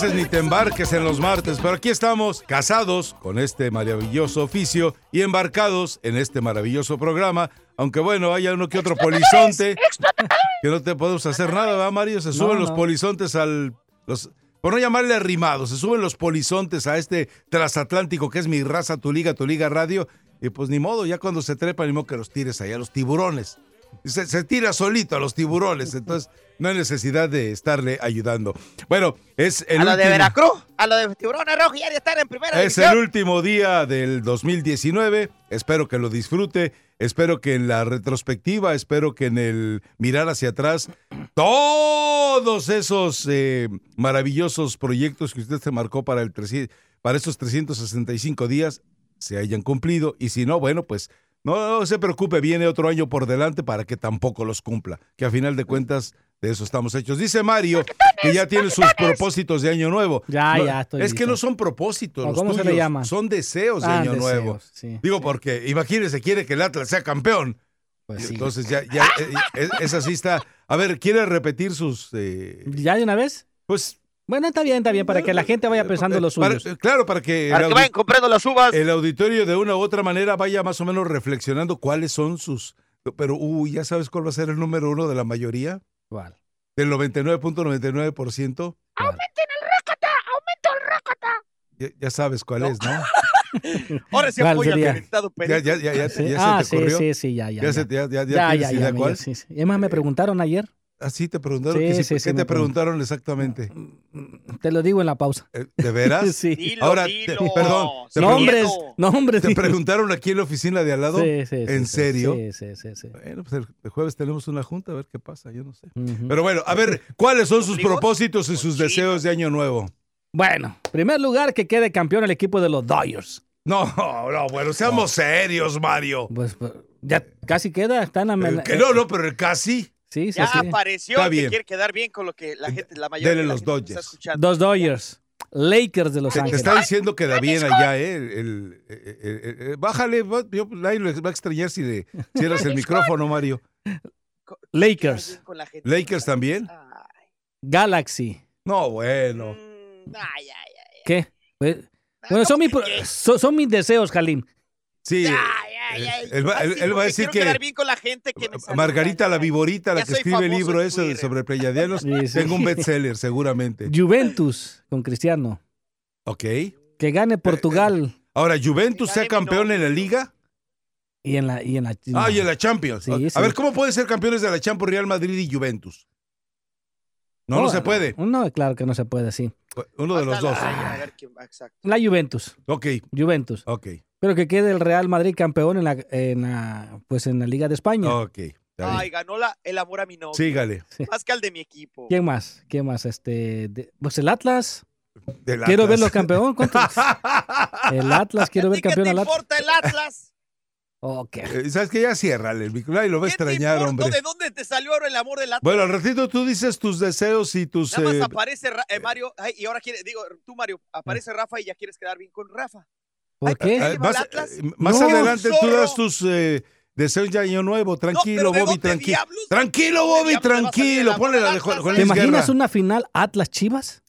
Cases ni te embarques en los martes, pero aquí estamos casados con este maravilloso oficio y embarcados en este maravilloso programa. Aunque bueno, haya uno que otro polizonte que no te podemos hacer nada, ¿verdad, Mario? Se suben los no. polizontes al. Los, por no llamarle arrimados, se suben los polizontes a este transatlántico que es mi raza, tu liga, tu liga radio. Y pues ni modo, ya cuando se trepan, ni modo que los tires allá, los tiburones. Se, se tira solito a los tiburones, entonces no hay necesidad de estarle ayudando. Bueno, es el a lo de último- Veracruz, a lo de Tiburones Rojos ya de estar en primera es división. el último día del 2019. Espero que lo disfrute. Espero que en la retrospectiva, espero que en el mirar hacia atrás, todos esos eh, maravillosos proyectos que usted se marcó para, el 300 para estos 365 días se hayan cumplido. Y si no, bueno, pues no, no se preocupe, viene otro año por delante para que tampoco los cumpla. Que a final de cuentas, de eso estamos hechos. Dice Mario que ya tiene sus propósitos de año nuevo. Ya, No, ya, estoy Es que no son propósitos. ¿O los cómo se le tuyos, llaman? Son deseos de Ah, año deseos, nuevo. sí, Digo, sí. porque imagínese, quiere que el Atlas sea campeón. Pues sí. Entonces ya, ya eh, eh, esa sí está. A ver, ¿quiere repetir sus. eh, ¿Ya de una vez? pues. Bueno, está bien, está bien, para que la gente vaya pensando los para- suyos. claro, para que, Para el, que vayan comprando las uvas. el auditorio de una u otra manera vaya más o menos reflexionando cuáles son sus. Pero, uy, ¿ya sabes cuál va a ser el número uno de la mayoría? ¿Cuál? Del 99.99%. ¿Cuál? Ya, ya sabes cuál es, ¿no? Ahora se ¿Cuál apoya sería? al conectado Ya, ya, ya, ya, Sí. ya ah, se te sí, ocurrió. sí, sí, ya, ya. Ya, ya. ya, ya, ya ya, ya, ya, sí, sí. Es más, me preguntaron ayer. Así te preguntaron. Sí, que sí, sí, ¿Qué sí, te preguntaron exactamente? Te lo digo en la pausa. Eh, ¿De veras? Sí. Dilo, Ahora, dilo. te- perdón, te Nombres, nombres. ¿Te preguntaron aquí en la oficina de al lado? Sí, sí, ¿En sí, serio? Sí, sí, sí, sí. Bueno, pues el, el jueves tenemos una junta, a ver qué pasa, yo no sé. Pero bueno, a ver, ¿cuáles son sus propósitos y sus Cochinos. deseos de año nuevo? Bueno, primer lugar que quede campeón el equipo de los Dodgers. No, no, bueno, seamos serios, Mario. Pues, pues, ya casi queda, están a Eh, que no, no, pero el casi. Sí, sí, Ya sí. apareció Está que bien. quiere quedar bien con lo que la gente, la mayoría Dele de la los gente Dodgers. está escuchando. Dos Dodgers. Lakers de Los Te, te Ángeles. está diciendo que da bien allá, ¿eh? El, el- eh, eh, eh, bájale, va- yo, nadie lo va a extrañar si le cierras el micrófono, Mario. Lakers. bien con la gente. Lakers también. Ay, Galaxy. No, bueno. mm, ay, ay, ay. ¿Qué? Pues, bueno, son, ¿cómo mis que pro- qué? son, son mis deseos, Jalín. Sí, Ay, ay, eh, ay. él, va, él- Así, él va a decir quedar que bien con la gente que me saluda. Margarita la Viborita, la que escribe el libro ese sobre pleiadianos, Sí, sí. tengo un bestseller seguramente. Juventus con Cristiano. Ok. Que gane Portugal. Ahora, ¿Juventus sea campeón en la liga? Y en la. Y en la, Ah, y en la Champions. Sí, a sí. ver, ¿cómo pueden ser campeones de la Champions Real Madrid y Juventus? No, no, No, se puede. No, claro que no se puede, sí. Uno de los dos. la- a ver quién va, exacto. La Juventus. Ok, Juventus. ok, Pero que quede el Real Madrid campeón en la, en la, pues en la Liga de España. ok. Ay, ganó la, el amor a mi novio. Sígale. Más que al de mi equipo. ¿Quién más? ¿Quién más? Este, de- pues el Atlas. Del Quiero Atlas. verlo campeón. ¿Cuántos? El Atlas, quiero ¿A ver qué campeón al Atlas. importa el Atlas? Ok. Eh, ¿Sabes que Ya ciérrale el micro. Ay, lo va a ¿Qué extrañar, hombre. ¿De dónde te salió ahora el amor del Atlas? Bueno, al ratito tú dices tus deseos y tus... Nada más eh, aparece Ra- eh, Mario, ay, y ahora quiere, digo, tú Mario, aparece Rafa y ya quieres quedar bien con Rafa. ¿Por qué? eh, eh, más Atlas? eh, más No, adelante tú das tus eh, deseos de año nuevo. Tranquilo, ¿de Bobby, dónde tranquilo. diablos? Tranquilo, ¿De dónde Bobby, tranquilo. Ponle la de Atlas? Juan ¿Te imaginas Guerra. una final Atlas-Chivas?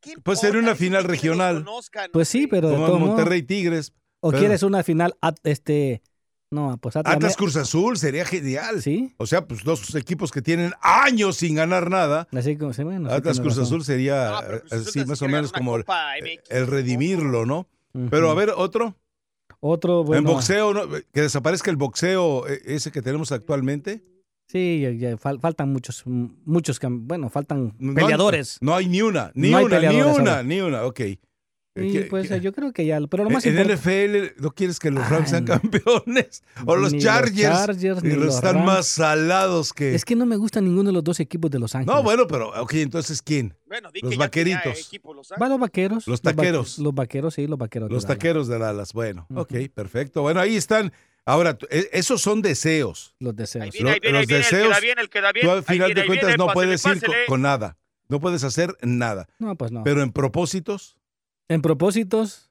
¿Qué Pues sería una final regional. conozcan, Pues sí, pero de Como todo. Monterrey Tigres. ¿O pero- quieres una final at- este no, pues Atlas, Atlas Cruz Azul sería genial. Sí. O sea, pues dos equipos que tienen años sin ganar nada. Así como sí, bueno, Atlas Cruz. Azul sería Azul así te más o menos como el redimirlo, ¿no? Pero a ver, otro. otro bueno. en boxeo, ¿no? que desaparezca el boxeo eh, ese que tenemos actualmente. Sí, ya- ya fal- faltan muchos muchos bueno, faltan peleadores. No hay ni una, ni No una, ni una, ahora. ni una. Ok. Y ¿Qué- pues qué- eh, yo creo que ya, pero lo más en importante NFL, ¿no quieres que los Rams Ay, sean campeones? O los Ni los Chargers. Chargers, ni los están Rams. más salados que. es que no me gusta ninguno de los dos equipos de Los Ángeles. No, bueno, pero, ok, entonces ¿quién? Bueno, di Los vaqueritos. equipo Los Van los vaqueros. Los taqueros. Los, vaqueros, sí, los vaqueros. de Los Dallas. taqueros de Dallas. Bueno, Ujú. ok, perfecto. Bueno, ahí están. Ahora, tú- e- esos son deseos. Los deseos. Ahí viene, ahí Lo- viene, ahí los viene, el que deseos, da bien, el que da bien. Tú al final viene, de cuentas viene, no pásele, puedes ir con, con nada. No puedes hacer nada. No, pues no. Pero en propósitos, en propósitos,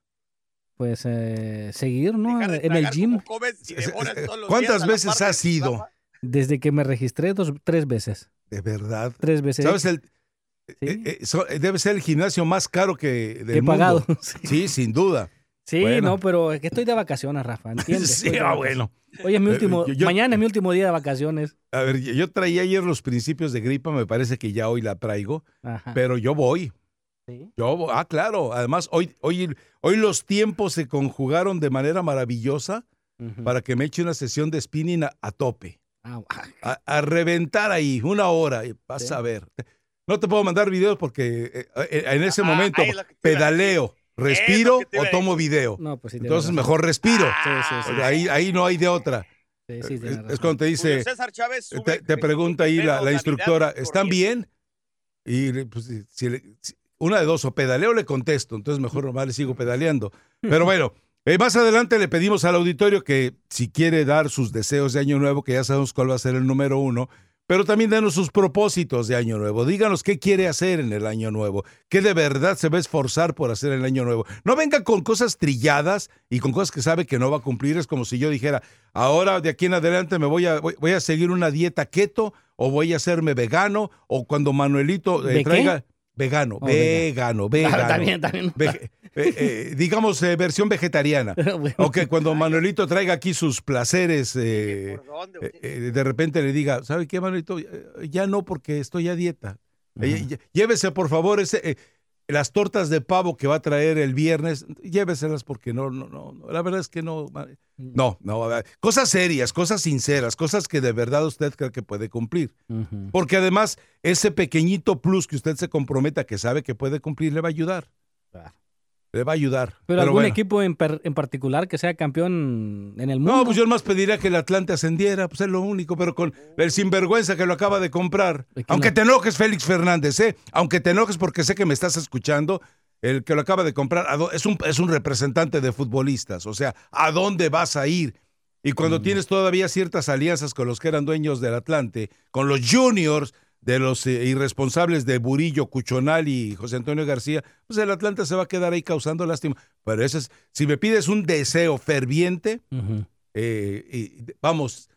pues eh, seguir, ¿no? Dejar de En el gym. como comes y Es- devoras es- todos los ¿cuántas días a la veces de has ido? Desde que me registré dos, tres veces. de verdad. Tres veces. ¿Sabes? El, Sí. eh, eh, so- eh, debe ser el gimnasio más caro que del que he mundo. pagado. sí, Sí, sin duda. Sí, Bueno. no, pero es que estoy de vacaciones, Rafa, ¿entiendes? Sí, de ah, vacaciones. bueno. Hoy es mi Eh, último, yo- yo- mañana es mi último día de vacaciones. A ver, yo- yo traía ayer los principios de gripa, me parece que ya hoy la traigo, Ajá. pero yo voy. Sí. Yo, ah, claro. Además, hoy, hoy, hoy los tiempos se conjugaron de manera maravillosa para que me eche una sesión de spinning a, a tope. Ah, A, a reventar ahí, una hora. y Vas Sí. a ver. No te puedo mandar videos porque eh, eh, en ese Ah, momento pedaleo, respiro o tomo video. No, pues sí. Entonces razón. mejor respiro. Sí, sí, sí. Ahí, ahí no hay de otra. Sí, sí, Es, es cuando te dice, César Chávez sube te, pregunta ahí la, instructora, ¿están bien? Y pues, si- si- una de dos, o pedaleo le contesto, entonces mejor nomás le sigo pedaleando. Pero bueno, eh, más adelante le pedimos al auditorio que si quiere dar sus deseos de Año Nuevo, que ya sabemos cuál va a ser el número uno, pero también danos sus propósitos de Año Nuevo. Díganos qué quiere hacer en el Año Nuevo, qué de verdad se va a esforzar por hacer en el Año Nuevo. No venga con cosas trilladas y con cosas que sabe que no va a cumplir. Es como si yo dijera, ahora de aquí en adelante me voy a, voy, voy a seguir una dieta keto o voy a hacerme vegano o cuando Manuelito eh, ¿De qué? Vegano, Oh, vegano, vegano. Ah, también, también. Vege- eh, eh, digamos, eh, versión vegetariana. Bueno, O que cuando Manuelito traiga aquí sus placeres, eh, de repente le diga, ¿sabe qué, Manuelito? Ya no, porque estoy a dieta. Eh, ll- Llévese, por favor, ese, eh, las tortas de pavo que va a traer el viernes, lléveselas porque no, no, no, no, la verdad es que no. ma- No, no, cosas serias, cosas sinceras, cosas que de verdad usted cree que puede cumplir. Porque además, ese pequeñito plus que usted se comprometa, que sabe que puede cumplir, le va a ayudar. Claro. Le va a ayudar. Pero, algún bueno. equipo en, per- en particular que sea campeón en el mundo. No, pues yo más pediría que el Atlante ascendiera, pues es lo único, pero con el sinvergüenza que lo acaba de comprar. ¿De quién Aunque te enojes, Félix Fernández, ¿eh? Aunque te enojes porque sé que me estás escuchando, el que lo acaba de comprar ¿a dó- es un, es un representante de futbolistas. O sea, ¿a dónde vas a ir? Y Mm. cuando tienes todavía ciertas alianzas con los que eran dueños del Atlante, con los juniors de los eh, irresponsables de Burillo, Cuchonal y José Antonio García, pues el Atlante se va a quedar ahí causando lástima. Pero eso es, si me pides un deseo ferviente, eh, y, vamos,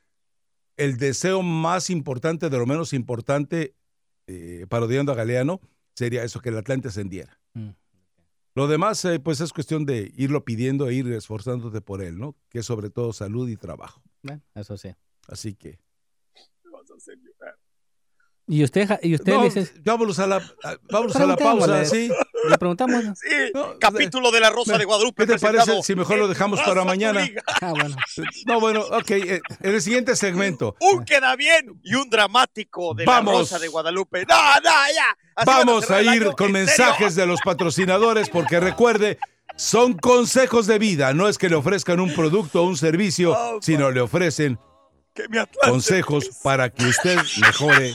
el deseo más importante de lo menos importante, eh, parodiando a Galeano, sería eso, que el Atlante ascendiera. Mm. Lo demás, eh, pues es cuestión de irlo pidiendo e ir esforzándote por él, ¿no? Que es sobre todo salud y trabajo. Bueno, eso sí. Así que. Vas a hacer llorar. ¿Y usted, y usted No, dice- vámonos a la, vámonos a la pausa. ¿sí? le preguntamos? Sí, No, capítulo de la Rosa de Guadalupe. ¿Qué te parece si mejor lo dejamos para mañana? Ah, bueno. No, bueno, ok. eh, en el siguiente segmento. Un queda bien y un dramático de Vamos. la Rosa de Guadalupe. No, no, ya. Así van Vamos a ir con ¿en mensajes serio? de los patrocinadores porque recuerde, son consejos de vida, no es que le ofrezcan un producto o un servicio, Oh, sino le ofrecen consejos para que usted mejore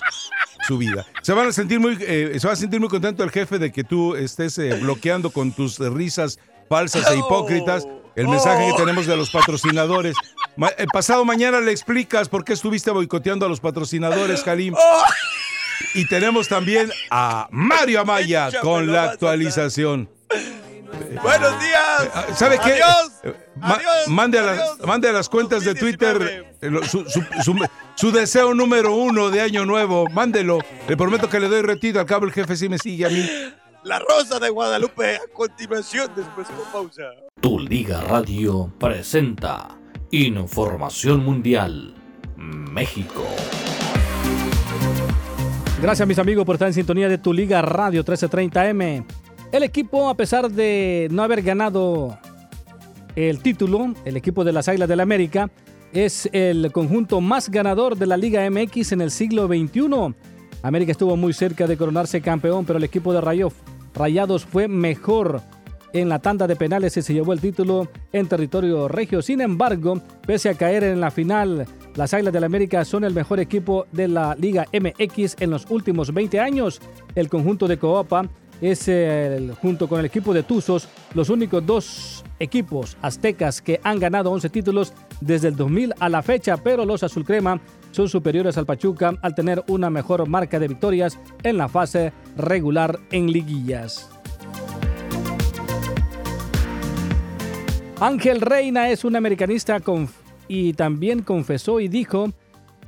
su vida. Se van a sentir muy, eh, se va a sentir muy contento el jefe de que tú estés eh, bloqueando con tus risas falsas e hipócritas el mensaje que tenemos de los patrocinadores. Ma- el pasado mañana le explicas por qué estuviste boicoteando a los patrocinadores, Kalim. Y tenemos también a Mario Amaya con la actualización. Buenos días. Ah, ¿Sabe qué? Adiós. Eh, ma- Adiós. mande, a las, Adiós. mande a las cuentas de 2019. Twitter eh, su, su- su- su deseo número uno de año nuevo. Mándelo. Le prometo que le doy retiro. Al cabo el jefe sí me sigue a mí. La Rosa de Guadalupe a continuación después con pausa. Tu Liga Radio presenta Información Mundial México. Gracias mis amigos por estar en sintonía de Tu Liga Radio 1330M. El equipo, a pesar de no haber ganado el título, el equipo de las Águilas del América, es el conjunto más ganador de la Liga MX en el siglo XXI. América estuvo muy cerca de coronarse campeón, pero el equipo de Rayo- Rayados fue mejor en la tanda de penales y se llevó el título en territorio regio. Sin embargo, pese a caer en la final, las Águilas del América son el mejor equipo de la Liga MX en los últimos 20 años. El conjunto de Coapa es, el- junto con el equipo de Tuzos, los únicos dos equipos aztecas que han ganado 11 títulos desde el 2000 a la fecha, pero los azulcrema son superiores al Pachuca al tener una mejor marca de victorias en la fase regular en liguillas. Ángel Reina es un americanista y también confesó y dijo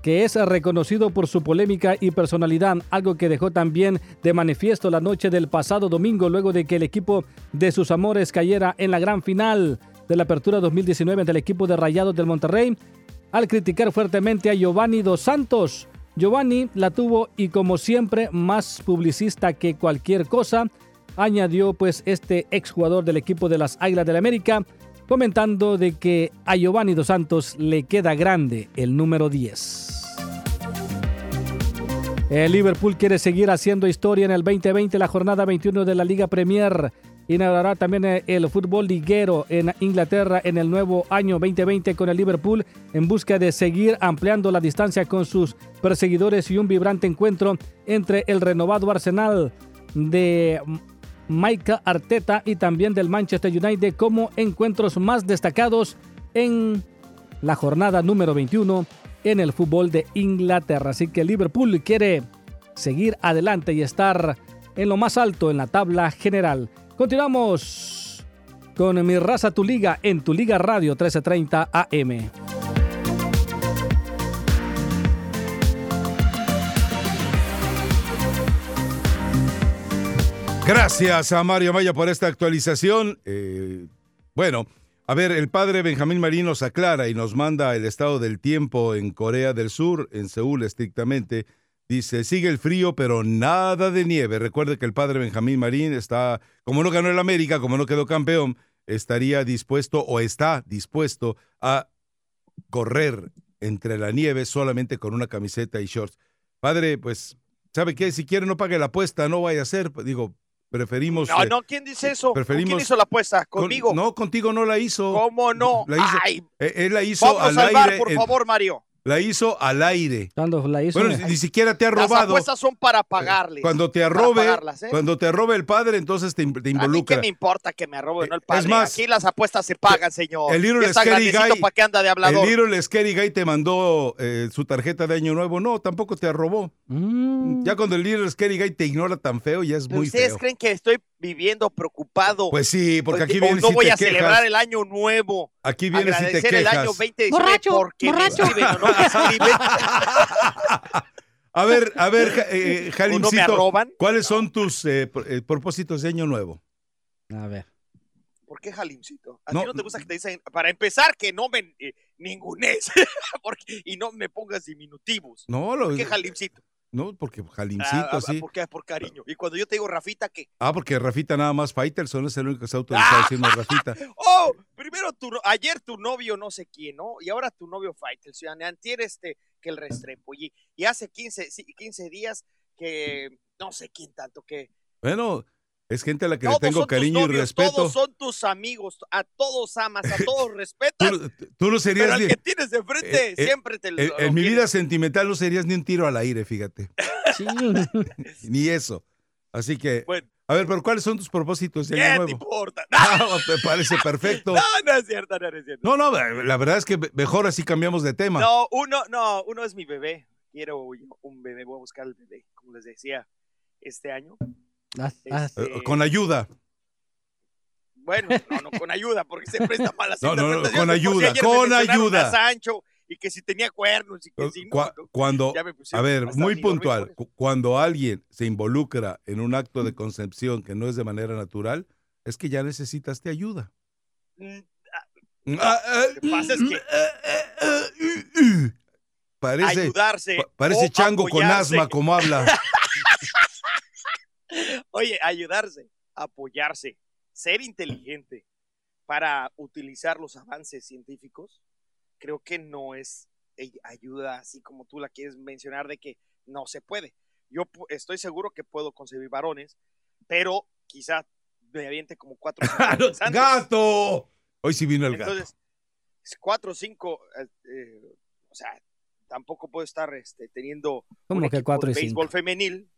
que es reconocido por su polémica y personalidad, algo que dejó también de manifiesto la noche del pasado domingo luego de que el equipo de sus amores cayera en la gran final de la apertura 2019 del equipo de Rayados del Monterrey al criticar fuertemente a Giovanni Dos Santos. Giovanni la tuvo y como siempre más publicista que cualquier cosa, añadió pues este exjugador del equipo de las Águilas del América, comentando de que a Giovanni Dos Santos le queda grande el número 10. El Liverpool quiere seguir haciendo historia en el 2020, la jornada 21 de la Liga Premier. Inaugurará también eh, el fútbol liguero en Inglaterra en el nuevo año 2020 con el Liverpool en busca de seguir ampliando la distancia con sus perseguidores y un vibrante encuentro entre el renovado Arsenal de Micah Arteta y también del Manchester United como encuentros más destacados en la jornada número 21 en el fútbol de Inglaterra. Así que Liverpool quiere seguir adelante y estar en lo más alto en la tabla general. Continuamos con Mi Raza Tu Liga en Tu Liga Radio 1330 AM. Gracias a Mario Amaya por esta actualización. Eh, bueno, a ver, el padre Benjamín Marín nos aclara y nos manda el estado del tiempo en Corea del Sur, en Seúl estrictamente. Dice, sigue el frío, pero nada de nieve. Recuerde que el padre Benjamín Marín está, como no ganó el América, como no quedó campeón, estaría dispuesto o está dispuesto a correr entre la nieve solamente con una camiseta y shorts. Padre, pues, ¿sabe qué? Si quiere no pague la apuesta, no vaya a ser. Digo, preferimos... No, eh, no, ¿quién dice eso? ¿Con preferimos- ¿Quién hizo la apuesta? con- ¿Conmigo? no, contigo no la hizo. ¿Cómo no? La hizo, Ay, eh, él la hizo vamos al aire. por favor, Mario. La hizo al aire. Cuando la hizo, Bueno, ni, ni siquiera te ha Las robado. apuestas son para pagarles. Cuando te arrobe, pagarlas, ¿eh? cuando te arrobe el padre, entonces te, te A mí qué involucra. me importa que me arrobe, no el Es padre. más, Aquí las apuestas se pagan, señor. el Little ¿Qué está Scary Guy- para qué anda de El hablador? Little Scary Guy te mandó eh, su tarjeta de año nuevo. No, tampoco te arrobó. Mm. Ya cuando el Little Scary Guy te ignora tan feo, ya es muy ¿Ustedes feo. creen que estoy viviendo preocupado? Pues sí, porque aquí o vienes no voy te a celebrar quejas. el año nuevo. Aquí vienes y te agradecer el año quejas. 2019 Borracho, porque me borracho. escriben no me escriben. A ver, a ver, eh, o no me Jalimcito, arroban. ¿cuáles son tus eh, eh, propósitos de año nuevo? A ver. ¿Por qué Jalimcito? ¿A No, ti no te gusta que te dicen, para empezar, que no me eh, ningunes y no me pongas diminutivos? No, lo, ¿Por qué Jalimcito? No, porque Jalimcito, Ah, ah, sí. ¿Por cariño. Y cuando yo te digo Rafita, ¿qué? Ah, porque Rafita nada más Faitelson es el único que está autorizado diciendo Rafita. Oh, primero tu, ayer tu novio no sé quién, ¿no? Y ahora tu novio Faitelson. Antier este, que el Restrepo. Y, y hace 15, sí, 15 días que no sé quién tanto, que Bueno, Es gente a la que Todos le tengo cariño y respeto. Todos son tus amigos, a todos amas, a todos respetas. Tú, tú no serías pero al ni- que tienes de frente Eh, eh, siempre te lo en, lo en mi vida sentimental no serías ni un tiro al aire, fíjate. Sí. Ni eso. Así que, Bueno, a ver, pero ¿cuáles son tus propósitos de ¿qué año te nuevo? importa? Ah, me parece perfecto. No, no es cierto, no, no es cierto. No, no, la verdad es que mejor así cambiamos de tema. No, uno, no, uno es mi bebé. Quiero un bebé, voy a buscar el bebé, como les decía, este año. Ah, ah, Este, Eh, Con ayuda. Bueno, no, no con ayuda, porque se presta malas No, no, no, interpretaciones. con ayuda, con ayuda. a Sancho y que si tenía cuernos y que si no, Cuando, ya me a ver, muy puntual, cuando alguien se involucra en un acto de concepción que no es de manera natural, es que ya necesitaste ayuda. Mm, Ah, ah, Lo que pasa es que- uh, uh. Parece, ayudarse. pa- parece chango con asma como habla. Oye, ayudarse, apoyarse, ser inteligente para utilizar los avances científicos, creo que no es ayuda así como tú la quieres mencionar de que no se puede. Yo pu- estoy seguro que puedo concebir varones, pero quizá me aviente como cuatro. ¡Gato! Hoy sí vino el gato. Entonces, cuatro o cinco, eh, eh, o sea, tampoco puedo estar este, teniendo ¿Cómo un que cuatro de y cinco? béisbol femenil,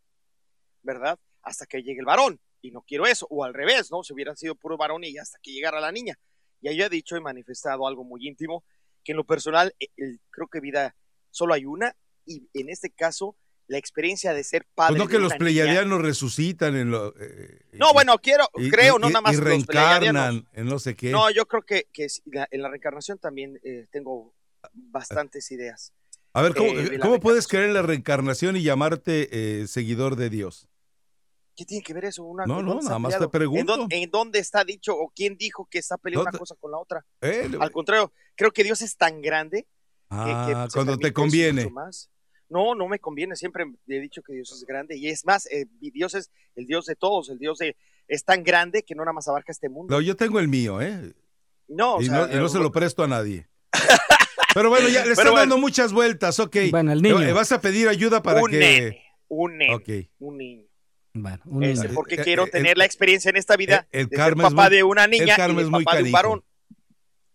¿verdad? Hasta que llegue el varón. Y no quiero eso. O al revés, ¿no? Si hubieran sido puro varón y hasta que llegara la niña. Y yo he dicho y manifestado algo muy íntimo, que en lo personal, eh, el- creo que vida solo hay una. Y en este caso, la experiencia de ser padre. Pues no que los pleiadianos resucitan en lo. eh, niña- No, bueno, quiero, y- creo, y- no nada más Y los reencarnan en no sé qué. No, yo creo que, que sí, la- en la reencarnación también eh, tengo bastantes ideas. A ver, ¿cómo, eh, cómo puedes creer en la reencarnación y llamarte eh, seguidor de Dios? ¿Qué tiene que ver eso? Una, No, ¿en no, nada más te pregunto. dónde, en dónde está dicho o quién dijo que está peleando una cosa con la otra? Eh, le- Al contrario, creo que Dios es tan grande que, que ah, cuando te conviene. más. No, no me conviene. Siempre he dicho que Dios es grande. Y es más, eh, Dios es el Dios de todos. El Dios de, es tan grande que no nada más abarca este mundo. No, yo tengo el mío, ¿eh? No, o y, sea, no, y no eh, se lo presto a nadie. Pero bueno, ya le están bueno. dando muchas vueltas, ok. Bueno, el niño. Eh, Vas a pedir ayuda para un que. nene, un nene, Ok. un niño. Bueno, un Este, porque Eh, quiero eh, tener el- la experiencia en esta vida el- el de karma ser es papá muy- de una el niña karma y de es muy papá de un varón.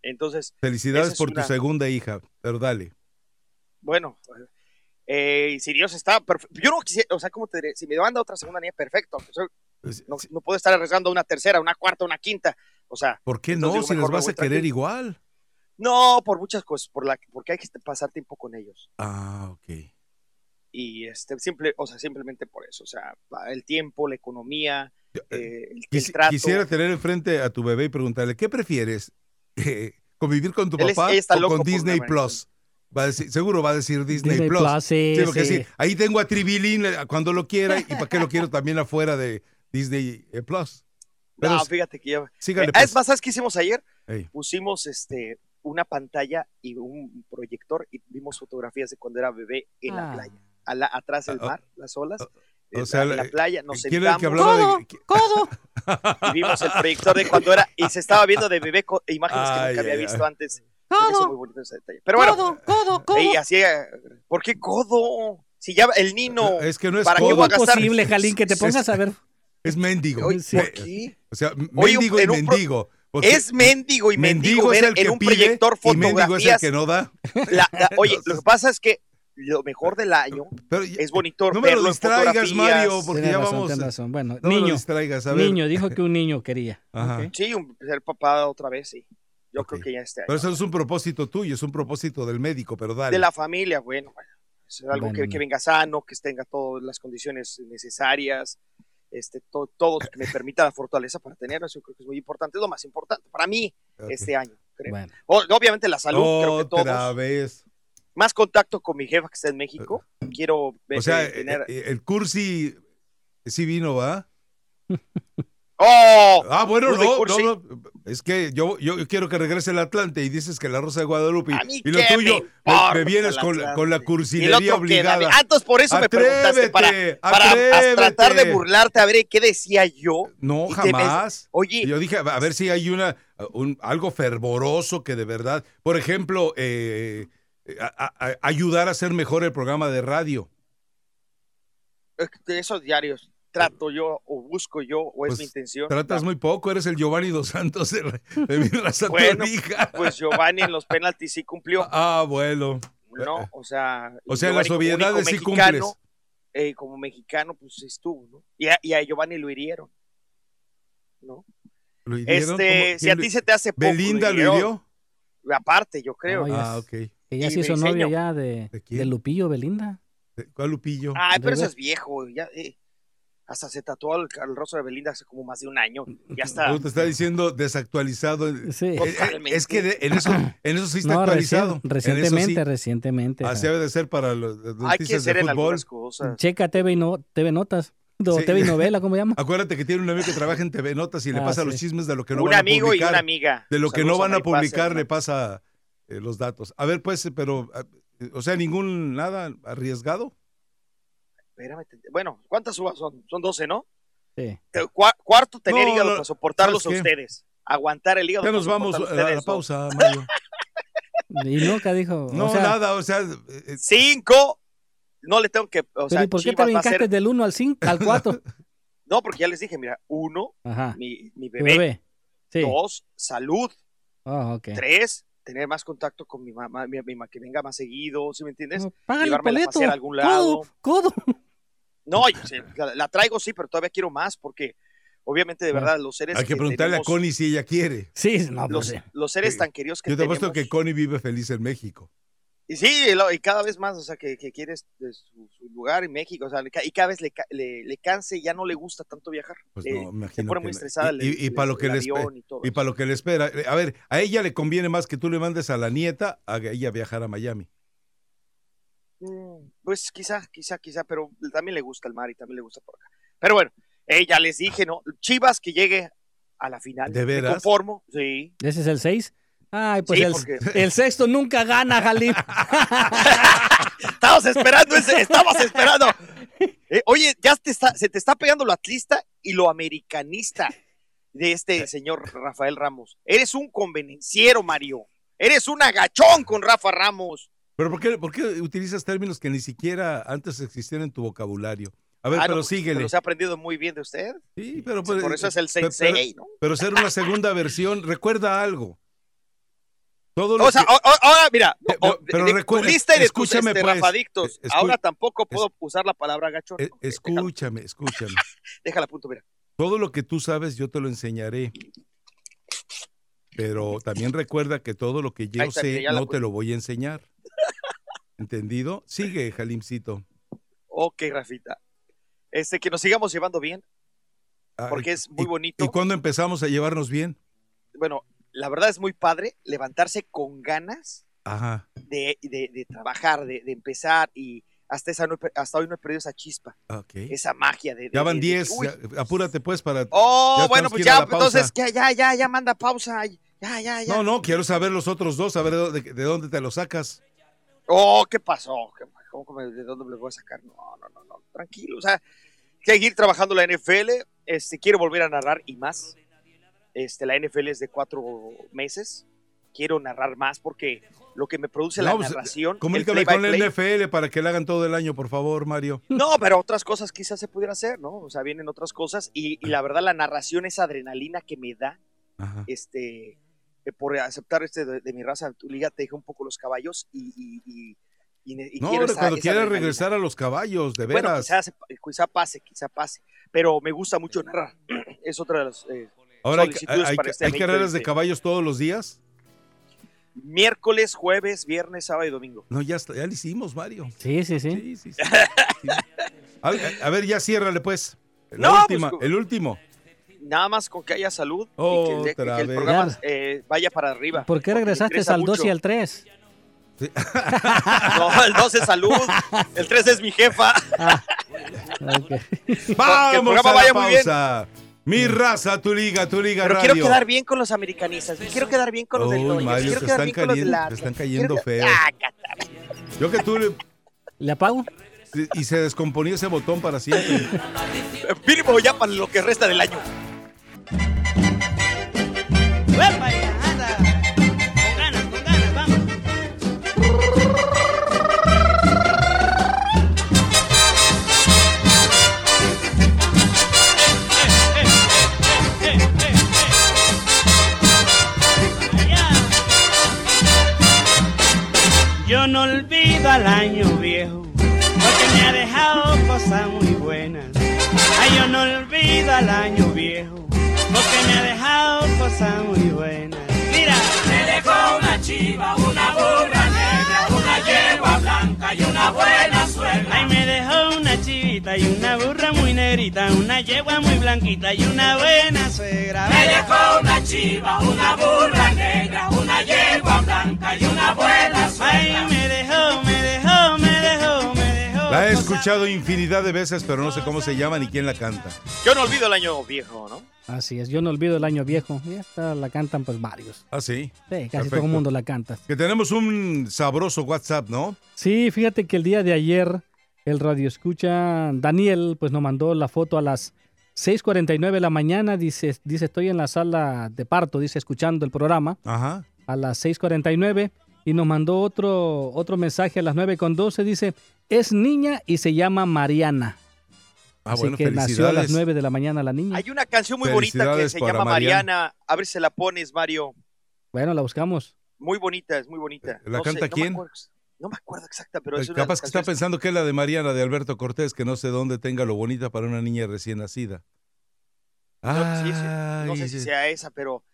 Entonces, Felicidades es por tu segunda hija, pero dale. bueno, eh, si Dios está perfecto. Yo no quisiera, o sea, ¿cómo te diré? Si me manda otra segunda niña, perfecto. O sea, no, no puedo estar arriesgando una tercera, una cuarta, una quinta. O sea, ¿Por qué no? digo, Si me vas a querer tranquilo. igual. no por muchas cosas, por la, porque hay que pasar tiempo con ellos. Ah, ok. Y este, simple, o sea, simplemente por eso. O sea, el tiempo, la economía, eh, eh, el, el Quisi- trato. Quisiera tener enfrente a tu bebé y preguntarle, ¿qué prefieres? Eh, ¿Convivir con tu Él papá o con Disney Plus? Va a decir, seguro va a decir Disney, Disney Plus. Plus, sí, Sí, porque sí. sí, ahí tengo a Tribilín cuando lo quiera y para qué lo quiero también afuera de Disney Plus. Pero no, fíjate que yo. sígale, Eh, pues. es más, ¿sabes qué hicimos ayer? Pusimos este una pantalla y un proyector y vimos fotografías de cuando era bebé en la Ah. playa. A la- atrás del Ah, mar, las olas. o eh, sea, en la eh, playa, nos ¿Quién era el que sentamos hablaba de.? ¡Codo! y vimos el proyector de cuando era y se estaba viendo de bebé co- imágenes que nunca había ay, visto ay. antes. Hizo muy bonito ese detalle. Pero bueno, codo, codo. y así, eh, ¿por qué codo? Si ya el Nino, Es que no es ¿Para qué codo, voy a ¿Cómo es gastar- posible, Jalín, que te Es- pongas a ver? es mendigo. Oye, Sí. ¿por qué? O sea, Oye, mendigo y mendigo. porque Es mendigo y mendigo, es ver en un pide proyector y mendigo es el fotografías. que no da. La- la- oye, lo que pasa es que lo mejor del año Pero, es bonito no me lo distraigas. Mario, porque ya razón, vamos. tienes razón. Bueno, No me lo niño, distraigas, a ver. niño, dijo que un niño quería. Ajá. Ok. Sí, un, ser papá otra vez, sí. Yo Ok. creo que ya este año. Pero eso es un propósito tuyo, es un propósito del médico, pero dale. De la familia, bueno, bueno, es algo Bueno, que, no. que venga sano, que tenga todas las condiciones necesarias, este, to- todo que me permita la fortaleza para tenerlo, eso creo que es muy importante, es lo más importante para mí Ok. este año, creo. Bueno, O- obviamente la salud, creo que Otra todos. vez. Más contacto con mi jefa que está en México. Quiero ver, O sea, eh, tener... eh, eh, el cursi sí vino, ¿va? ¡Oh! Ah, bueno, no, no, no, Es que yo, yo quiero que regrese el Atlante y dices que la Rosa de Guadalupe. A mí y lo tuyo, me vienes con, con la cursilería obligada. Ah, entonces por eso me preguntaste, para, para tratar de burlarte, a ver qué decía yo. No, jamás. Oye, Yo dije, a ver si hay una un- algo fervoroso que de verdad, por ejemplo, eh, a- a- a- ayudar a hacer mejor el programa de radio. de esos diarios trato yo o busco yo o es Pues, mi intención. Tratas muy poco, eres el Giovanni Dos Santos de, de mi raza Bueno. Pues Giovanni en los penaltis sí cumplió, Ah, bueno. ¿no? O sea, O sea, las obviedades sí cumples. eh, como mexicano, pues estuvo, ¿no? Y a, y a Giovanni lo hirieron, ¿no? ¿Lo hirieron? Este, si a ¿Quién ti se te hace poco, ¿Belinda lo hirió? Aparte, yo creo. Ah, ok. Que ya se hizo enseño. ya de, ¿De quién? de Lupillo Belinda. ¿Cuál Lupillo? Ay, pero de eso es viejo, ya, eh, hasta se tatuó el, el rostro de Belinda hace como más de un año. Ya está. Tú te está diciendo desactualizado. Eh, Sí. eh, Totalmente. Es que de- en eso, en eso sí está No, actualizado. recientemente, sí. recientemente. Así debe de ser para los las Hay que noticias ser de en fútbol. algunas cosas. Checa TV, no, TV Notas. O Sí. TV novela, ¿cómo se llama? Acuérdate que tiene un amigo que trabaja en TV Notas y le Ah, pasa sí. los chismes de lo que no un van a amigo y publicar. una amiga. De lo que no van a publicar le pasa eh, los datos. A ver, pues, pero, ah, o sea, ningún nada arriesgado. Espérame, te- bueno, ¿cuántas uvas son? Son 12, ¿no? Sí. Cua- cuarto, tener No, hígado no, para soportarlos a ustedes. Aguantar el hígado. Ya nos vamos a soportarlos la, la ustedes, ¿no? pausa, Mario. Y nunca dijo. No, o sea, nada, o sea, eh, eh, Cinco. No le tengo que. O sea, ¿y por qué te Chivas a brincaste ser- del 1 al 5, al 4? No, porque ya les dije, mira, uno, Ajá. mi, mi bebé. bebé. Sí. Dos, salud. Ah, ok. Tres, tener más contacto con mi mamá, mi, mi mamá, que venga más seguido, ¿sí me entiendes? No, Págale el Llevármela a boleto. pasear a algún Codo, lado. codo. No, yo sé, la, la traigo sí, pero todavía quiero más porque obviamente de verdad los seres hay que preguntarle tenemos- a Connie si ella quiere. Sí, no, pues los, los seres Sí. tan queridos que Yo te apuesto que Connie vive feliz en México. Y sí, lo- y cada vez más, o sea, que, que quiere este, su, su lugar en México, o sea, y cada vez le, le, le canse, ya no le gusta tanto viajar. Pues Eh, no, se imagino pone que muy no. estresada Y- el, y- y para lo que el le y todo Y eso. para lo que le espera. Eh, A ver, a ella le conviene más que tú le mandes a la nieta a ella viajar a Miami. Mm, Pues quizá, quizá, quizá, pero también le gusta el mar y también le gusta por acá. Pero bueno, eh, ya les dije, ¿no? Chivas que llegue a la final. ¿De Me veras? conformo, sí. ¿Ese es el 6? Ay, pues Sí, el, porque- el sexto nunca gana, Jalín. Estabas esperando ese, estabas esperando. Eh, oye, ya te está, se te está pegando lo atlista y lo americanista de este señor Rafael Ramos. Eres un convenenciero, Mario. Eres un agachón con Rafa Ramos. Pero ¿por qué, por qué utilizas términos que ni siquiera antes existían en tu vocabulario? A ver, Ah, no, pero pues, síguele. Los he aprendido muy bien de usted. Sí, pero pues, Por eso es el pero- sensei, ¿no? Pero ser una segunda versión, recuerda algo. Todo lo O sea, que- ahora, mira, Eh, pero de, de recuerda- tu lista y de tus este, pues, rafadictos. escu- ahora tampoco puedo usar la palabra agachón. eh, Ok, escúchame, escúchame. Déjala, punto, mira. Todo lo que tú sabes yo te lo enseñaré. Pero también recuerda que todo lo que yo está, sé no te lo voy a enseñar. ¿Entendido? Sigue, Jalimcito. Ok, Rafita. Este, que nos sigamos llevando bien, Ay, porque es muy ¿y- bonito. ¿Y cuándo empezamos a llevarnos bien? bueno, la verdad es muy padre levantarse con ganas Ajá, de, de- de trabajar, de, de empezar y hasta, esa no hasta hoy no he perdido esa chispa, esa magia de... Ya van de- de- 10, uy. ya- apúrate pues para... Oh, bueno, pues ya, pausa. entonces ya, ya, ya, ya manda pausa, ya, ya, ya. No, no, quiero saber los otros dos, a ver de, dónde- de dónde te los sacas. Oh, ¿qué pasó? ¿Qué- ¿Cómo, cómo- de dónde me lo voy a sacar? No, no, no, no, tranquilo, o sea, hay que ir trabajando la NFL, este, quiero volver a narrar y más, este, la NFL es de cuatro meses, quiero narrar más porque lo que me produce la pues, narración... Comunícame con la NFL para que la hagan todo el año, por favor, Mario. No, pero otras cosas quizás se pudiera hacer, ¿no? O sea, vienen otras cosas y, y la verdad la narración, esa adrenalina que me da, Ajá. este, eh, por aceptar este de, de mi raza, tu liga te dejé un poco los caballos y, y, y- y ne- y No, quiero esa- cuando quieras regresar a los caballos, de Bueno, veras. quizás, quizá pase, quizá pase, pero me gusta mucho narrar. Es otra de las eh, ahora hay, hay- para este hay carreras de 2020. caballos todos los días. miércoles, jueves, viernes, sábado y domingo. No, ya, está- ya lo hicimos, Mario. Sí, sí, sí. Sí, sí, sí. Sí. A, a ver, ya ciérrale, pues. La No, última, pues, el último. Nada más con que haya salud y que, el- que Otra el programa eh, vaya para arriba. ¿Por qué regresaste al 2 y al 3? No, el 2 es salud, el 3 es mi jefa. Ok. Vamos programa a la vaya muy bien. Mi raza, tu liga, tu liga Pero radio. quiero quedar bien con los americanistas, quiero quedar bien con los del Dodgers, Mario, quiero te quedar están bien con los del cayendo- te están cayendo Quiero que- feo. Ah, Yo que tú le- ¿Le apago? y se descomponía ese botón para siempre. Mínimo ya para lo que resta del año. Olvido al año viejo, porque me ha dejado cosas muy buenas. Ay, yo no olvido al año viejo, porque me ha dejado cosas muy buenas. Mira, me dejó una chiva, una burra negra, una yegua blanca y una buena suegra. Ay, me dejó una y una burra muy negrita, una yegua muy blanquita y una buena suegra. Me dejó una chiva, una burra negra, una yegua blanca y una buena suegra. Ay, me dejó, me dejó, me dejó, me dejó. La he escuchado infinidad de veces, pero no sé cómo se llama ni quién la canta. Yo no olvido el año viejo, ¿no? Así es, yo no olvido el año viejo. Y esta la cantan pues varios. Ah, sí. Sí, casi Perfecto. todo el mundo la canta. Que tenemos un sabroso WhatsApp, ¿no? Sí, fíjate que el día de ayer el radio escucha Daniel pues nos mandó la foto a las 6:49 de la mañana, dice dice estoy en la sala de parto, dice escuchando el programa Ajá. a las 6:49 y nos mandó otro otro mensaje a las 9:12 dice es niña y se llama Mariana. Ah, Así bueno, que nació a las felicidades. 9 de la mañana la niña. Hay una canción muy bonita que se llama Mariana. Mariana. A ver si la pones, Mario. Bueno, la buscamos. Muy bonita, es muy bonita. ¿La No canta sé, quién? No me acuerdo exacta, pero es de Capaz que está pensando que es la de Mariana de Alberto Cortés, que no sé dónde tenga lo bonita para una niña recién nacida. No, sí, no Ay, sé si sea esa, pero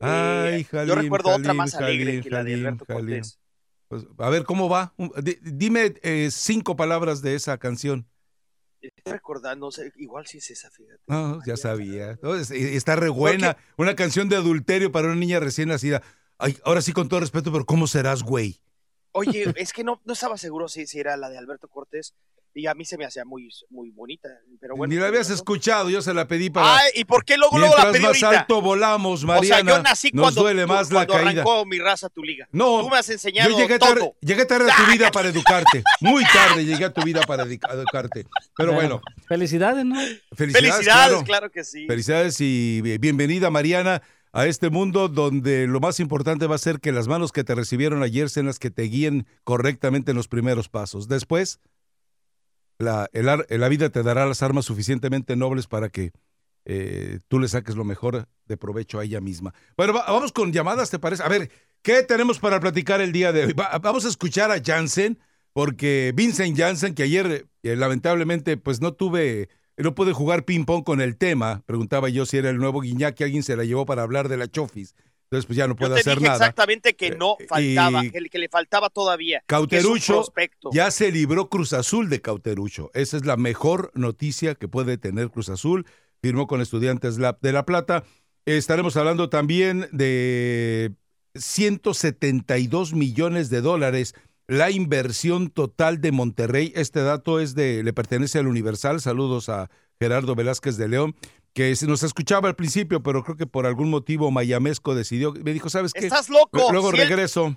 eh, Ay, yo recuerdo otra más alegre que la de Alberto. Cortés. Pues, a ver, ¿cómo va? Dime eh, cinco palabras de esa canción. Estoy recordando, igual sí es esa, fíjate. No, ya sabía. No, está re buena. Una canción de adulterio para una niña recién nacida. Ay, ahora sí, con todo respeto, pero ¿cómo serás, güey? Oye, es que no, no estaba seguro si, si era la de Alberto Cortés y a mí se me hacía muy, muy bonita, pero bueno. Ni la habías ¿no? escuchado, yo se la pedí para... Ay, ¿y por qué luego, luego la pedí más ahorita? alto volamos, o Mariana, sea, yo nací nos cuando, duele tú- más la cuando caída. arrancó mi raza tu liga. No, Tú me has enseñado yo llegué tarde, todo. llegué tarde a tu vida para educarte. Muy tarde llegué a tu vida para educarte. Pero bueno, Felicidades, ¿no? felicidades, Felicidades, claro. claro que sí. Felicidades y bi- bienvenida, Mariana, a este mundo donde lo más importante va a ser que las manos que te recibieron ayer sean las que te guíen correctamente en los primeros pasos. Después, la, el la vida te dará las armas suficientemente nobles para que eh, tú le saques lo mejor de provecho a ella misma. Bueno, va- vamos con llamadas, ¿te parece? A ver, ¿qué tenemos para platicar el día de hoy? Va- vamos a escuchar a Jansen, porque Vincent Jansen, que ayer eh, lamentablemente pues no tuve, no pude jugar ping pong con el tema, preguntaba yo si era el nuevo Guiñac, que alguien se la llevó para hablar de la Chofis. Entonces pues ya no Yo puede te hacer dije nada. exactamente que no Eh, faltaba, y- que, que le faltaba todavía. Cauterucho ya se libró Cruz Azul de Cauterucho. Esa es la mejor noticia que puede tener Cruz Azul. Firmó con Estudiantes de La Plata. Estaremos hablando también de 172 millones de dólares la inversión total de Monterrey. Este dato es de le pertenece al Universal. Saludos a Gerardo Velázquez de León, que se nos escuchaba al principio, pero creo que por algún motivo mayamesco decidió, me dijo, ¿sabes qué? Estás loco. Luego si, él, regreso.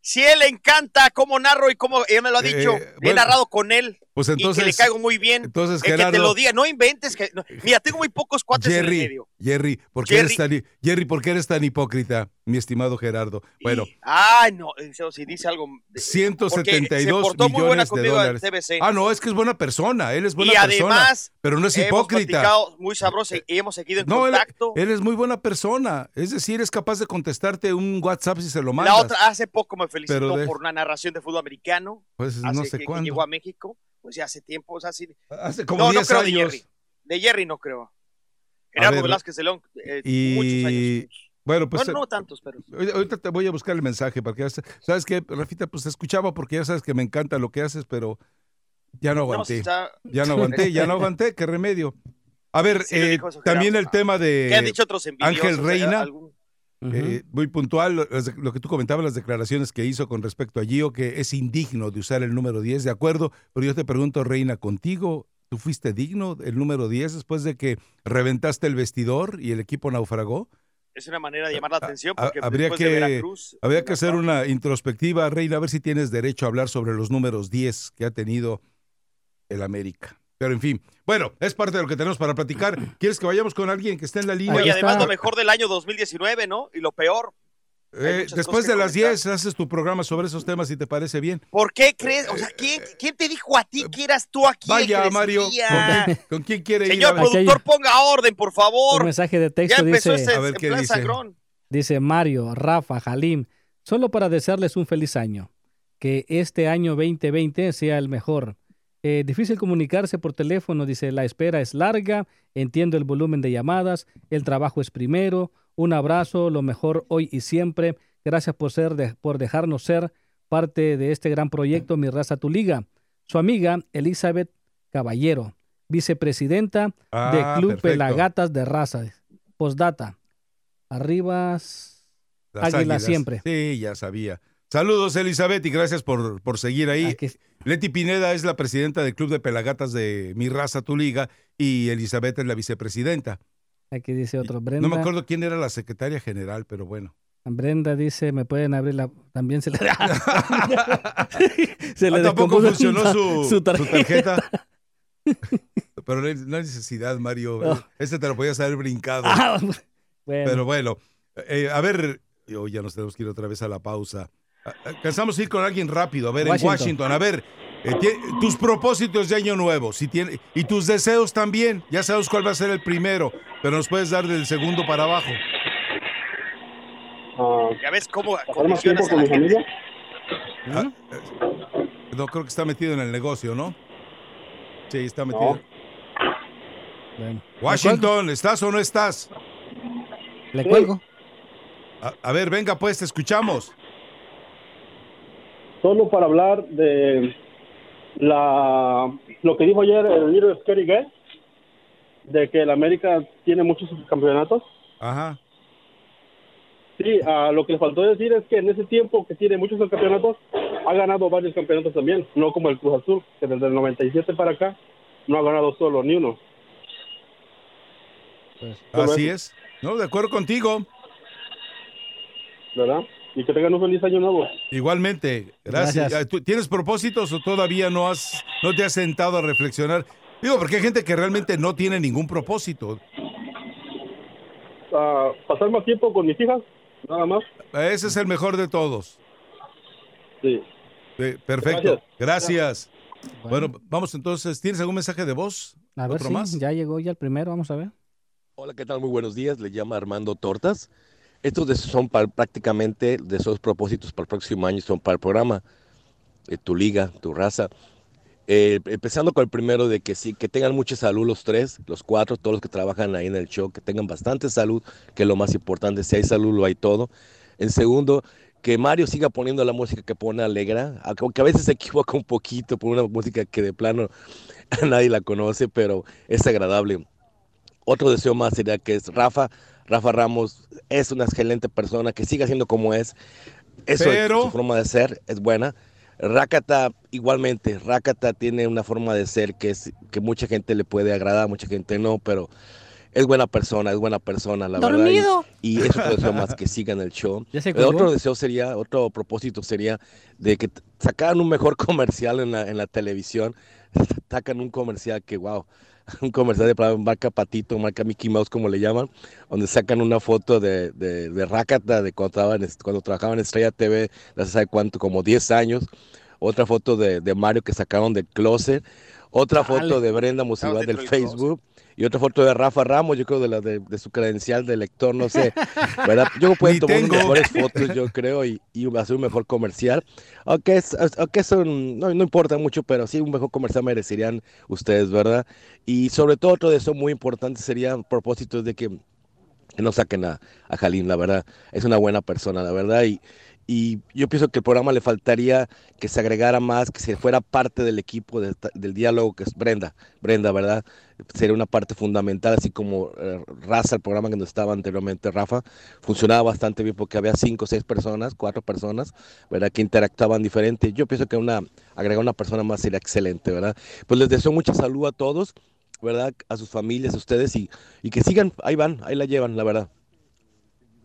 si él le encanta cómo narro y cómo él me lo ha dicho, Eh, le he narrado con él Pues y entonces que le caigo muy bien. entonces, que te Gerardo- lo diga, no inventes que no. mira, tengo muy pocos cuates en el Jerry, medio. Jerry, ¿por qué eres tan, Jerry, ¿por qué eres tan hipócrita, mi estimado Gerardo? Bueno, Y- ay, no, si dice algo de- porque se 172 portó muy buena millones de en dólares. TBC. Ah, no, es que es buena persona, él es buena y persona, además pero no es hemos hipócrita. platicado muy sabroso y hemos seguido en No, él, contacto. él es muy buena persona, es decir, es capaz de contestarte un WhatsApp si se lo La mandas. otra hace poco me felicitó de- por una narración de fútbol americano. pues hace no que- sé que cuándo. llegó a México, pues ya hace tiempo, o sea, sí. Hace como no, 10 no creo de. Jerry. De Jerry no creo. Gerardo Velázquez de León, eh, y- muchos años. Bueno, pues bueno, no tantos, pero Ahorita- te voy a buscar el mensaje para que sabes que Rafita pues te escuchaba porque ya sabes que me encanta lo que haces, pero ya no no, aguanté. está- Ya no aguanté, ya no aguanté, qué remedio. A ver, Sí, eh, también el tema ¿Qué han de dicho otros envidiosos? Ángel Reina. Algún- Eh, muy puntual, lo, que tú comentabas, las declaraciones que hizo con respecto a Gio, que es indigno de usar el número 10, de acuerdo, pero yo te pregunto, Reina, contigo, ¿tú fuiste digno del número 10 después de que reventaste el vestidor y el equipo naufragó? Es una manera de llamar la atención porque habría después que- de Veracruz. Habría que hacer una introspectiva, Reina, a ver si tienes derecho a hablar sobre los números 10 que ha tenido el América. Pero en fin, bueno, es parte de lo que tenemos para platicar. ¿Quieres que vayamos con alguien que esté en la línea? Ahí además lo mejor del año 2019, ¿no? Y lo peor. Eh, después de las comentar. 10 haces tu programa sobre esos temas si te parece bien. ¿Por qué crees? O sea, ¿quién, quién te dijo a ti que eras tú aquí? Vaya, Mario? ¿con, con quién quiere ir? Señor Aquí hay- productor, ponga orden, por Un favor. mensaje de Ya texto empezó dice, ese A ver, en ¿qué plan dice? dice Mario, Rafa, Jalim, solo para desearles un feliz año. que este año 2020 sea el mejor. Eh, difícil comunicarse por teléfono, dice, la espera es larga, entiendo el volumen de llamadas, el trabajo es primero, un abrazo, lo mejor hoy y siempre, gracias por, ser de- por dejarnos ser parte de este gran proyecto Mi Raza Tu Liga. Su amiga Elizabeth Caballero, vicepresidenta Ah, de Club perfecto. Pelagatas de Raza. Postdata, arriba Las Águila siempre. Sí, ya sabía. Saludos, Elizabeth, y gracias por, por seguir ahí. Aquí- Leti Pineda es la presidenta del Club de Pelagatas de Mi Raza, Tu Liga, y Elizabeth es la vicepresidenta. Aquí dice otro, Brenda. No me acuerdo quién era la secretaria general, pero bueno. Brenda dice, me pueden abrir la... También se le... se le Ah, tampoco funcionó su, su su tarjeta. Pero no hay no hay necesidad, Mario. No. Este te lo podías haber brincado. Ah, bueno, Pero bueno, eh, a ver, hoy ya nos tenemos que ir otra vez a la pausa. Alcanzamos a ir con alguien rápido. A ver, en Washington. A ver, eh, tus propósitos de año nuevo, si tiene, y tus deseos también. Ya sabes cuál va a ser el primero, pero nos puedes dar del segundo para abajo. Ah, Ya ves cómo tiempo condicionas a con la mi gente. familia. Ah, eh, no creo que está metido en el negocio, ¿no? Sí, está metido. No. bueno. Washington, ¿estás o no estás? Le cuelgo. A, a ver, venga, pues, te escuchamos. Solo para hablar de la lo que dijo ayer el líder Scary Gay, de que el América tiene muchos campeonatos. Ajá. Sí, ah, lo que le faltó decir es que en ese tiempo que tiene muchos campeonatos, ha ganado varios campeonatos también, no como el Cruz Azul, que desde el 97 para acá no ha ganado solo ni uno. Solo Así eso, es. No, de acuerdo contigo. ¿Verdad? Y que tengan un feliz año nuevo. Igualmente, gracias. Gracias. Ah, ¿Tú ¿Tienes propósitos o todavía no has, no te has sentado a reflexionar? Digo, porque hay gente que realmente no tiene ningún propósito. Pasar más tiempo con mis hijas, nada más. Ese es el mejor de todos. Sí. Eh, perfecto. Gracias. Gracias. Bueno, vamos entonces. ¿Tienes algún mensaje de voz? a ver ¿Otro si más? ya llegó ya el primero, vamos a ver. Hola, ¿qué tal? Muy buenos días. Le llama Armando Tortas. Estos son para- prácticamente de esos propósitos para el próximo año, son para el programa, eh, tu liga, tu raza. Eh, empezando con el primero de que sí, que tengan mucha salud los tres, los cuatro, todos los que trabajan ahí en el show, que tengan bastante salud, que es lo más importante. Si hay salud, lo hay todo. En segundo, que Mario siga poniendo la música que pone alegra, aunque a veces se equivoca un poquito por una música que de plano nadie la conoce, pero es agradable. Otro deseo más sería que es Rafa, Rafa Ramos es una excelente persona, que siga siendo como es. Eso Pero- su forma de ser es buena. Rakata igualmente, Rakata tiene una forma de ser que es que mucha gente le puede agradar, mucha gente no, pero es buena persona, es buena persona, la verdad. Y, y eso otro deseo más que sigan el show. El colgó. otro deseo sería, otro propósito sería de que sacaran un mejor comercial en la, en la televisión. Sacan un comercial que, wow, un comercial de marca Patito, marca Mickey Mouse, como le llaman, donde sacan una foto de, de, de Rakata de cuando, trabajaba en, cuando trabajaba en Estrella TV, no sé cuánto, como 10 años. Otra foto de, de Mario que sacaron del closet. Otra foto de Brenda Musival del. Facebook. Y otra foto de Rafa Ramos, yo creo de la de, de su credencial de lector, no sé. ¿verdad? Yo puedo tomar tengo. mejores fotos, yo creo, y, y hacer un mejor comercial. Aunque, es, aunque eso no, no importa mucho, pero sí un mejor comercial merecerían ustedes, ¿verdad? Y sobre todo otro deseo muy importante sería propósitos de que, que no saquen a, a Jalín, la verdad. Es una buena persona, la verdad. Y, y yo pienso que el programa le faltaría que se agregara más, que se fuera parte del equipo de del diálogo, que es Brenda, Brenda, ¿verdad? Sería una parte fundamental, así como eh, Raza, el programa que nos estaba anteriormente, Rafa, funcionaba bastante bien porque había cinco seis personas, cuatro personas, ¿verdad? Que interactuaban diferente. Yo pienso que una, agregar una persona más sería excelente, ¿verdad? Pues les deseo mucha salud a todos, ¿verdad? A sus familias, a ustedes y, y que sigan, ahí van, ahí la llevan, la verdad.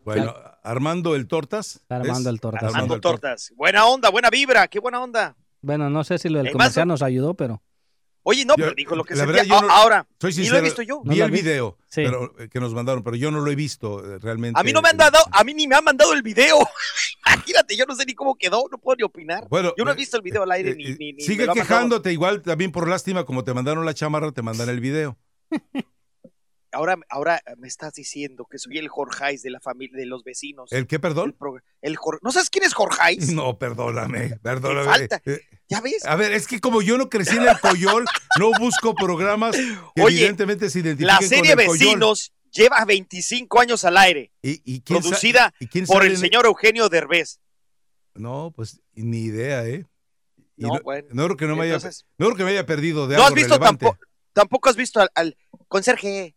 Bueno, Armando el Tortas. Armando el Tortas. Armando Armando el Tortas. Buena onda, buena vibra, qué buena onda. Bueno, no sé si lo del comercial nos ayudó, pero Oye, no, Yo- pero dijo lo que verdad, yo no- Ahora, Soy ni lo he sincero, visto yo. ¿No Vi lo el video Sí. pero, eh, que nos mandaron, pero yo no lo he visto eh, realmente. A mí no me han dado, a mí ni me han mandado el video. Imagínate, yo no sé ni cómo quedó, no puedo ni opinar. Bueno, yo no he eh, visto el video al aire eh, ni, eh, ni, Sigue quejándote, igual también por lástima, como te mandaron la chamarra, te mandan el video. ahora, ahora me estás diciendo que soy el Jorgeis de la familia, de los vecinos. ¿El qué, perdón? El, pro- el Jor- ¿No sabes quién es Jorgeis? No, perdóname, perdóname. falta. Eh, ¿Ya ves? A ver, es que como yo no crecí en el Coyol, no busco programas que Oye, evidentemente se identifiquen La con serie Coyol. Vecinos lleva 25 años al aire, ¿Y, y quién producida y quién por el en- señor Eugenio Derbez. No, pues ni idea, ¿eh? Y No, no, bueno. no creo que no me haya, no creo que me haya perdido de ¿No has visto relevante. tampoco, tampoco has visto al, al conserje,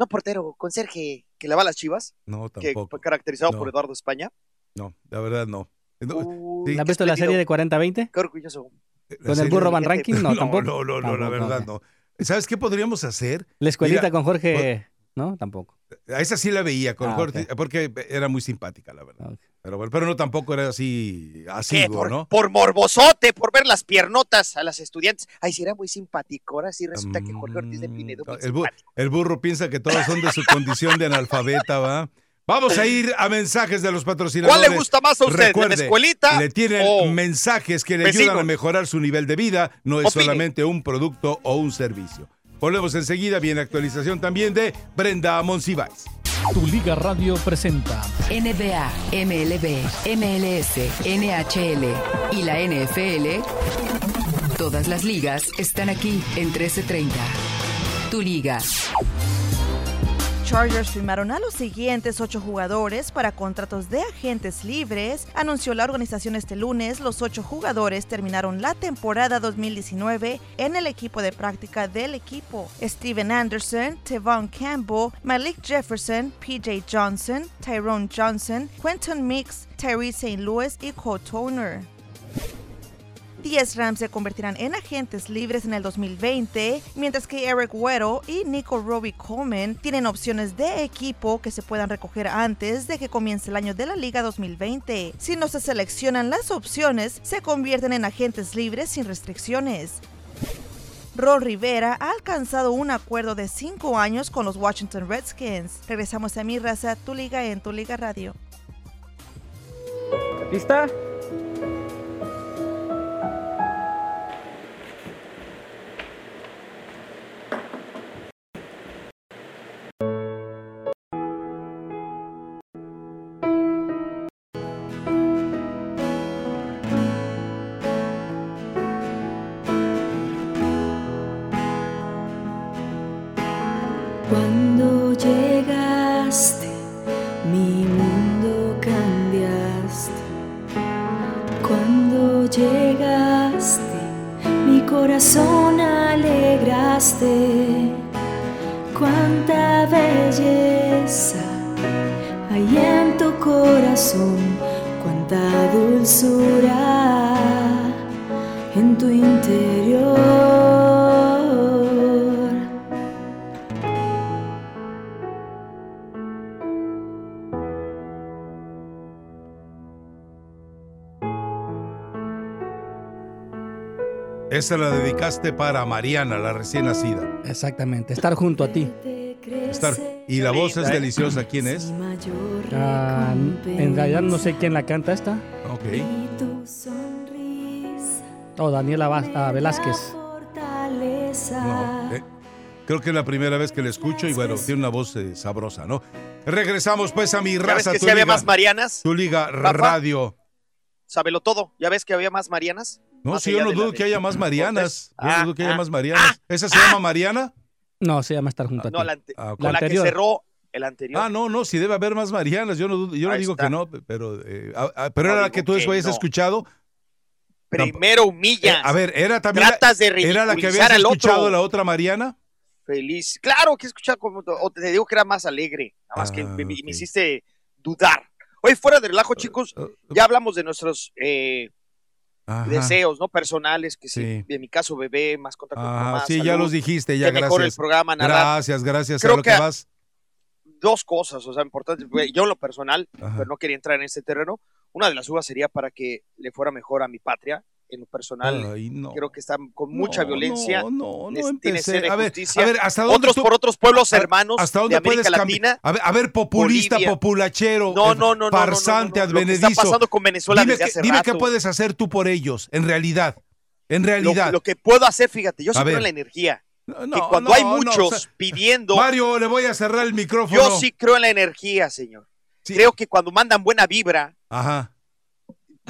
no portero, conserje que le va a las chivas, No, que tampoco. fue caracterizado No. por Eduardo España? No, la verdad no. No, Uy. ¿La has visto la serie de espléndido. 40-20? Qué orgulloso. la ¿Con el burro Van. Ranking? No, No, tampoco. no, no, no, la verdad no. ¿Sabes qué podríamos hacer? La escuelita Mira, con Jorge, ¿no? Tampoco. A esa sí la veía con Ah, Jorge, porque era muy simpática, la verdad. Ok. Pero bueno, pero no tampoco era así Por, ¿no? por morbosote, por ver las piernotas a las estudiantes. Ay, si era muy simpático. Ahora sí resulta que Jorge Ortiz de Pinedo muy Mm, el, bu- simpático. el burro piensa que todos son de su condición de analfabeta, ¿va? Vamos a ir a mensajes de los patrocinadores. ¿Cuál le gusta más a usted? ¿La Recuerde, escuelita Le tienen o mensajes que le ayudan a mejorar su nivel de vida. No es Opine. solamente un producto o un servicio. Volvemos enseguida. Viene actualización también de Brenda Monsiváis. Tu Liga Radio presenta NBA, MLB, MLS, NHL y la NFL. Todas las ligas están aquí en 1330. Tu liga. Chargers firmaron a los siguientes ocho jugadores para contratos de agentes libres. Anunció la organización este lunes. Los ocho jugadores terminaron la temporada 2019 en el equipo de práctica del equipo. Steven Anderson, Tevon Campbell, Malik Jefferson, PJ Johnson, Tyrone Johnson, Quentin Mix, Terry St. Louis y Cole Toner. 10 Rams se convertirán en agentes libres en el 2020, mientras que Eric Weddle y Nico Robbie Coleman tienen opciones de equipo que se puedan recoger antes de que comience el año de la Liga 2020. Si no se seleccionan las opciones, se convierten en agentes libres sin restricciones. Ron Rivera ha alcanzado un acuerdo de 5 años con los Washington Redskins. Regresamos a mi raza, tu liga en tu liga radio. ¿Lista? Esa la dedicaste para Mariana, la recién nacida. Exactamente, estar junto a ti. Estar- Y la voz es deliciosa. ¿Quién es? Ah, en realidad no sé quién la canta esta. Ok. Tu sonrisa, Oh, Daniela ah, Velázquez. No, eh, creo que es la primera vez que la escucho y bueno, tiene una voz eh, sabrosa, ¿no? Regresamos pues a mi ¿Ya ves raza, que tu si había más Marianas? tu liga Rafa? radio. Sábelo todo. ¿Ya ves que había más Marianas? No, sí, yo no de la dudo que haya más Marianas. Yo no Ah, dudo que haya ah, más Marianas. ¿Esa se llama Mariana? No, se llama estar junto a ti. No, la, ante- Ah, la, La que cerró el anterior. Ah, no, no, sí debe haber más Marianas. Yo no, dudo- yo no digo está. que no, pero, eh, ah, ah, pero No era la que tú que habías no. escuchado. Primero humillas. Eh, a ver, era también la- Tratas de era la que ridiculizar habías al otro. escuchado la otra Mariana. Feliz. Claro que he escuchado como. O te digo que era más alegre. Nada más que Ah, me, hiciste dudar. Oye, fuera de relajo, chicos, Uh, uh, ya hablamos de nuestros eh, ajá. deseos, ¿no? Personales, que sí. Sí. En mi caso, bebé, mascota con Ah, mamá, sí, ya los dijiste, ya que mejore el gracias. programa, narrar. Gracias, gracias Creo a lo que, que- vas. Dos cosas, o sea, importantes. Yo en lo personal, Ajá. pero no quería entrar en este terreno. Una de las uvas sería para que le fuera mejor a mi patria. En lo personal, Ay, no. creo que está con mucha No, viencia. No, no, no empecé. de A ver, a ver, ¿hasta dónde Otros tú- por otros pueblos hermanos ¿Hasta de dónde América puedes? Latina. A ver, a ver, populista, Bolivia. populachero, No, eh, no, no, farsante, que está advenedizo. pasando con Venezuela Dime, desde qué- hace dime rato. qué puedes hacer tú por ellos, en realidad. En realidad. Lo, que puedo hacer, fíjate, yo siempre ver. la energía. No, que cuando hay muchos o sea, pidiendo, Mario, le voy a cerrar el micrófono. yo sí creo en la energía, señor. Creo que cuando mandan buena vibra, Ajá.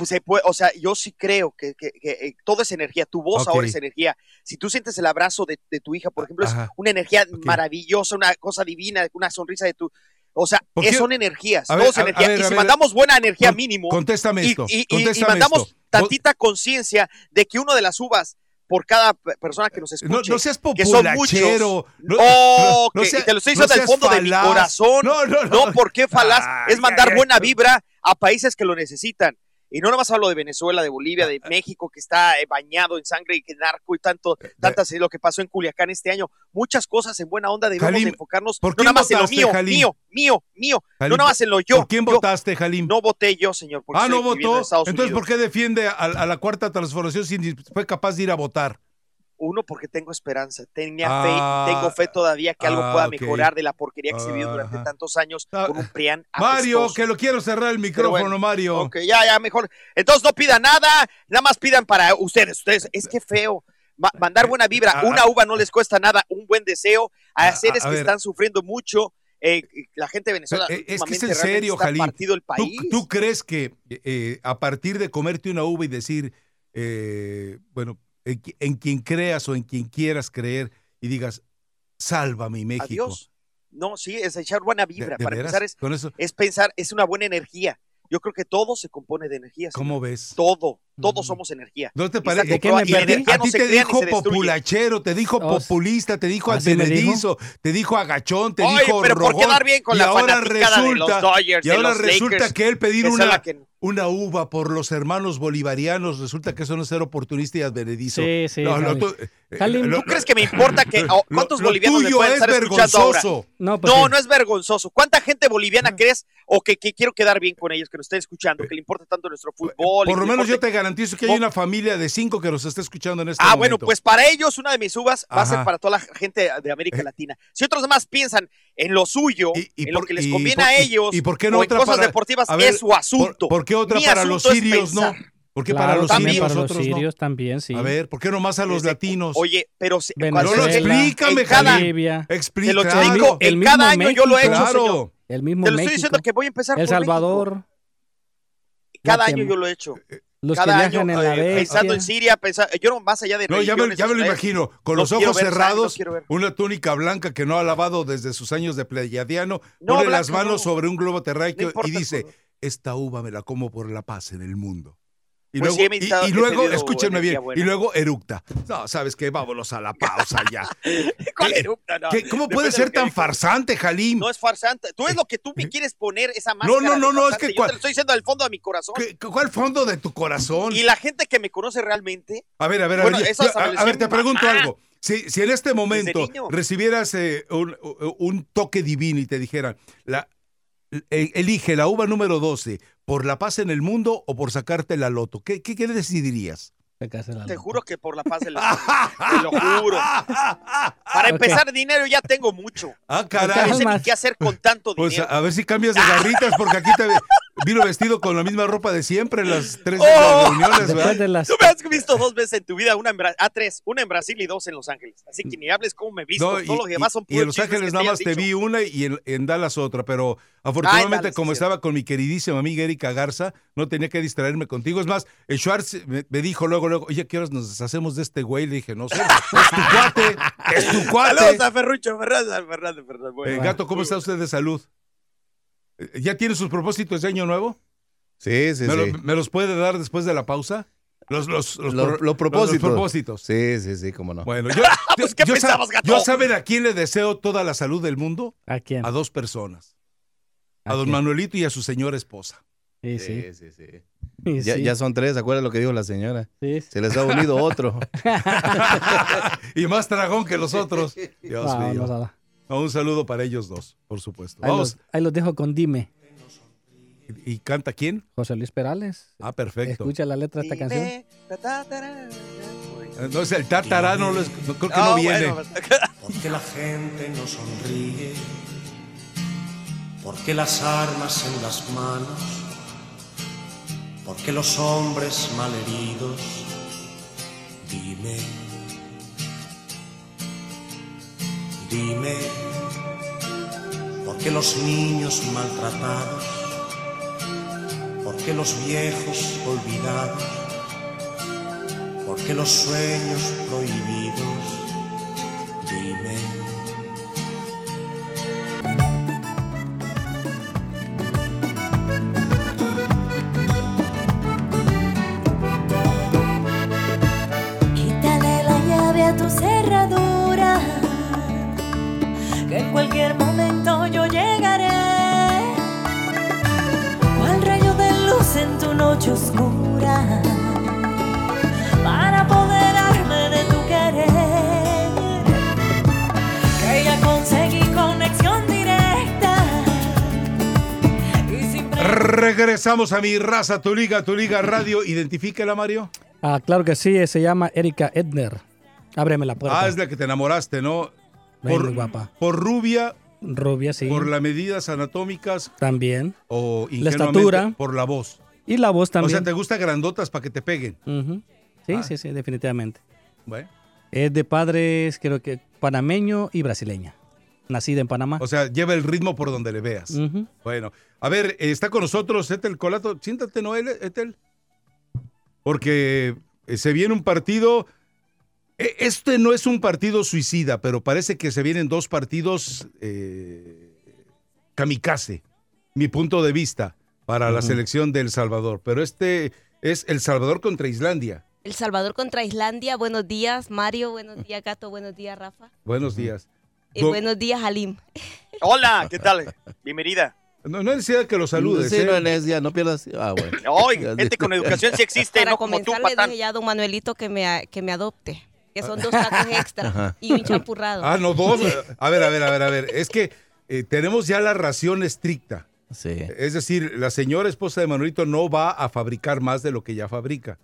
Pues se puede, o sea, yo sí creo que, que- que, eh, todo es energía, tu voz Ok. ahora es energía. Si tú sientes el abrazo de, de tu hija, por ejemplo, es Ajá. una energía maravillosa, una cosa divina, una sonrisa de tu... O sea, es- son energías, A ver, todo es a- a energía. ver, y a si ver, mandamos buena energía mínimo, contéstame y- esto, y, y- y contéstame mandamos esto. tantita conciencia de que uno de las uvas por cada pe- persona que nos escuche, No, no seas que son muchos, populachero. No, oh, no, no que- sea- te lo estoy no diciendo del fondo de mi falaz. corazón. No, no, no. ¿por qué falaz? Ay, es mandar buena vibra a países que lo necesitan. Y no nomás hablo de Venezuela, de Bolivia, Ah, de México, que está eh, bañado en sangre y que narco y tanto, Eh, tantas lo que pasó en Culiacán este año. Muchas cosas en buena onda debemos Jalim, de enfocarnos. ¿por no nada más en lo mío, Jalim? mío, mío, mío. No nada más en lo yo. ¿Por quién yo. votaste, Jalim? No voté yo, señor. Ah, no votó. en Entonces, Unidos. ¿por qué defiende a, a la cuarta transformación si fue capaz de ir a votar? Uno, porque tengo esperanza, tenía Ah, fe, tengo fe todavía que algo ah, pueda ok. mejorar de la porquería que se vivió durante Ajá. tantos años con un PRIAN Mario, apestoso. que lo quiero cerrar el micrófono, bueno, Mario. Ok, ya, ya, mejor. Entonces no pidan nada, nada más pidan para ustedes. Ustedes, es que feo. Ma- mandar buena vibra, Ah, una ah. uva no les cuesta nada, un buen deseo a Ah, seres que ver. están sufriendo mucho. eh, la gente de Venezuela Eh, Es que es en serio, está Jalim. partido el ¿Tú, país. tú crees que eh, a partir de comerte una uva y decir, eh, bueno, en, en quien creas o en quien quieras creer y digas, sálvame México? Adiós. No, sí, es echar buena vibra. ¿De Para veras? empezar, es, Con eso, es pensar, es una buena energía. Yo creo que todo se compone de energía. señor. ¿cómo ves? Todo, todos somos energía. ¿No te parece? Y Y la a no ti te dijo populachero, te dijo Oh, populista, te dijo ¿así me advenedizo, te dijo agachón, te Oye, dijo pero por quedar bien con y la ahora fanaticada de los resulta, Dodgers, y de ahora los resulta Lakers, que él pedir una, que- una uva por los hermanos bolivarianos, resulta que eso no es ser oportunista y advenedizo. Sí, sí, No, no, tú, eh, Jalim, lo- ¿Tú crees que me importa que oh, lo- cuántos lo bolivianos me tuyo pueden es estar escuchando ahora? vergonzoso. No, pues No, sí. no es vergonzoso. ¿Cuánta gente boliviana crees o que, que quiero quedar bien con ellos, que nos estén escuchando, que le importa tanto nuestro fútbol? y Por lo menos yo te garantizo que hay Mo- una familia de cinco que nos está escuchando en este Ah, momento. bueno, pues para ellos una de mis uvas va a ser Ajá. para toda la gente de América Latina. Si otros demás piensan en lo suyo, Y- y en lo por- que les y conviene por- a ellos, y por qué no o en otra cosas para- deportivas, ver, es su asunto. ¿Por, por qué otra Mi para los sirios no? pensar. ¿Por qué Claro, para los también sirios para los nosotros no? sirios también, sí. A ver, ¿por qué nomás a los Desde- latinos? Oye, pero si- no, Venezuela, explícame, en cada-. Bolivia, te Explica. lo explico, el en mismo cada año yo lo he hecho, Claro. señor. el mismo Te lo estoy México, diciendo que voy a empezar El por México. Salvador, Cada Guatem- año yo lo he hecho. Los Cada que año, en la eh, pensando en. Siria, pensando, yo no más allá de No, ya me, ya me lo imagino, con no los ojos ver cerrados, no una túnica blanca que no ha lavado desde sus años de pleyadiano, No, pone las manos no. sobre un globo terráqueo importa y dice, esta uva me la como por la paz en el mundo. Y Pues luego, sí, y- y, luego escúchenme bien, buena. y luego eructa. No, ¿sabes qué? Vámonos a la pausa ya. ¿Cuál ¿Qué- eructa? No, ¿Qué- ¿Cómo después puede de ser tan dijo. farsante, Jalim? No es farsante. Tú es lo que tú me quieres poner esa No, máscara. no, de no, no, es que Yo te lo estoy diciendo del fondo de mi corazón. ¿Qué- ¿Cuál fondo de tu corazón? Y la gente que me conoce realmente, A ver, a ver, a Bueno, ver. yo- a, ver, te pregunto mamá. algo. Si, si en este momento recibieras eh, un, un toque divino y te dijeran, la, eh, elige la uva número 12, ¿por la paz en el mundo o por sacarte la loto? ¿Qué, qué, qué decidirías? Te juro que por la paz de la Te lo juro. Para empezar, dinero ya tengo mucho. Ah, No caray. sé ni qué hacer con tanto Pues dinero. a, a ver si cambias de garritas, porque aquí te vino vestido con la misma ropa de siempre en las tres de Oh. las reuniones, ¿verdad? de las Tú me has visto dos veces en tu vida, una en Bra- ah, tres, una en Brasil y dos en Los Ángeles. Así que ni hables cómo me he visto. No, y, Todo lo demás son y- y en Los Ángeles nada más te vi una y en, en Dallas otra, pero afortunadamente Dallas, como sí, estaba con mi queridísima amiga Erika Garza, no tenía que distraerme contigo. Es más, el Schwartz me, me dijo luego, luego, oye, ¿qué horas nos deshacemos de este güey? Le dije, no sé, es tu cuate, es tu cuate. Saludos a Ferrucho, Fernández, Fernández, Fernández. Eh, gato, ¿cómo está usted de salud? Eh, ¿Ya tiene sus propósitos de año nuevo? Sí, sí, ¿Me, lo- sí. me los puede dar después de la pausa? Los, los, los, Lo- pro- los propósitos. los propósitos. Sí, sí, sí, cómo no. Bueno, yo, Pues, ¿qué yo, sa- pensabas, gato? yo saben a quién le deseo toda la salud del mundo? ¿A quién? A dos personas. A ¿A don quién? Manuelito y a su señora esposa. Sí, sí. Sí, sí, sí. Sí, Ya, sí. ya son tres, ¿acuerdas lo que dijo la señora? Se les ha unido otro. y más dragón que los otros. Dios Vamos mío. a la- No, un saludo para ellos dos, por supuesto. Ahí Vamos. los, ahí los dejo con Dime. ¿Y canta quién? José Luis Perales. Ah, perfecto. Escucha la letra de esta canción. Dime, No es el tatará, no, lo es- no, creo que Ah, no viene. bueno, Porque la gente no sonríe, porque las armas en las manos, porque los hombres malheridos, dime. Dime, ¿por qué los niños maltratados? ¿Por qué los viejos olvidados? ¿Por qué los sueños prohibidos? Dime. En cualquier momento yo llegaré. Cual rayo de luz en tu noche oscura, para apoderarme de tu querer. Que ya conseguí conexión directa. Y sin Regresamos a mi raza, tu liga, tu liga radio. Identifíquela, Mario. Ah, claro que sí, se llama Erika Edner. Ábreme la puerta. Ah, es la que te enamoraste, ¿no? Por, muy guapa. por rubia, Rubia, sí. por las medidas anatómicas También. o La estatura. por la voz. Y la voz O también. sea, te gusta grandotas para que te peguen. Sí, Ah. sí, sí, definitivamente. Bueno. Es de padres, creo que panameño y brasileña. Nacida en Panamá. O sea, lleva el ritmo por donde le veas. Bueno, a ver, está con nosotros Etel Colato. Siéntate, Noel, Etel. Porque eh, se viene un partido. E- Este no es un partido suicida, pero parece que se vienen dos partidos eh, kamikaze, mi punto de vista, para la selección de El Salvador. Pero este es El Salvador contra Islandia. El Salvador contra Islandia. Buenos días, Mario. Buenos días, Gato. Buenos días, Rafa. Buenos días. Y Do- buenos días, Halim. Hola, ¿qué tal? Bienvenida. No, no necesidad que lo saludes. Sí, ¿eh? no es necesidad, no pierdas. Ah, bueno. Gente con educación sí existe, Para no como tú, patán. dije ya a don Manuelito que me, que me adopte. Que son dos tacos extra Ajá. y un champurrado. Ah, no, dos. A ver, a ver, a ver, a ver. Es que eh, tenemos ya la ración estricta. Sí. Es decir, la señora esposa de Manuelito no va a fabricar más de lo que ya fabrica.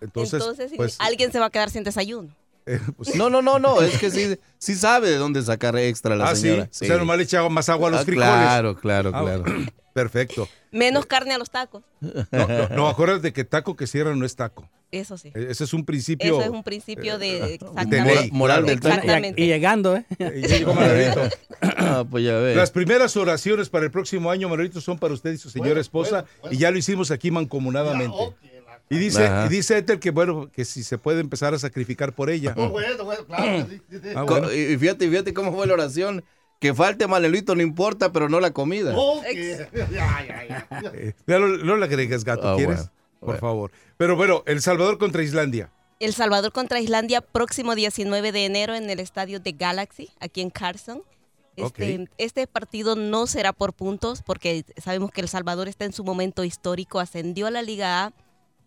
Entonces, Entonces, pues, alguien se va a quedar sin desayuno. Eh, pues, No, no, no, no, es que sí, sí sabe de dónde sacar extra la ah, sí. señora. O sea, nomás le echaba más agua a los Ah, frijoles. Claro, claro, Ah, claro. Perfecto. Menos carne a los tacos. No, no, no, acuérdate que taco que cierra no es taco. Eso sí. Eh, Ese es un principio. Eso es un principio de, de exactamente. ley. Moral del taco. Exactamente. Y llegando, ¿eh? Y llegó Manuelito. Ah, pues ya ves. Las primeras oraciones para el próximo año, Manuelito, son para usted y su señora esposa, y ya lo hicimos aquí mancomunadamente. Y dice, y dice Ethel que bueno, que si se puede empezar a sacrificar por ella. Oh, Ah, bueno. Y fíjate, fíjate cómo fue la oración. Que falte Manuelito no importa, pero no la comida. Eh, ya no, no le agregues gato, Ah, ¿quieres? bueno, Por bueno. favor. Pero bueno, El Salvador contra Islandia. El Salvador contra Islandia, próximo 19 de enero en el estadio de Galaxy, aquí en Carson. Este, este partido no será por puntos porque sabemos que El Salvador está en su momento histórico, ascendió a la Liga A,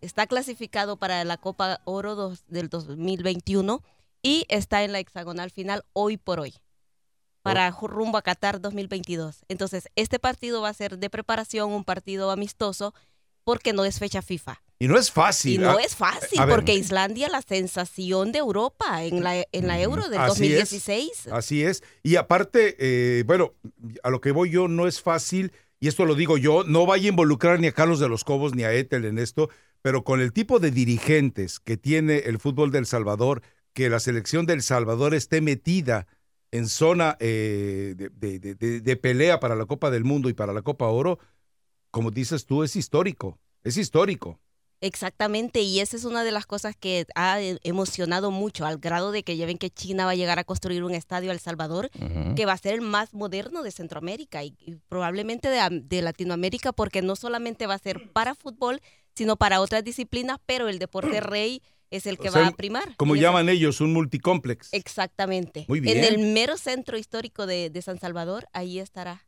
está clasificado para la Copa Oro dos- del 2021 y está en la hexagonal final hoy por hoy para rumbo a Qatar 2022. Entonces, este partido va a ser de preparación, un partido amistoso porque no es fecha FIFA. Y no es fácil. Y no Ah, es fácil, a ver, porque Islandia, la sensación de Europa en la, en la Euro del Así es. 2016. Así es. Y aparte, eh, bueno, a lo que voy yo no es fácil, y esto lo digo yo, no vaya a involucrar ni a Carlos de los Cobos ni a Ethel en esto, pero con el tipo de dirigentes que tiene el fútbol del Salvador, que la selección del Salvador esté metida en zona eh, de, de- de- de- de pelea para la Copa del Mundo y para la Copa Oro, como dices tú, es histórico. Es histórico. Exactamente, y esa es una de las cosas que ha eh, emocionado mucho, al grado de que ya ven que China va a llegar a construir un estadio a El Salvador, que va a ser el más moderno de Centroamérica y, y probablemente de Latinoamérica, porque no solamente va a ser para fútbol, sino para otras disciplinas, pero el deporte rey es el que O sea, va a primar. Como llaman ellos, un multicomplex. Exactamente. Muy bien. En el mero centro histórico de, de San Salvador, ahí estará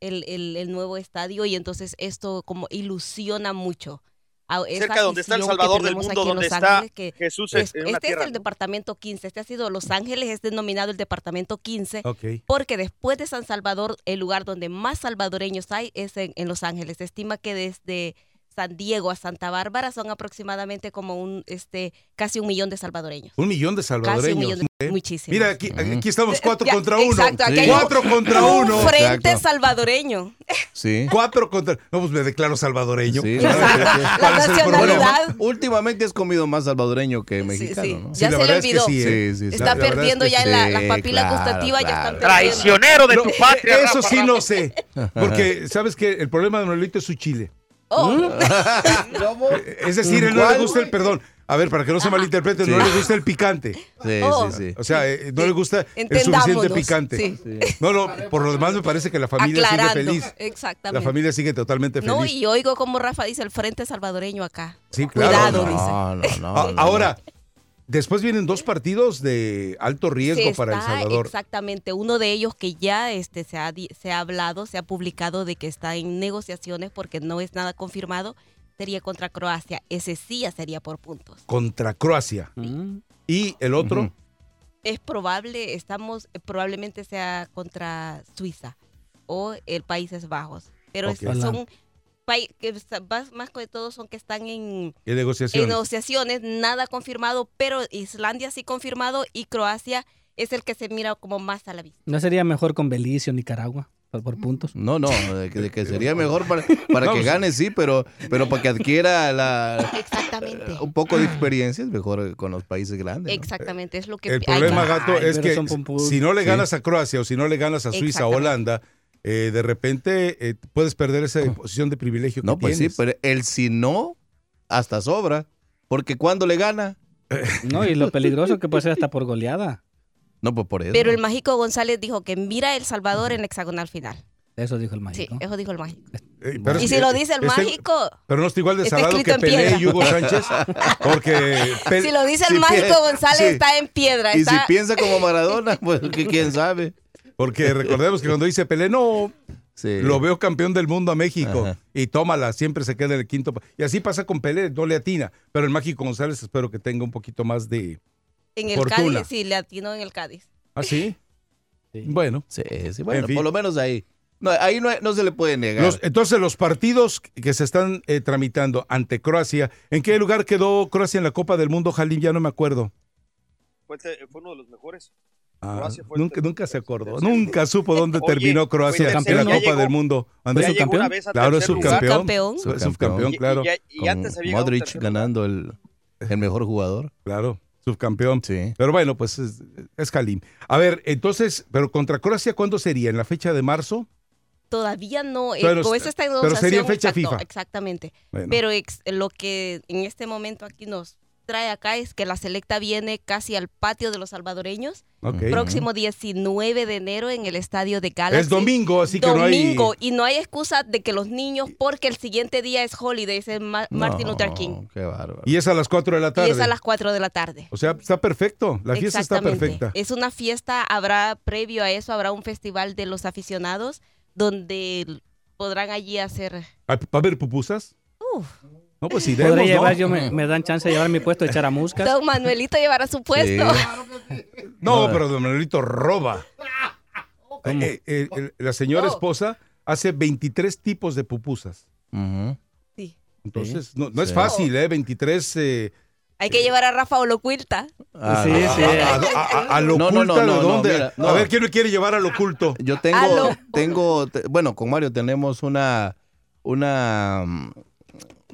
el, el- el nuevo estadio y entonces esto como ilusiona mucho. a Cerca donde está el Salvador del mundo, donde Los está Ángeles, que Jesús es- en una este tierra, es el ¿no? departamento 15, este ha sido Los Ángeles, es denominado el departamento 15, Ok. porque después de San Salvador, el lugar donde más salvadoreños hay es en, en Los Ángeles. Se estima que desde San Diego a Santa Bárbara son aproximadamente como un, este, casi un millón de salvadoreños. Un millón de salvadoreños. Casi un millón de- ¿eh? muchísimos. Mira, aquí, aquí estamos cuatro Ya, contra uno. exacto, aquí hay un- Cuatro contra un uno. frente salvadoreño. Sí. Cuatro contra. No, pues me declaro salvadoreño. Sí, La nacionalidad. Bueno, últimamente has comido más salvadoreño que mexicano, sí. ¿no? Ya se le olvidó. sí. Sí, sí, sí. Está es perdiendo que ya sí. la, las papilas claro, gustativas, ya claro. están perdiendo. No, eh, Eso sí no sé. Porque, ¿sabes qué? El problema de Manuelito es su chile. Oh. Es decir, él no le gusta el perdón. A ver, para que no se malinterprete, no Sí. le gusta el picante. Sí, Oh. sí, sí. O sea, eh, no le gusta el suficiente picante. sí. No, no, por lo demás me parece que la familia Aclarando. sigue feliz. Exactamente. La familia sigue totalmente feliz. No, y oigo como Rafa dice el frente salvadoreño acá. Sí, claro. Cuidado, No, dice. No, no, no. A- no. Ahora, después vienen dos partidos de alto riesgo para El Salvador. Exactamente, uno de ellos que ya este, se, ha, di- se ha hablado, se ha publicado de que está en negociaciones porque no es nada confirmado, sería contra Croacia. Ese sí ya sería por puntos. Contra Croacia. Y el otro. Es probable, estamos, probablemente sea contra Suiza o el Países Bajos. Pero son que más, que todo son que están en, en en negociaciones. nada confirmado, pero Islandia sí confirmado y Croacia es el que se mira como más a la vista. ¿No sería mejor con Belice o Nicaragua por, por puntos? No, no, de que, de que sería mejor para, para No, que gane, sí, pero, pero para que adquiera la, Exactamente. un poco de experiencia es mejor con los países grandes. ¿no? Exactamente, es lo que El problema, Gato, Ay, es que son pum, pum. si no le Sí. ganas a Croacia o si no le ganas a Suiza o. Holanda, eh, de repente eh, puedes perder esa posición de privilegio que No, pues sí, pero el si no, hasta sobra. Porque cuando le gana, No, y lo peligroso que puede ser hasta por goleada. no, pues por eso. Pero el Mágico González dijo que mira El Salvador en hexagonal final. Eso dijo el Sí, mágico. eso dijo el Mágico. Eh, pero Y es si que- lo dice el este- Mágico, Pero no está igual de Está salado que Pelé y. Hugo Sánchez. Porque Pe- si lo dice si el Mágico González sí. está en piedra. y si piensa como Maradona, pues que quién sabe. Porque recordemos que cuando dice Pelé, no, Sí. lo veo campeón del mundo a México. Ajá. Y tómala, siempre se queda en el quinto. Y así pasa con Pelé, no le atina. Pero el Mágico González espero que tenga un poquito más de... en el Fortuna. Cádiz, sí, le atinó en el Cádiz. ¿Ah, sí? Sí. Bueno. Sí, sí, bueno, En fin. por lo menos ahí. No, ahí no, no se le puede negar. Los- entonces, los partidos que se están eh, tramitando ante Croacia, ¿en qué lugar quedó Croacia en la Copa del Mundo, Jalim? Ya no me acuerdo. Fue, fue uno de los mejores. Ah, nunca, nunca se acordó. tercero. Nunca supo dónde Oye, terminó Croacia en la Copa llegó- del Mundo. ¿Ande? Ya ¿Es llegó subcampeón? Claro, es subcampeón. Subcampeón. Subcampeón, Y- y claro. ya- y Con antes había Modric ganando el, el mejor jugador. Claro, subcampeón. Sí. Pero bueno, pues es, es Jalim. A ver, entonces, pero contra Croacia, ¿cuándo sería? ¿En la fecha de marzo? Todavía no, eh, Pero- está en pero sería fecha exacto, FIFA. Exactamente. Bueno. Pero ex- lo que en este momento aquí nos trae acá es que la selecta viene casi al patio de los salvadoreños, próximo 19 de enero en el estadio de Galaxy. Es domingo, así que no hay... Domingo, y no hay excusa de que los niños, porque el siguiente día es holiday, es Ma- Martin Luther King. Qué bárbaro. Y es a las 4 de la tarde. Y es a las 4 de la tarde. O sea, está perfecto. La fiesta está perfecta. Es una fiesta, habrá previo a eso, habrá un festival de los aficionados donde podrán allí hacer... ¿Va a haber pupusas? Uf, No, pues iremos, Podré ¿no? llevar, yo me, me dan chance de llevar mi puesto de echar a muscas. Don Manuelito llevará su puesto. No, No. pero don Manuelito roba. Eh, eh, eh, la señora esposa hace 23 tipos de pupusas. Sí. Entonces, no, no es fácil, ¿eh? 23... eh, Hay que llevar a Rafa Olocuilta. Ah, Sí, sí. a, a- a- a lo No, no, oculto, no, ¿de no, no, dónde? mira, no. A ver, ¿quién me quiere llevar al oculto? Yo tengo, tengo, te- bueno, con Mario tenemos una, una,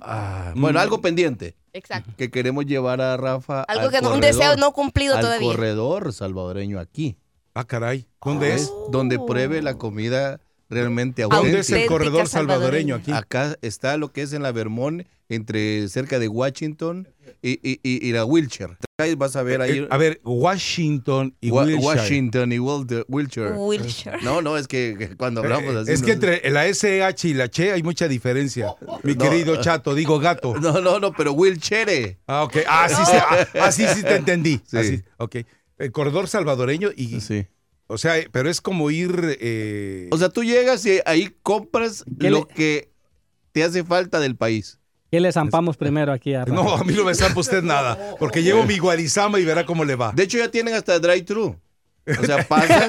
ah, bueno, Mm. algo pendiente Exacto. que queremos llevar a Rafa. Algo al que no, un corredor, deseo no cumplido al todavía. corredor salvadoreño aquí. Ah, caray. ¿Dónde es? Donde pruebe la comida realmente ¿Dónde auténtica. es el corredor salvadoreño aquí? Acá está lo que es en la Vermont, entre cerca de Washington y, y, y, y la Wilshire. Ahí vas a ver ahí. Eh, a ver, Washington y Wa- Wilshire. Washington y Wilshire. Wilshire. No, no, es que, cuando hablamos Eh, así. es no que entre la SH y la Che hay mucha diferencia. Mi No. querido chato, digo gato. No, no, no, pero Wilshire. Ah, ok. Ah, sí, sí, ah, ah, sí, sí te entendí. Sí. Así, ok. El corredor salvadoreño y... Sí. O sea, pero es como ir... eh, O sea, tú llegas y ahí compras ¿Qué lo le- que te hace falta del país. ¿Qué le zampamos primero aquí a Rafa? no, a mí no me zampa usted nada. Porque llevo mi guarizama y verá cómo le va. De hecho, ya tienen hasta drive-thru. O sea, pasas.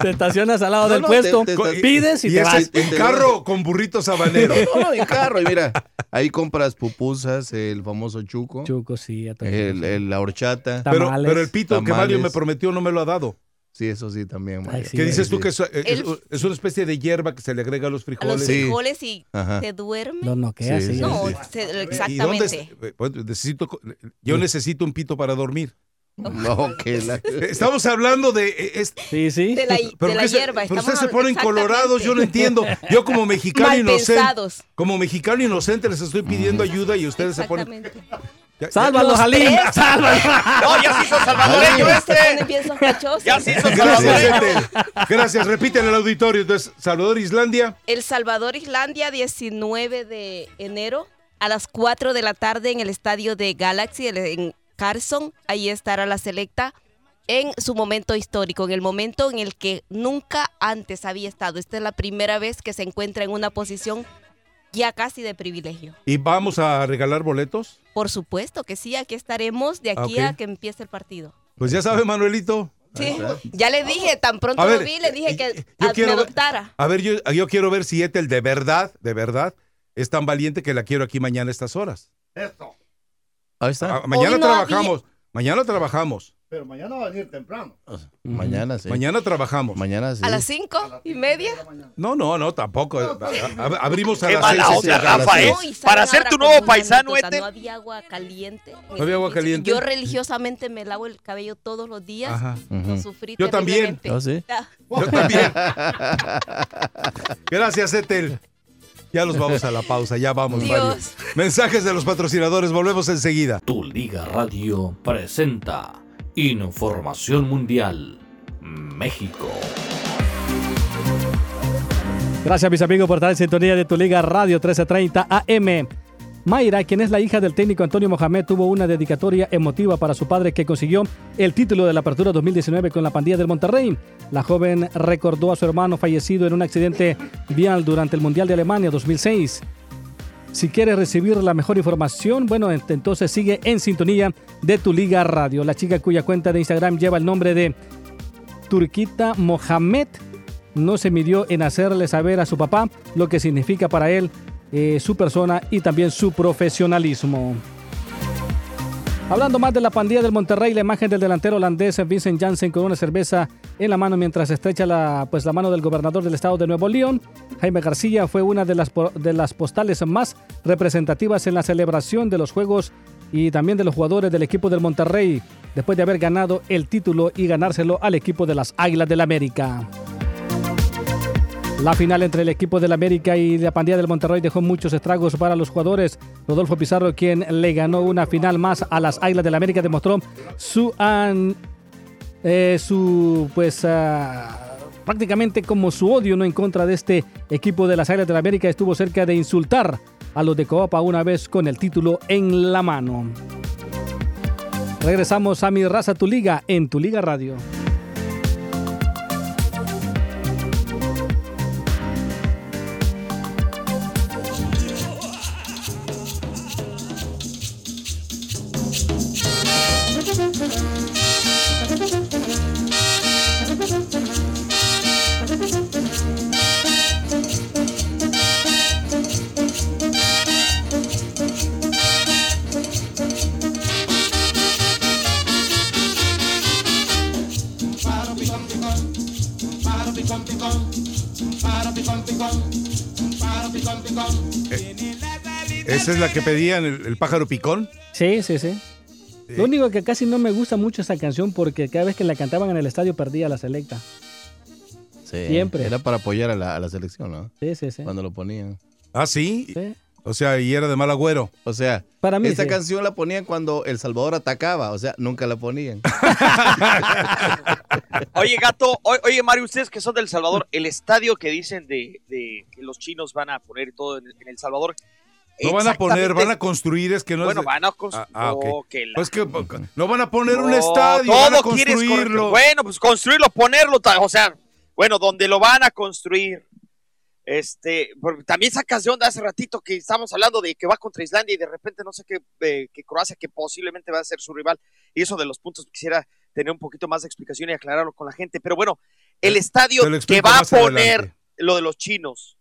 Te estacionas al lado No, del no, puesto, te- te- pides y, Y te vas. en carro con burritos habaneros. No, no, en carro. Y mira, ahí compras pupusas, el famoso chuco. Chuco, sí. El, el- la horchata. Pero, Tamales. pero el pito que Mario me prometió no me lo ha dado. Sí, eso sí también. Sí, ¿Qué dices Sí, tú que es, es- El- es una especie de hierba que se le agrega a los A frijoles? los Sí. frijoles y Ajá. te duerme. Lo noquea, Sí, No, sí. se- ¿Y dónde exactamente. es- pues, necesito, yo necesito un pito para dormir. No, que la- Estamos hablando de... eh, es- Sí, sí. De la, pero de la ¿qué se- hierba. pero ustedes se ponen exactamente. colorados, yo no entiendo. Yo como mexicano Mal inocente, pensados. como mexicano inocente les estoy pidiendo ayuda y ustedes se ponen... Exactamente. Ya- ya- ¡Sálvalo, Los Jalín! tres. ¡Sálvalo! No, ya se hizo salvadoreño este. Ya se hizo Gracias, salvadoreño. Gracias, repiten el auditorio. Entonces, Salvador, Islandia. El Salvador, Islandia, 19 de enero a las 4 de la tarde en el estadio de Galaxy en Carson. Ahí estará la selecta en su momento histórico, en el momento en el que nunca antes había estado. Esta es la primera vez que se encuentra en una posición ya casi de privilegio. ¿Y vamos a regalar boletos? Por supuesto que sí, aquí estaremos de aquí Ok. a que empiece el partido. Pues ya sabe, Manuelito. Sí, ya le dije, tan pronto ver, lo vi, le dije que yo a- quiero me adoptara. A ver, yo, yo quiero ver si Ethel de verdad, de verdad, es tan valiente que la quiero aquí mañana a estas horas. Ahí está. Ah, mañana no trabajamos. Mañana trabajamos. Pero mañana va a venir temprano. Mañana sí. Mañana trabajamos. Mañana sí. A las cinco y media. No, no, no, tampoco. A- a- Abrimos a las seis. onda, a las Rafa, seis. ¿eh? Para ser tu nuevo paisano, Ethel. No había agua caliente. ¿No había agua caliente? Yo religiosamente me lavo el cabello todos los días. Ajá. Lo Ujú. sufrí Yo también. ¿Oh, sí? Ya. Yo también. Gracias, Ethel. Ya nos vamos a la pausa, ya vamos, Dios. Mario. Mensajes de los patrocinadores, volvemos enseguida. Tu Liga Radio presenta Información Mundial México. Gracias, mis amigos, por estar en sintonía de tu Liga Radio 1330 AM. Mayra, quien es la hija del técnico Antonio Mohamed, tuvo una dedicatoria emotiva para su padre que consiguió el título de la Apertura 2019 con la pandilla del Monterrey. La joven recordó a su hermano fallecido en un accidente vial durante el Mundial de Alemania 2006. Si quieres recibir la mejor información, bueno, ent- entonces sigue en sintonía de tu Liga Radio. La chica cuya cuenta de Instagram lleva el nombre de Turquita Mohamed no se midió en hacerle saber a su papá lo que significa para él eh, su persona y también su profesionalismo. Hablando más de la pandilla del Monterrey, la imagen del delantero holandés Vincent Janssen con una cerveza en la mano mientras estrecha la, pues, la mano del gobernador del estado de Nuevo León, Jaime García, fue una de las, de las postales más representativas en la celebración de los Juegos y también de los jugadores del equipo del Monterrey, después de haber ganado el título y ganárselo al equipo de las Águilas del América. La final entre el equipo del América y la pandilla del Monterrey dejó muchos estragos para los jugadores. Rodolfo Pizarro, quien le ganó una final más a las Águilas del América, demostró su, an- eh, su pues ah, prácticamente como su odio no en contra de este equipo de las Águilas del América. Estuvo cerca de insultar a los de Coapa una vez con el título en la mano. Regresamos a Mi Raza Tu Liga en Tu Liga Radio. Esa es la que pedían, el, el pájaro picón. Sí, sí, sí. Lo único que casi no me gusta mucho esa canción porque cada vez que la cantaban en el estadio perdía la selecta. Sí, Siempre. Era para apoyar a la, a la selección, ¿no? Sí, sí, sí. Cuando lo ponían. Ah, sí. Sí. O sea, y era de mal agüero. O sea, Para mí esta sí. canción la ponían cuando El Salvador atacaba, o sea, nunca la ponían. Oye, gato, o- oye, Mario, ustedes que son del Salvador, el estadio que dicen de, de que los chinos van a poner todo en, en El Salvador. No van a poner, van a construir, es que no Bueno, es. de- van a construir. Ah, ah, que la- Pues que no van a poner un estadio, van a todo quieres construirlo. Bueno, pues construirlo, ponerlo, o sea, bueno, donde lo van a construir. Este, porque también sacas de onda hace ratito que estábamos hablando de que va contra Islandia y de repente no sé qué, eh, que Croacia, que posiblemente va a ser su rival. Y eso de los puntos quisiera tener un poquito más de explicación y aclararlo con la gente. Pero bueno, el estadio que va a poner adelante. lo de los chinos,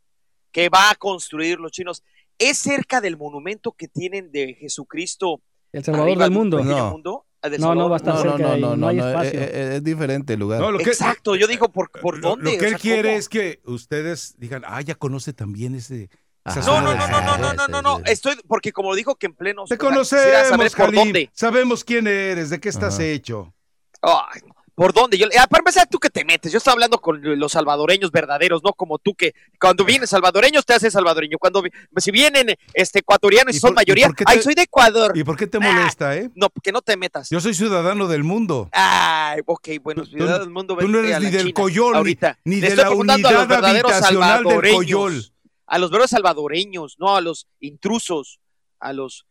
que va a construir los chinos, es cerca del monumento que tienen de Jesucristo. El Salvador del mundo. No. mundo, No, no va a estar No, no, no, no, no hay no, espacio. es, diferente el lugar. No, lo que, Exacto, yo digo, ¿por, por lo- dónde? Lo, que O él sea, quiere ¿cómo? es que ustedes digan, ah, ya conoce también ese. Ajá. No, no, no, no, no, no, Salvador". no, no, no, estoy, porque como dijo que en pleno... Te conocemos, saber por Jalín. dónde. Sabemos quién eres, de qué estás Ajá. hecho. Ay, ¿Por dónde? Yo, ah, para empezar, tú que te metes. Yo estoy hablando con los salvadoreños verdaderos, no como tú que cuando vienen salvadoreños te haces salvadoreño. Cuando si vienen este ecuatorianos y, ¿Y son por- mayoría, te- ay, soy de Ecuador. ¿Y por qué te molesta, eh? No, que no te metas. Yo soy ciudadano del mundo. Ay, ok, bueno, Tú- ciudad del mundo. Tú no eres ni del Coyol, ni, ahorita. ni Le de la preguntando a los unidad verdaderos habitacional del salvadoreños. Coyol. A los verdaderos salvadoreños, no a los intrusos, a los...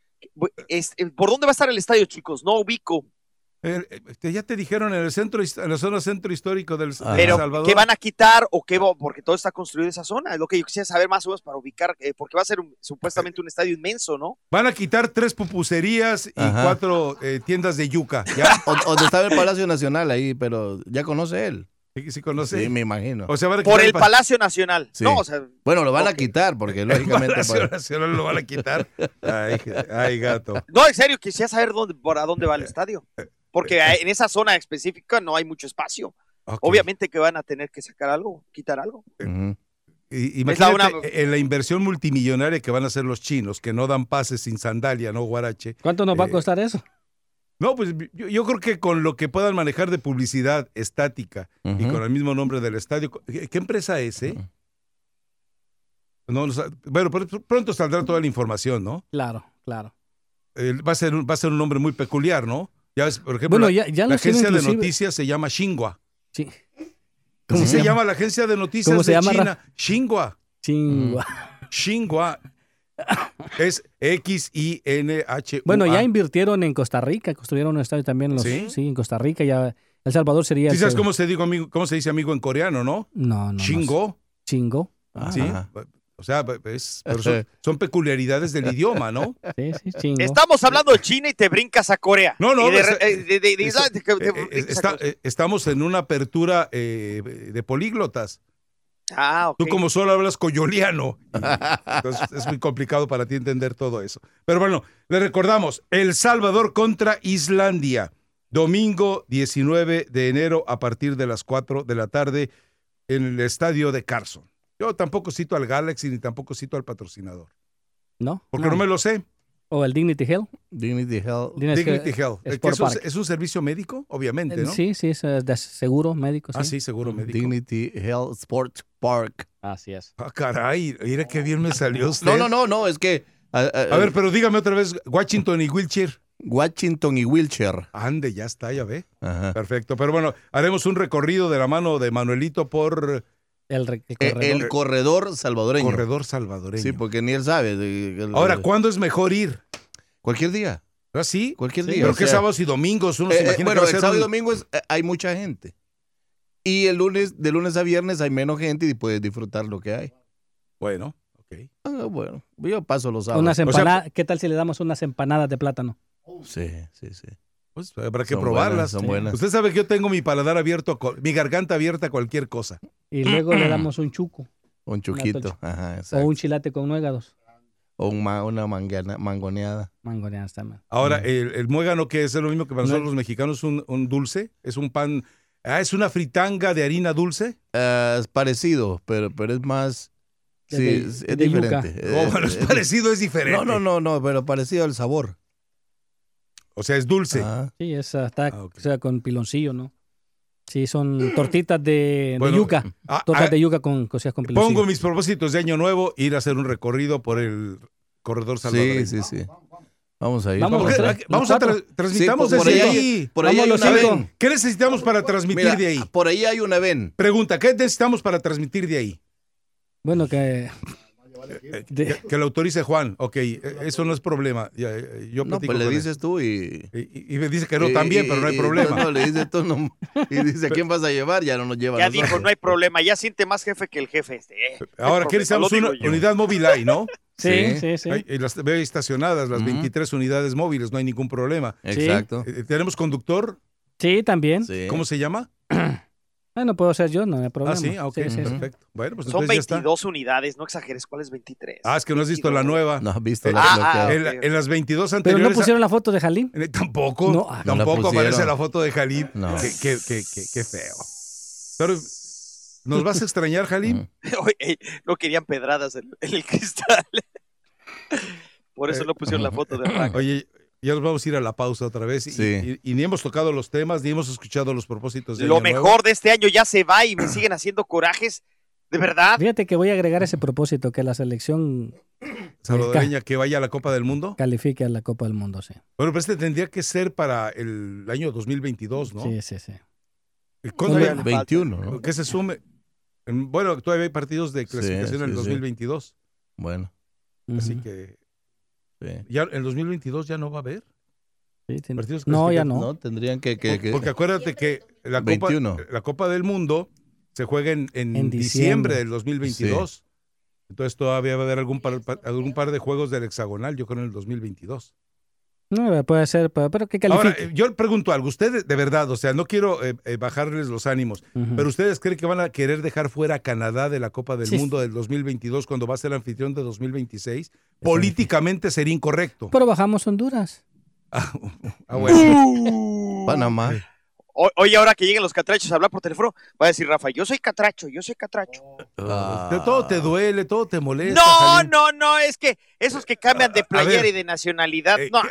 es- ¿Por dónde va a estar el estadio, chicos? No ubico. Eh, eh, ya te dijeron en el centro, en la zona centro histórico del, Pero, Salvador. ¿qué van a quitar o qué? va- Porque todo está construido en esa zona. Es lo que yo quisiera saber más o menos para ubicar, eh, porque va a ser un- supuestamente un estadio inmenso, ¿no? Van a quitar tres pupuserías y Ajá. cuatro eh, tiendas de yuca. ¿Ya? O- Donde estaba el Palacio Nacional ahí, pero ya conoce él. Sí, sí conoce. Sí, me imagino. O sea, van a Por el pa- Palacio Nacional. Sí. No, o sea, Bueno, lo van a quitar porque El lógicamente... Palacio para- Nacional lo van a quitar. Ay, ay, gato. no, en serio, quisiera saber dónde, por a dónde va el estadio. Porque en esa zona específica no hay mucho espacio. Obviamente que van a tener que sacar algo, quitar algo. Ujú. Y- Es la Imagínate una- en la inversión multimillonaria que van a hacer los chinos, que no dan pases sin sandalia, no guarache. ¿Cuánto nos va a Eh, costar eso? No, pues yo, yo creo que con lo que puedan manejar de publicidad estática y con el mismo nombre del estadio, ¿qué, qué empresa es, eh? No, no bueno, pr- pronto saldrá toda la información, ¿no? Claro, claro. Eh, va, a ser un, va a ser un nombre muy peculiar, ¿no? Ya ves, por ejemplo, Bueno, la, ya- ya la lo tiene agencia de noticias se llama Xinhua. Sí. ¿Cómo se se llama? llama la agencia de noticias ¿Cómo se de llama, China? Xinhua. Chingua. Xinhua. Es X-I-N-H. Bueno, ya invirtieron en Costa Rica, construyeron un estadio también en los, ¿Sí? ¿Sí? en Costa Rica. Ya El Salvador sería. ¿Sí sabes cómo se, digo, amigo, cómo se dice amigo en coreano, no? No, no. no sé. Chingo. Chingo. Sí. Ajá. O sea, es- pero son, son peculiaridades del idioma, ¿no? Sí, sí, chingo. Estamos hablando de China y te brincas a Corea. No, no, estamos en una apertura eh, de políglotas. Ah, ok. Tú como solo hablas coyoliano. Entonces es muy complicado para ti entender todo eso. Pero bueno, le recordamos, El Salvador contra Islandia, domingo 19 de enero a partir de las 4 de la tarde en el estadio de Carson. Yo tampoco cito al Galaxy ni tampoco cito al patrocinador. ¿No? Porque no, me lo sé. O el Dignity Hill. Dignity Health. Dignity Health. Eh, es, un, Park. es un servicio médico, obviamente, ¿no? Sí, sí, es eh, de seguro médico. Sí. Ah, sí, seguro médico. Dignity Health Sports Park. Así es. Ah, caray, mira qué bien me salió usted. No, no, no, no, es que. A, A ver, pero dígame otra vez, Washington y Wilshire. Washington y Wilshire. Ande, ya está, ya ve. Ajá. Perfecto. Pero bueno, haremos un recorrido de la mano de Manuelito por El, re- el Eh, corredor. El corredor salvadoreño. corredor salvadoreño. Sí, porque ni él sabe. el- Ahora, ¿cuándo es mejor ir? Cualquier día. ¿Ah, sí? Cualquier Sí, día. Pero o que sea, sábados y domingos uno se eh, eh, imagina que bueno, a el ser sábado y domingo es- eh, hay mucha gente. Y el lunes, de lunes a viernes hay menos gente y puedes disfrutar lo que hay. Bueno, ok. Ah, bueno, yo paso los sábados. Unas sea, empanadas. ¿Qué tal si le damos unas empanadas de plátano? Sí, sí, sí. Pues habrá que Son probarlas. buenas, son buenas. Usted sabe que yo tengo mi paladar abierto, mi garganta abierta a cualquier cosa. Y luego le damos un chuco. Un chuquito. Ajá, O exacto. un chilate con nuegados. O un ma- una mangueana- mangoneada. Mangoneadas también. Ahora, el, el muégano, que es lo mismo que para nosotros los mexicanos, un, un dulce, es un pan, ah, es una fritanga de harina dulce. Ah, es parecido, pero, pero es más. Sí, de- es, de diferente. Oh, bueno, es parecido, es diferente. No, no, no, no, pero parecido al sabor. O sea, es dulce. Ah, Sí, esa está Ah, ok. o sea, con piloncillo, ¿no? Sí, son tortitas de, de Bueno, yuca. ah, Tortas ah, de yuca con cocidas con piloncillo. Pongo mis propósitos de año nuevo, ir a hacer un recorrido por el corredor salvadoreño. sí, sí, sí. Vamos a ir. Vamos, tres, a tra- transmitamos Sí, por desde ahí- ahí. Por ahí Vamos hay una ven. ¿Qué necesitamos para transmitir Mira, de ahí? por ahí hay una ven. Pregunta, ¿qué necesitamos para transmitir de ahí? Bueno, que Eh, que, que lo autorice Juan. Ok, eh, eso no es problema. Eh, Yo No, platico pues le él. dices tú y... Y, y me dice que no y- también, y- pero no hay problema. No, le dices tú no, y dice, ¿a quién vas a llevar? Ya no nos lleva Ya dijo, no hay problema, ya siente más jefe que el jefe este. eh. Ahora, ¿qué necesitamos? Una yo. unidad móvil hay, ¿no? Sí, sí, sí. Hay- y las veo ahí estacionadas, las Ujú. 23 unidades móviles, no hay ningún problema. Exacto. Eh, ¿Tenemos conductor? Sí, también. ¿Cómo se llama? Ah, no puedo ser yo, no hay problema. Ah, sí, ah, ok, Sí, sí, sí. perfecto. Bueno, pues Son entonces ya está. 22 unidades, no exageres, ¿cuál es 23? Ah, es que no has visto la nueva. No has visto Eh, la- ah, ah, en, las 22 Pero anteriores. no pusieron la foto de Jalín. Eh, Tampoco, No, ah, tampoco aparece la foto de Jalín. No. Qué, qué- qué- qué- qué feo. Pero, ¿nos vas a extrañar, Jalín? Oye, no querían pedradas en, en el cristal. Por eso no pusieron la foto de Rack. Eh, Oye, ya nos vamos a ir a la pausa otra vez. y- Sí. Y, y ni hemos tocado los temas, ni hemos escuchado los propósitos de Lo Año Nuevo. mejor de este año ya se va y me siguen haciendo corajes. De verdad. Fíjate que voy a agregar ese propósito, que la selección Salvadoreña que vaya a la Copa del Mundo. califique a la Copa del Mundo, sí. Bueno, pero este tendría que ser para el año 2022, ¿no? Sí, sí, sí. ¿Y cuándo Todavía le- le 21, ¿no? Que se sume. En- Bueno, todavía hay partidos de Sí, clasificación en el sí, sí. 2022. Bueno. Así que Sí. ya en el 2022 ya no va a haber. Sí, tiene- partidos No, ya no. No, tendrían que... que- que- Porque acuérdate que la Copa, 21. la Copa del Mundo se juega en, en En diciembre. diciembre. del 2022. Entonces todavía va a haber algún par, pa- algún par de juegos del hexagonal, yo creo, en el 2022. No, puede ser, pero, que califique. Ahora, eh, yo pregunto algo. Ustedes, de verdad, o sea, no quiero eh, eh, bajarles los ánimos, pero ¿ustedes creen que van a querer dejar fuera a Canadá de la Copa del Sí. Mundo del 2022 cuando va a ser anfitrión de 2026? Políticamente sería incorrecto. Pero bajamos Honduras. Ah, bueno. Panamá. Oye, ahora que lleguen los catrachos a hablar por teléfono, va a decir Rafa, yo soy catracho, yo soy catracho. Ah. De todo te duele, todo te molesta. No, Jalín. no, no, es que esos que cambian de playera ver. y de nacionalidad, Eh, no.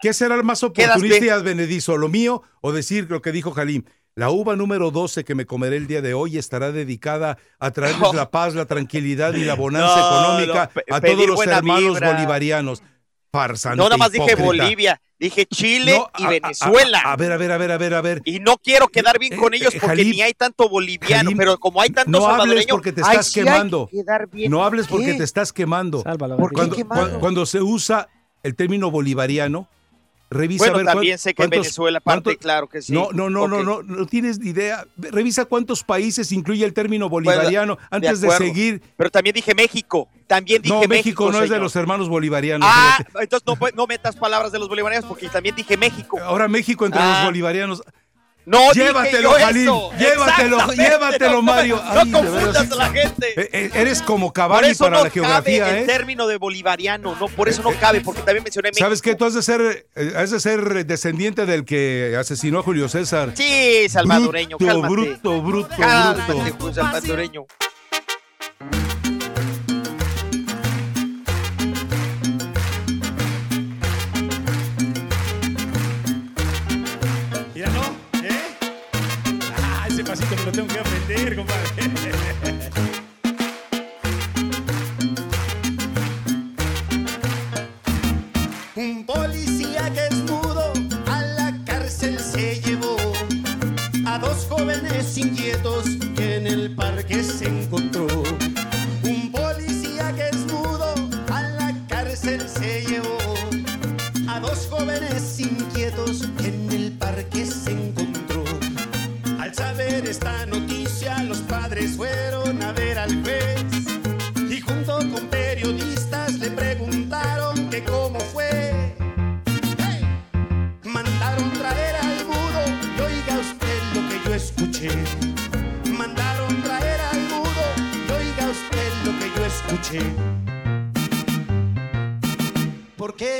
¿Qué será el más oportunista advenedizo? ¿Lo mío o decir lo que dijo Jalín? La uva número 12 que me comeré el día de hoy estará dedicada a traerles la paz, la tranquilidad y la bonanza No, económica no, a todos los hermanos vibra. bolivarianos. Farsante No, nada más dije. Bolivia, dije Chile No, y a- Venezuela. A, a ver, a ver, a ver, a ver, a ver. y no quiero quedar bien con Eh, ellos eh, porque ni hay tanto boliviano, pero como hay tanto No hables salvadoreño, porque te ay, estás sí quemando. que. No hables porque ¿Qué? te estás quemando. Sálvalo. ¿Por qué Cuando, quemado? cuando- cuando se usa el término bolivariano, revisa Bueno, a ver también sé que cuántos- Venezuela parte, cuántos- claro que sí. No, no, no, Ok. no, no, no tienes ni idea. Revisa cuántos países incluye el término bolivariano Bueno, antes de, acuerdo. seguir. Pero también dije México, también dije No, México, no es de señor. los hermanos bolivarianos. Ah, fíjate. entonces no, no metas palabras de los bolivarianos porque también dije México. Ahora México entre Ah. los bolivarianos. No, llévatelo, eso. Llévatelo, llévatelo, Mario. No, Ay, confundas a la gente. Eh, eh, Eres como eso para no la geografía, cabe ¿eh? el término de bolivariano, no, por eso no cabe, porque también mencioné México. ¿Sabes qué? Tú has de ser, eh, has de ser descendiente del que asesinó a Julio César. Sí, salvadoreño, bruto, cálmate. bruto, bruto, Cálmate, bruto. salvadoreño. Inquietos que en el parque se encontró.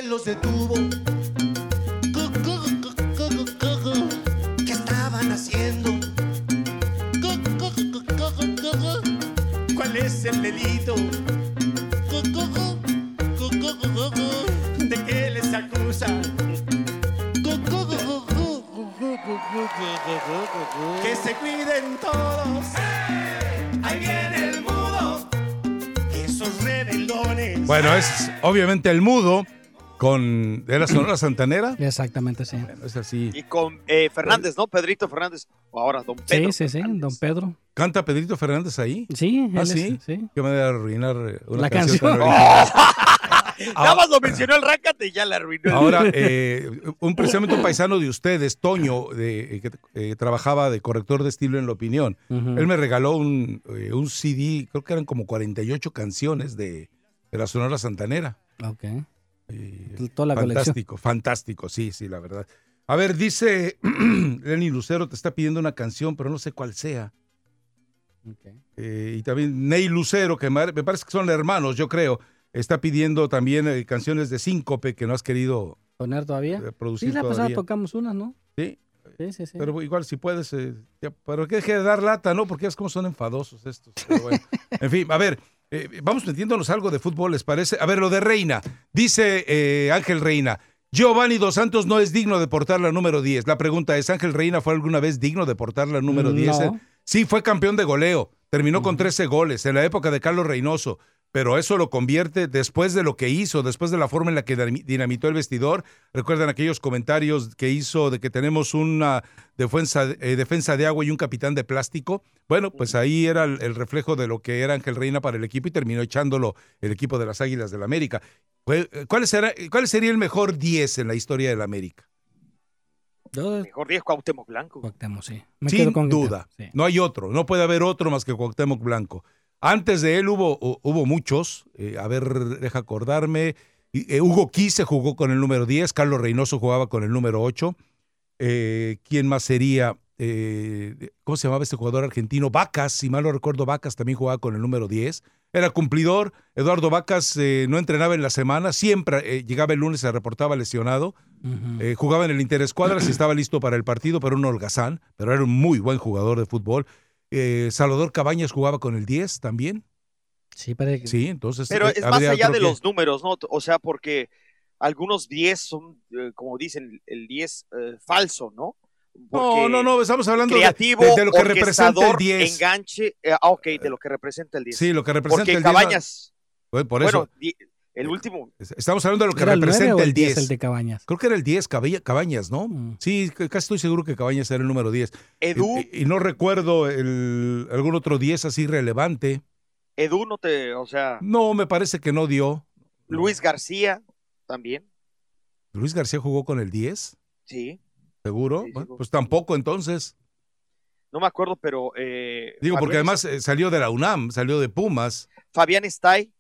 los detuvo. ¿Qué estaban haciendo? ¿Cuál es el delito? ¿De qué les acusan? Que se cuiden todos. ¡Hey! Ahí viene el mudo. Esos rebeldones. Bueno, es obviamente el mudo. Con. ¿Era Sonora Santanera? Exactamente, sí. Es así. Y con eh, Fernández, ¿no? Pedrito Fernández. O ahora Don Pedro. Sí, sí, sí, don Pedro. ¿Canta Pedrito Fernández ahí? Sí, ¿Ah, sí? es- sí. ¿Qué manera de arruinar eh, una La canción. canción. Nada más lo mencionó el Rácate y ya la arruinó. Ahora, eh, un precisamente un paisano de ustedes, Toño, de, eh, que eh, trabajaba de corrector de estilo en La Opinión, él me regaló un, eh, un CD, creo que eran como 48 canciones de, de la Sonora Santanera. Toda la colección. fantástico, fantástico, sí, sí, la verdad. A ver, dice Lenny Lucero, te está pidiendo una canción, pero no sé cuál sea. Eh, y también Ney Lucero, que me parece que son hermanos, yo creo, está pidiendo también eh, canciones de síncope que no has querido ¿Poner todavía? eh, producir Sí, la pasada todavía. tocamos una, ¿no? Sí. Sí, sí, sí. Pero igual si puedes, eh, ya, pero que deje de dar lata, ¿no? Porque es como son enfadosos estos. pero bueno. en fin, a ver, eh, vamos metiéndonos algo de fútbol, ¿les parece? A ver, lo de Reina. Dice eh, Ángel Reina. Giovanni Dos Santos no es digno de portar la número 10. La pregunta es, ¿Ángel Reina fue alguna vez digno de portar la número 10? No. Sí, fue campeón de goleo. Terminó con 13 goles en la época de Carlos Reynoso. Pero eso lo convierte después de lo que hizo, después de la forma en la que dinami- dinamitó el vestidor. Recuerdan aquellos comentarios que hizo de que tenemos una defensa, eh, defensa de agua y un capitán de plástico. Bueno, pues ahí era el, el reflejo de lo que era Ángel Reina para el equipo y terminó echándolo el equipo de las Águilas del América. Fue- eh, ¿Cuál, será, ¿Cuál sería el mejor 10 en la historia del América? Mejor 10 Cuauhtémoc Blanco. Cuauhtémoc, sí. Me quedo Sin con duda. No hay otro. No puede haber otro más que Cuauhtémoc Blanco. Antes de él hubo, hu- hubo muchos. eh, a ver, deja acordarme. Eh, Hugo Quise jugó con el número 10. Carlos Reynoso jugaba con el número 8. Eh, ¿Quién más sería? Eh, ¿Cómo se llamaba este jugador argentino? Vacas, si mal no recuerdo, Vacas también jugaba con el número 10. Era cumplidor. Eduardo Vacas eh, no entrenaba en la semana. Siempre llegaba el lunes, se reportaba lesionado. Jugaba en el Interescuadras y estaba listo para el partido, pero un holgazán, pero era un muy buen jugador de fútbol. Eh, Salvador Cabañas jugaba con el 10 también. Sí, parece que... Sí, entonces. Pero eh, es más allá de que- los números, ¿no? O sea, porque algunos 10 son, eh, como dicen, el 10 eh, falso, ¿no? No, no, no, estamos hablando de- creativo, de, de lo que representa el orquestador, 10. enganche, eh, ah, ok, de lo que representa el 10. Sí, lo que representa Porque el 10. Cabañas, Bueno, por bueno, eso. di- el último, Estamos hablando de lo que ¿Era el nueve representa o el el 10 10. el de Cabañas? Creo que era el 10, Cabella- Cabañas, ¿no? Sí, c- casi estoy seguro que Cabañas era el número 10. Edu. Y, y no recuerdo el, algún otro 10 así relevante. Edu no te, o sea, No, me parece que no dio. Luis García también, Luis García jugó con el 10, sí, seguro. Bueno, pues tampoco entonces. no me acuerdo, pero... eh, Digo, porque además eh, salió de la UNAM, salió de Pumas. Fabián Stay,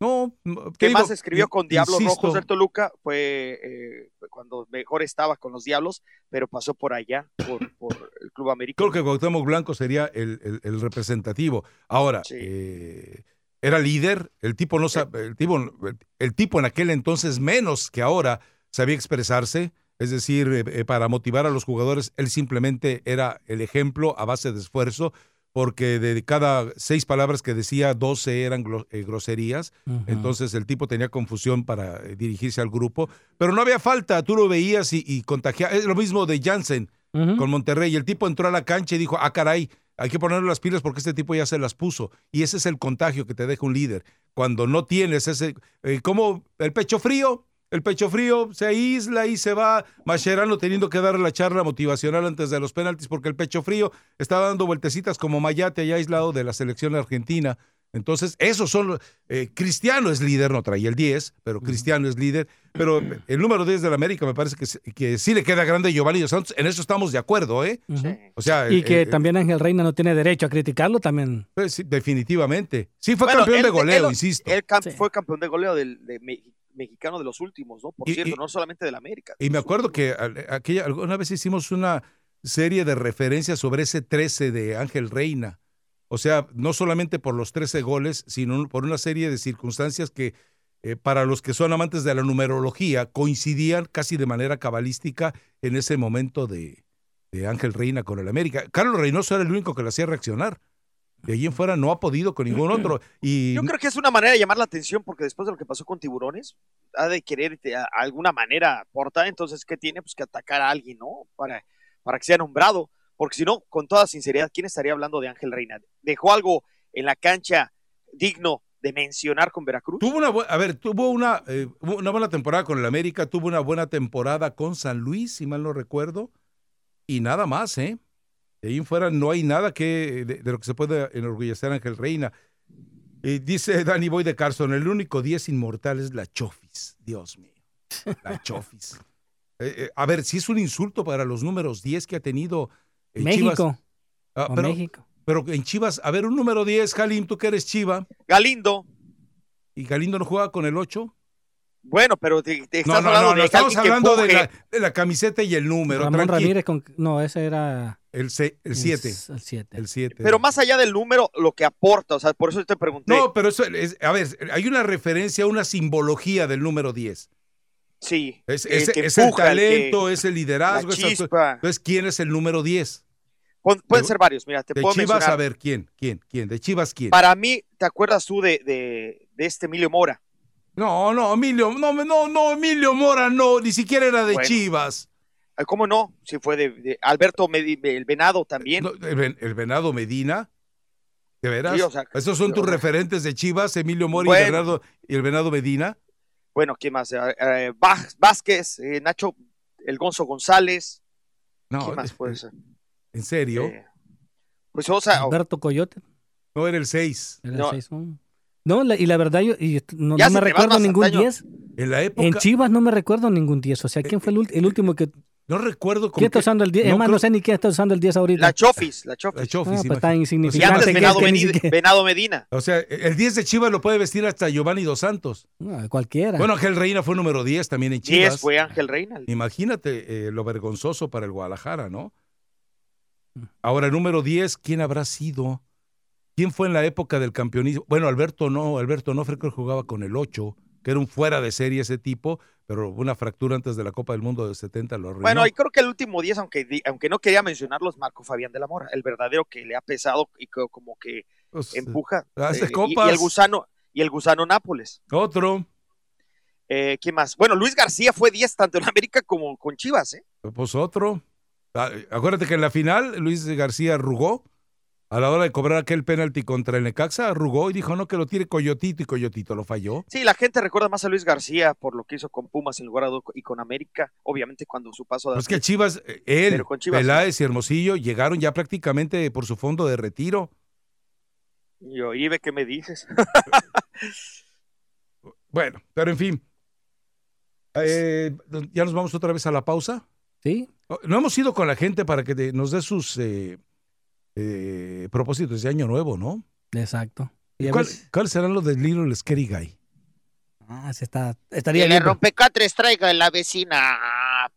No, que te más escribió con Diablos insisto, Rojos del Toluca fue eh, cuando mejor estaba con los Diablos, pero pasó por allá, por, por el Club América. Creo que Cuauhtémoc Blanco sería el, el- el representativo. Ahora, eh, era líder, el tipo no sab- el tipo, el tipo en aquel entonces menos que ahora sabía expresarse, es decir, eh, eh, para motivar a los jugadores, él simplemente era el ejemplo a base de esfuerzo, porque de cada seis palabras que decía, 12 eran eh, groserías, entonces el tipo tenía confusión para eh, dirigirse al grupo, pero no había falta, tú lo veías y, y contagiaba, es lo mismo de Jansen con Monterrey, el tipo entró a la cancha y dijo, ah, caray, hay que ponerle las pilas porque este tipo ya se las puso. Y ese es el contagio que te deja un líder. Cuando no tienes ese, eh, como el pecho frío, el pecho frío se aísla y se va Mascherano teniendo que dar la charla motivacional antes de los penaltis porque el pecho frío estaba dando vueltecitas como Mayate allá aislado de la selección argentina. Entonces, esos son. los- eh, Cristiano es líder, no traía el 10, pero Cristiano es líder. Pero el número 10 del América me parece que, sí- que sí le queda grande a Giovanni Dos Santos. En eso estamos de acuerdo, ¿eh? O sea, Y el- que el- también Ángel Reina no tiene derecho a criticarlo también. pues sí, definitivamente. Sí, fue Bueno, campeón él- de goleo, él- insisto. Él fue campeón de goleo del de me- mexicano de los últimos, ¿no? Por Y- cierto, y- no solamente del América. Y me acuerdo que al- aquella, alguna vez hicimos una serie de referencias sobre ese 13 de Ángel Reina. O sea, no solamente por los 13 goles, sino por una serie de circunstancias que eh, para los que son amantes de la numerología coincidían casi de manera cabalística en ese momento de, de Ángel Reina con el América. Carlos Reynoso era el único que lo hacía reaccionar. De allí en fuera no ha podido con ningún otro. Y Yo creo que es una manera de llamar la atención porque después de lo que pasó con Tiburones, ha de querer de alguna manera aportar, entonces, ¿qué tiene? Pues que atacar a alguien, ¿no? Para, para que sea nombrado. Porque si no, con toda sinceridad, ¿quién estaría hablando de Ángel Reina? ¿Dejó algo en la cancha digno de mencionar con Veracruz. Tuvo una a ver, tuvo una, eh, una buena temporada con el América, tuvo una buena temporada con San Luis, si mal no recuerdo, y nada más, ¿eh? De ahí en fuera no hay nada que de, de lo que se pueda enorgullecer Ángel Reina. Y dice Danny Boy de Carson, el único 10 inmortal es la Chofis. Dios mío, la Chofis. Eh, eh, a ver, si es un insulto para los números 10 que ha tenido eh, Chivas. México. Ah, O pero, México. pero en Chivas, a ver, un número 10, Jalim, tú que eres Chiva. Galindo. ¿Y Galindo no juega con el 8? Bueno, pero te, te No, estás no, hablando no, de estamos hablando de la, de la camiseta y el número. Ramón. Ramírez con... No, ese era... El 7. El 7. El 7. El 7. Pero más allá del número, lo que aporta, o sea, por eso te pregunté. No, pero eso es, a ver, hay una referencia, una simbología del número 10. Sí. Es, el es- que es el empuja, el que- talento, es el liderazgo. Entonces, ¿quién es el número 10? Pon- pueden de- ser varios, mira, te De puedo Chivas, mencionar. a ver, ¿quién? ¿Quién? ¿Quién? ¿De Chivas quién? Para mí, ¿te acuerdas tú de, de, de este Emilio Mora? No, no, Emilio, no, no, no, Emilio Mora, no, ni siquiera era de Bueno. Chivas. Ah, ¿Cómo no? Si fue de, de Alberto Medi- el Venado también. No, el, Ven- el Venado Medina. ¿De veras? Sí, o sea, ¿Esos son tus referentes de Chivas, Emilio Mora y, Bueno. Bernardo, y el Venado Medina? Bueno, ¿quién más? Eh, eh, Vázquez, eh, Nacho, el Gonzo González. No, ¿Quién más puede ser? ¿En serio? Eh, Pues, o sea, Alberto Coyote. No, era el 6. Era el No. seis, ¿no? No, la- y la verdad, yo y no, me recuerdo ningún antaño. 10. En la época. En Chivas no me recuerdo ningún 10. O sea, ¿quién fue el último que. No recuerdo con ¿Quién está qué- usando el 10? no es más, creo- no sé ni quién está usando el 10 ahorita. la Chofis, la Chofis. La Chofis, Ah, pues está Y insignificante. antes que- Venado, que Venado Medina. O sea, el 10 de Chivas lo puede vestir hasta Giovanni Dos Santos. No, cualquiera. Bueno, Ángel Reina fue número 10 también en 10 Chivas. fue Ángel Reina. Imagínate eh, lo vergonzoso para el Guadalajara, ¿no? Mm. Ahora, el número 10, ¿quién habrá sido? ¿Quién fue en la época del campeonismo? Bueno, Alberto no, Alberto no, creo que jugaba con el 8, que era un fuera de serie ese tipo, pero una fractura antes de la Copa del Mundo de 70 lo arruinó. Bueno, y creo que el último 10, aunque, aunque no quería mencionarlo, es Marco Fabián de la Mora, el verdadero que le ha pesado y que como que Pues, empuja. hace Eh, y- y, copas. el gusano, y el gusano Nápoles. Otro, Eh, ¿Quién más? Bueno, Luis García fue 10 tanto en América como con Chivas, ¿eh? pues otro. Ah, Acuérdate que en la final Luis García arrugó a la hora de cobrar aquel penalti contra el Necaxa, arrugó y dijo no que lo tire Coyotito y Coyotito lo falló. Sí, la gente recuerda más a Luis García por lo que hizo con Pumas en lugar de y con América, obviamente cuando su paso de Pues que Chivas, eh, él, Chivas, Peláez y Hermosillo llegaron ya prácticamente por su fondo de retiro. Y yo, Ibe, ¿qué me dices? Bueno, pero en fin. Eh, ya nos vamos otra vez a la pausa. Sí. No hemos ido con la gente para que nos dé sus eh, eh, propósitos de año nuevo, ¿no? Exacto. A ¿Cuál- ¿Cuáles serán los de Little Scary Guy? Ah, se está, estaría Que le bien. rompecatres traiga la vecina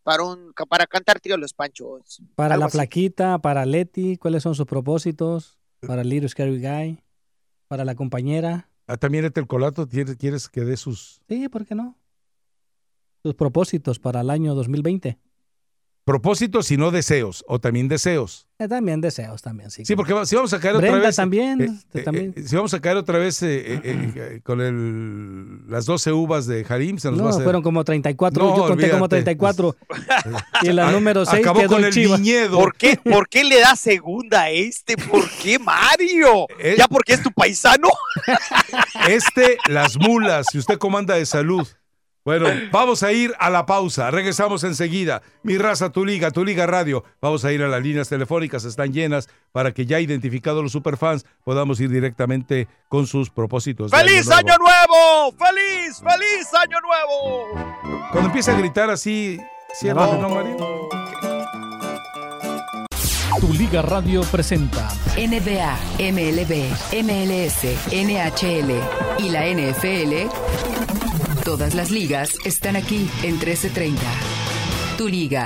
para un para cantar tío los panchos. Para la así. flaquita, para Leti, ¿cuáles son sus propósitos? Para Little Scary Guy, para la compañera. Ah, también este el colato, ¿quieres, quieres que dé sus Sí, ¿por qué no? Sus propósitos para el año 2020. Propósitos y no deseos? O también deseos. Eh, también deseos, también, sí. Sí, porque va- si vamos a caer otra vez. también, eh, este, eh, también. eh, si vamos a caer otra vez eh, eh, eh, eh, con el, las 12 uvas de Harim, se nos va a No, hacer. fueron como 34. No, yo conté como olvídate. 34. y la número 6 acabó quedó con el Chivas. viñedo. ¿Por qué, ¿Por qué le da segunda a este? ¿Por qué Mario? Eh, ¿Ya porque es tu paisano? Este, las mulas, si usted comanda de salud. Bueno, vamos a ir a la pausa. Regresamos enseguida. Mi raza, tu liga, tu liga radio. Vamos a ir a las líneas telefónicas, están llenas para que ya identificados los superfans podamos ir directamente con sus propósitos. ¡Feliz nuevo. año nuevo! ¡Feliz, feliz año nuevo! Cuando empieza a gritar así, cierra. ¿no, Mario? Tu Liga Radio presenta NBA, MLB, MLS, NHL y la NFL. Todas las ligas están aquí en 1330. Tu liga.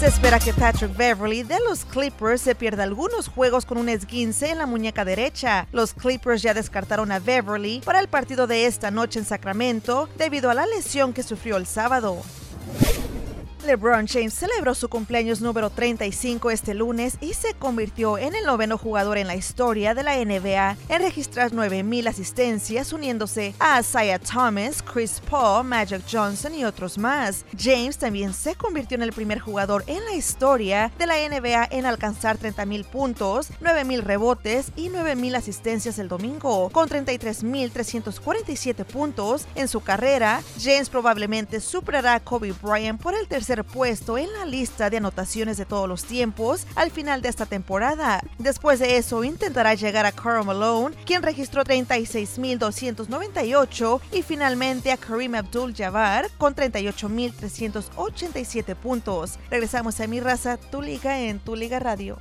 Se espera que Patrick Beverly de los Clippers se pierda algunos juegos con un esguince en la muñeca derecha. Los Clippers ya descartaron a Beverly para el partido de esta noche en Sacramento debido a la lesión que sufrió el sábado. LeBron James celebró su cumpleaños número 35 este lunes y se convirtió en el noveno jugador en la historia de la NBA en registrar 9.000 asistencias, uniéndose a Isaiah Thomas, Chris Paul, Magic Johnson y otros más. James también se convirtió en el primer jugador en la historia de la NBA en alcanzar 30.000 puntos, 9.000 rebotes y 9.000 asistencias el domingo, con 33.347 puntos en su carrera. James probablemente superará a Kobe Bryant por el tercer puesto en la lista de anotaciones de todos los tiempos al final de esta temporada. Después de eso, intentará llegar a Karl Malone, quien registró 36.298, y finalmente a Kareem Abdul-Jabbar con 38.387 puntos. Regresamos a Mi Raza, Tu Liga en Tu Liga Radio.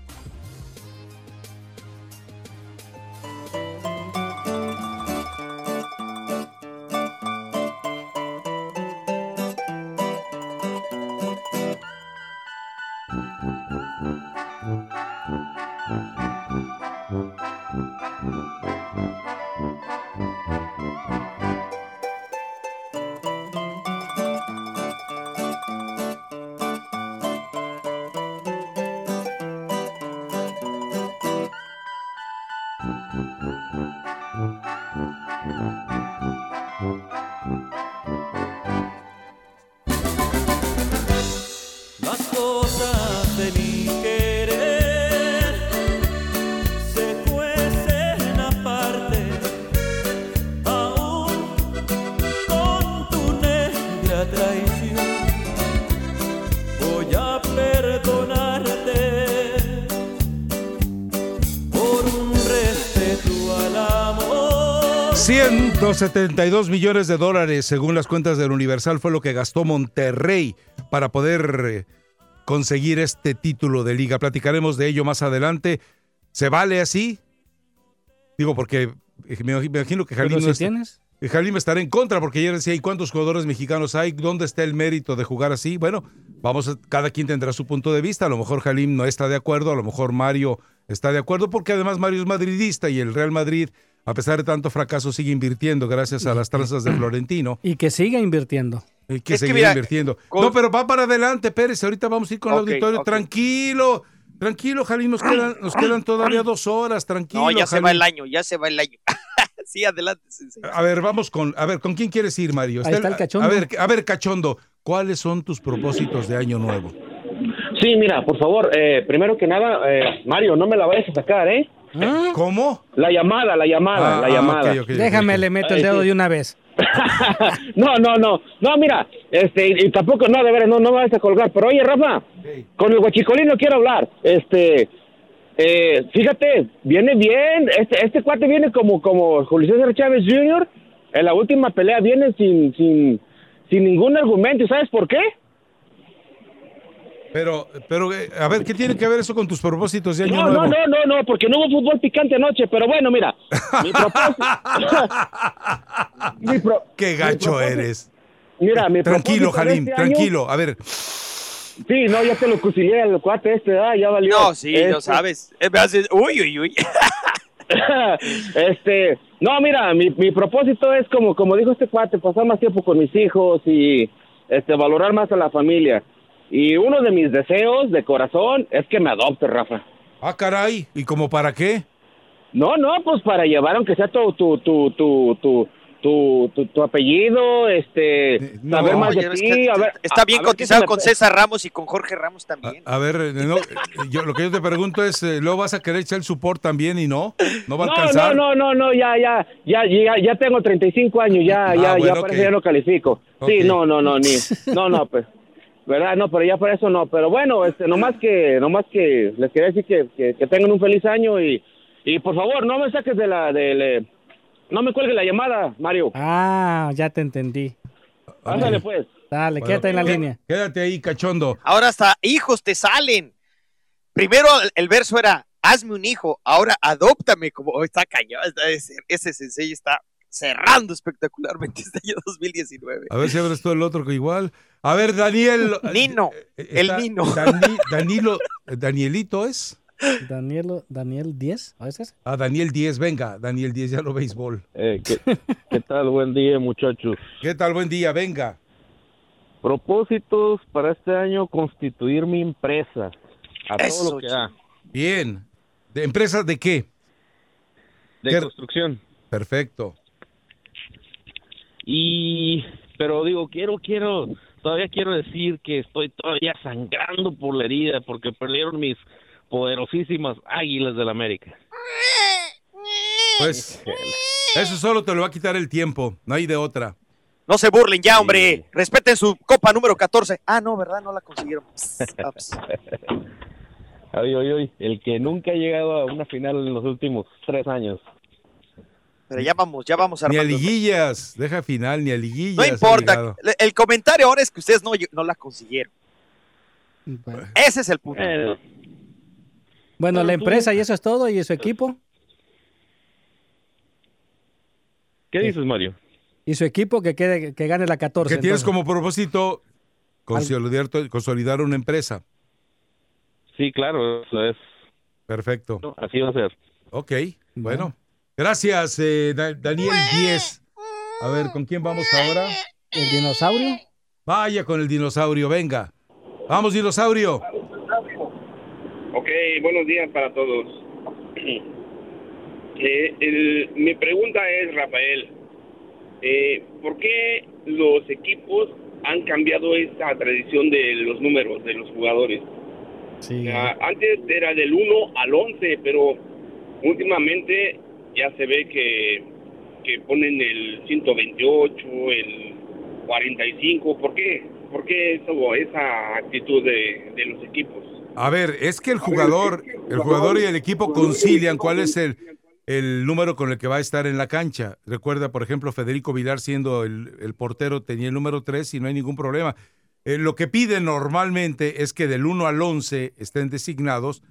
172 millones de dólares, según las cuentas del Universal, fue lo que gastó Monterrey para poder eh, conseguir este título de liga. Platicaremos de ello más adelante. ¿Se vale así? Digo, porque eh, me imagino que Jalín, si no tienes. Jalín estará en contra, porque ayer decía, ¿y cuántos jugadores mexicanos hay? ¿Dónde está el mérito de jugar así? Bueno, vamos, a- cada quien tendrá su punto de vista. A lo mejor Jalín no está de acuerdo, a lo mejor Mario está de acuerdo, porque además Mario es madridista y el Real Madrid, a pesar de tanto fracaso, sigue invirtiendo gracias a las trazas de Florentino. Y que siga invirtiendo. Y que Es que sigue mira, invirtiendo. con- No, pero va para adelante, Pérez. Ahorita vamos a ir con el auditorio. Tranquilo, tranquilo, Jalín. Nos quedan, nos quedan todavía dos horas. Tranquilo. No, ya se va el año, ya se va el año. sí, adelante. A ver, vamos con. A ver, ¿con quién quieres ir, Mario? Ahí está el Cachondo. A ver, a ver, Cachondo, ¿cuáles son tus propósitos de año nuevo? Sí, mira, por favor, eh, primero que nada, eh, Mario, no me la vayas a sacar, ¿eh? ¿Cómo? La llamada, la llamada, Ah, la ah, llamada. Déjame, le meto el Ay, dedo sí. de una vez. No, no, no, no, mira, este, y, tampoco, no, de veras, no, no me vas a colgar, pero oye, Rafa, con el guachicolín no quiero hablar, este, eh, fíjate, viene bien, este, este cuate viene como, como Julio César Chávez Jr., en la última pelea viene sin, sin, sin ningún argumento, ¿y sabes por qué? Pero, pero, eh, a ver, ¿qué tiene que ver eso con tus propósitos de año No, nuevo? no, no, no, no, porque no hubo fútbol picante anoche, pero bueno, mira, mi propósito... mi pro- Qué gacho eres. Mira, mi Tranquilo, este año- tranquilo. A ver, Sí, no, ya te lo cusilé al cuate este, ah, ya valió. No, sí, Este, lo sabes. Eh, Uy, uy, uy. este, no, mira, mi, mi propósito es como, como dijo este cuate, pasar más tiempo con mis hijos y este, valorar más a la familia. Y uno de mis deseos de corazón es que me adopte, Rafa. ah, caray, ¿y como para qué? No, no, pues para llevar aunque sea tu, tu, tu, tu, tu, tu, tu, tu apellido, este, saber más de es ti, que a ver. Está a- bien a cotizado me- con César Ramos y con Jorge Ramos también. A ver, eh, no, eh, yo, lo que yo te pregunto es, eh, ¿luego vas a querer echar el support también y no? ¿No va a No, alcanzar? no, no, no, no, ya, ya, ya, ya, ya tengo 35 años, ya, Ah, ya, bueno, ya para ok. eso ya no califico. Sí, no, no, no, ni, no, no, pues, verdad, no, pero ya para eso no, pero bueno, este, nomás que, nomás que les quería decir que, que, que tengan un feliz año y, y por favor, no me saques de la, del, eh, no me cuelgue la llamada, Mario. Ah, ya te entendí. Ándale, pues. Dale, Bueno, quédate en la qué- línea. Quédate ahí, cachondo. Ahora hasta hijos te salen. Primero el- el verso era, hazme un hijo, ahora adóptame, como oh, está cañón, está- ese, ese sensei está cerrando espectacularmente este año 2019. A ver si abres tú el otro que igual. A ver, Daniel. Nino, el está- Nino. Dani- Danilo, Danielito es. Daniel, Daniel 10, ¿a veces? Ah, Daniel 10, venga, Daniel 10, ya lo béisbol. Eh, ¿qué, qué tal? Buen día, muchachos. ¿Qué tal? Buen día, venga. Propósitos para este año, constituir mi empresa. A todo Eso, lo que da. Bien. ¿De empresas de qué? De ¿Qué- construcción. Perfecto. Y, pero digo, quiero, quiero, todavía quiero decir que estoy todavía sangrando por la herida porque perdieron mis poderosísimas águilas del América. Pues eso solo te lo va a quitar el tiempo, no hay de otra. No se burlen ya, hombre. Respeten su copa número 14. Ah, no, ¿verdad? No la consiguieron. Ups. Ay, ay, ay, el que nunca ha llegado a una final en los últimos tres años. Pero ya vamos, ya vamos Ni a liguillas, deja final, ni a liguillas. No importa. El comentario ahora es que ustedes no, no la consiguieron. Ese es el punto. Bueno, la empresa y eso es todo, y su equipo. ¿Qué dices, Mario? Y su equipo que quede, que gane la 14. Que tienes entonces. como propósito consolidar, consolidar una empresa. Sí, claro, eso es. Perfecto. Así va a ser. Ok, bueno. Gracias, eh, Da- Daniel 10. A ver, ¿con quién vamos ahora? ¿El dinosaurio? Vaya con el dinosaurio, venga. Vamos, dinosaurio. Ok, buenos días para todos. Eh, el- mi pregunta es, Rafael, eh, ¿por qué los equipos han cambiado esta tradición de los números de los jugadores? Ah, antes era del 1 al 11, pero últimamente ya se ve que, que ponen el 128, el 45. ¿Por qué? ¿Por qué eso, esa actitud de, de los equipos? A ver, es que el jugador, el jugador y el equipo concilian cuál es el, el número con el que va a estar en la cancha. Recuerda, por ejemplo, Federico Vilar siendo el, el portero tenía el número 3 y no hay ningún problema. Eh, lo que piden normalmente es que del 1 al 11 estén designados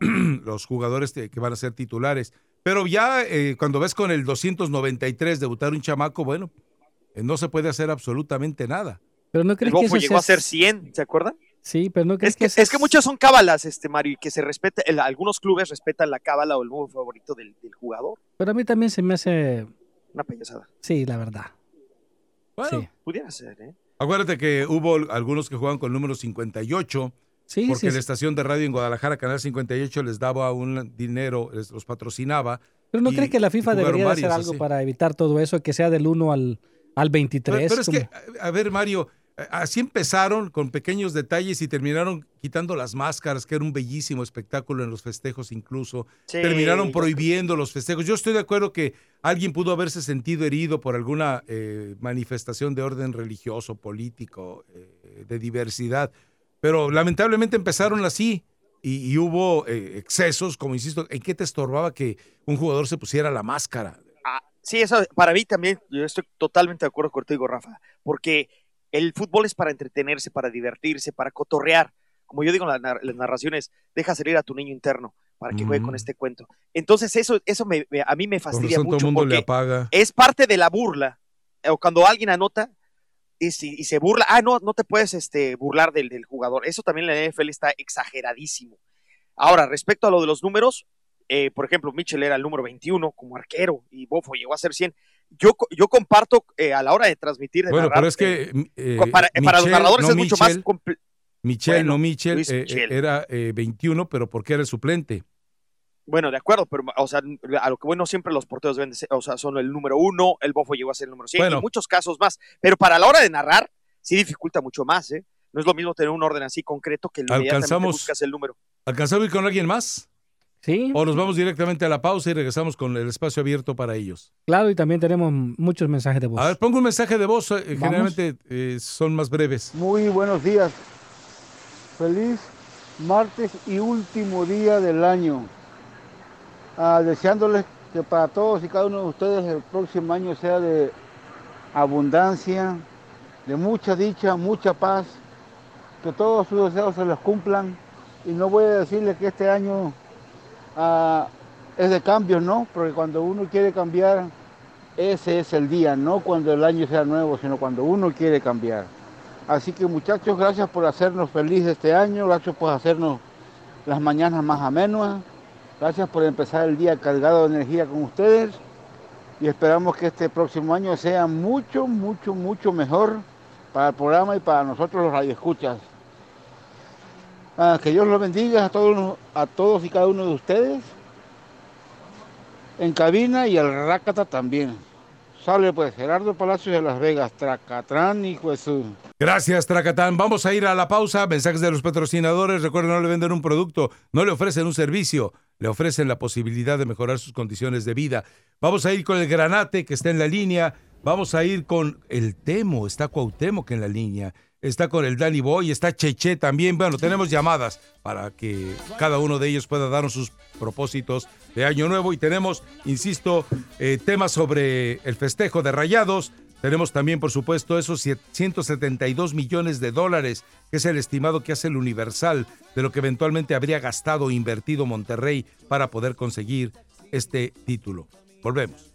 los jugadores que que van a ser titulares. Pero ya eh, cuando ves con el 293 debutar un chamaco, bueno, eh, no se puede hacer absolutamente nada. Pero no El crees que eso llegó a ser 100, ¿se acuerdan? Sí, pero no crees Es que, eso es que muchas son cábalas, este Mario, y que se respeta, el- algunos clubes respetan la cábala o el nuevo favorito del, del jugador. Pero a mí también se me hace... Una payasada. Sí, la verdad. Sí. Pudiera ser, ¿eh? Acuérdate que hubo algunos que jugaban con el número 58, Sí, porque sí, la sí. estación de radio en Guadalajara, Canal 58, les daba un dinero, les- los patrocinaba. Pero no y- crees que la FIFA debería de hacer algo así. para evitar todo eso, que sea del 1 al, al 23? Pero, pero es que, a ver, Mario, así empezaron con pequeños detalles y terminaron quitando las máscaras, que era un bellísimo espectáculo en los festejos incluso. Sí, terminaron prohibiendo los festejos. Yo estoy de acuerdo que alguien pudo haberse sentido herido por alguna eh, manifestación de orden religioso, político, eh, de diversidad, pero lamentablemente empezaron así. Y, y hubo eh, excesos, como insisto, ¿en qué te estorbaba que un jugador se pusiera la máscara? Ah, sí, eso para mí también, yo estoy totalmente de acuerdo contigo, Rafa, porque el fútbol es para entretenerse, para divertirse, para cotorrear. Como yo digo en las, nar- las narraciones, deja salir a tu niño interno para que juegue con Mm. este cuento. Entonces eso, eso me- me- a mí me Con fastidia razón todo mucho el mundo le porque apaga. es parte de la burla. O cuando alguien anota y, si- y se burla, ah, no, no te puedes este, burlar del, del jugador. Eso también en la NFL está exageradísimo. Ahora, respecto a lo de los números, eh, por ejemplo, Mitchell era el número 21 como arquero y Bofo llegó a ser 100. Yo, yo comparto eh, a la hora de transmitir, de Bueno, narrar, pero es que eh, para, los narradores no es mucho más Michel, Bueno, no Michel, Michel. era eh, 21, pero porque era el suplente. Bueno, de acuerdo, pero o sea, a lo que bueno siempre los porteros deben de ser, o sea, son el número uno, el Bofo llegó a ser el número 100 Bueno. y muchos casos más. Pero para la hora de narrar, sí dificulta mucho más, ¿eh? No es lo mismo tener un orden así concreto que inmediatamente Alcanzamos- buscas el número. ¿Alcanzamos a ir con alguien más? Sí. ¿O nos vamos directamente a la pausa y regresamos con el espacio abierto para ellos? Claro, y también tenemos muchos mensajes de voz. A ver, pongo un mensaje de voz, eh, Vamos. generalmente eh, son más breves. Muy buenos días. Feliz martes y último día del año. Ah, deseándoles que para todos y cada uno de ustedes el próximo año sea de abundancia, de mucha dicha, mucha paz, que todos sus deseos se les cumplan. Y no voy a decirles que este año ah, es de cambios, ¿no? Porque cuando uno quiere cambiar, ese es el día, no cuando el año sea nuevo, sino cuando uno quiere cambiar. Así que muchachos, gracias por hacernos felices este año, gracias por hacernos las mañanas más amenas, gracias por empezar el día cargado de energía con ustedes y esperamos que este próximo año sea mucho, mucho, mucho mejor para el programa y para nosotros los radioescuchas. Ah, que Dios los bendiga a todos, a todos y cada uno de ustedes en cabina y al Rácata también. Sale pues Gerardo Palacios de Las Vegas, Tracatrán y su... Gracias, Tracatán. Vamos a ir a la pausa. Mensajes de los patrocinadores. Recuerden, no le venden un producto, no le ofrecen un servicio, le ofrecen la posibilidad de mejorar sus condiciones de vida. Vamos a ir con el Granate, que está en la línea. Vamos a ir con el Temo, está Cuauhtémoc en la línea. Está con el Danny Boy, está Cheche también. Bueno, tenemos llamadas para que cada uno de ellos pueda darnos sus propósitos de Año Nuevo. Y tenemos, insisto, eh, temas sobre el festejo de Rayados. Tenemos también, por supuesto, esos 172 millones de dólares, que es el estimado que hace el Universal de lo que eventualmente habría gastado e invertido Monterrey para poder conseguir este título. Volvemos.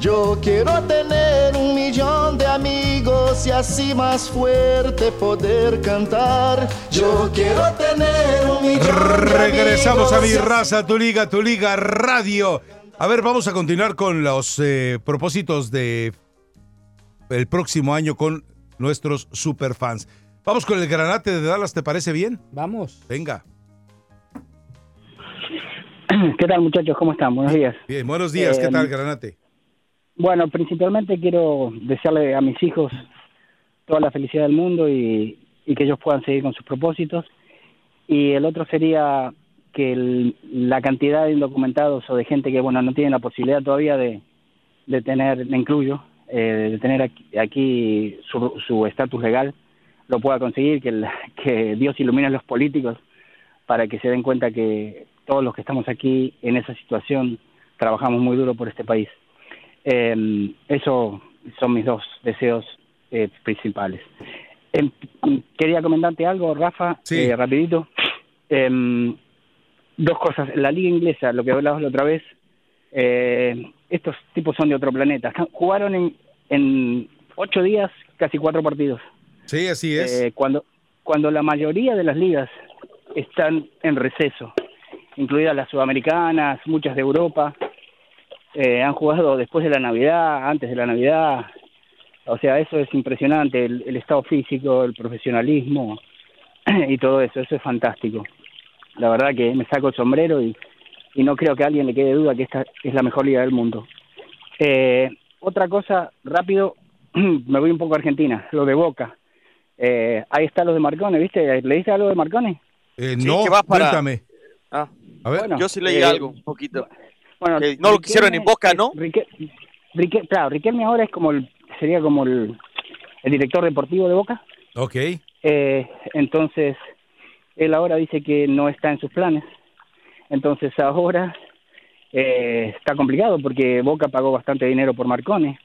Yo quiero tener un millón de amigos y así más fuerte poder cantar. Yo quiero tener un millón de Regresamos a mi amigos raza, tu liga, tu liga radio. A ver, vamos a continuar con los eh, propósitos de el próximo año con nuestros superfans. Vamos con el granate de Dallas, ¿te parece bien? Vamos. Venga. ¿Qué tal muchachos? ¿Cómo están? Buenos días. Bien, buenos días, ¿qué Eh, tal, granate? Bueno, principalmente quiero desearle a mis hijos toda la felicidad del mundo y, que ellos puedan seguir con sus propósitos. Y el otro sería que el- la cantidad de indocumentados o de gente que, bueno, no tiene la posibilidad todavía de, de tener, me incluyo, eh, de tener aquí, su estatus legal, lo pueda conseguir, que, el- que Dios ilumine a los políticos para que se den cuenta que todos los que estamos aquí en esa situación trabajamos muy duro por este país. Eh, eso son mis dos deseos eh, principales. Em, quería comentarte algo, Rafa, eh, rapidito. Em, dos cosas. La liga inglesa, lo que hablabas la otra vez, eh, estos tipos son de otro planeta. Jugaron en, en ocho días casi cuatro partidos. Sí, así es. Eh, cuando, cuando la mayoría de las ligas están en receso, incluidas las sudamericanas, muchas de Europa, eh, han jugado después de la Navidad, antes de la Navidad. O sea, eso es impresionante, el, el estado físico, el profesionalismo y todo eso, eso es fantástico. La verdad que me saco el sombrero y, y no creo que a alguien le quede duda que esta es la mejor liga del mundo. Eh, otra cosa, rápido, me voy un poco a Argentina, lo de Boca. Eh, ahí está lo de Marcone, ¿viste? ¿Le dice algo de Marcone? Eh, Sí, no, que va para- cuéntame. Ah, A ver. yo sí leí eh, algo, un poquito. Bueno, Que no lo quisieron en Riquelme- Boca, ¿no? Rique- Rique- claro, Riquelme ahora es como el, sería como el, el director deportivo de Boca. Ok. Eh, entonces, él ahora dice que no está en sus planes. Entonces ahora eh, está complicado porque Boca pagó bastante dinero por Marcone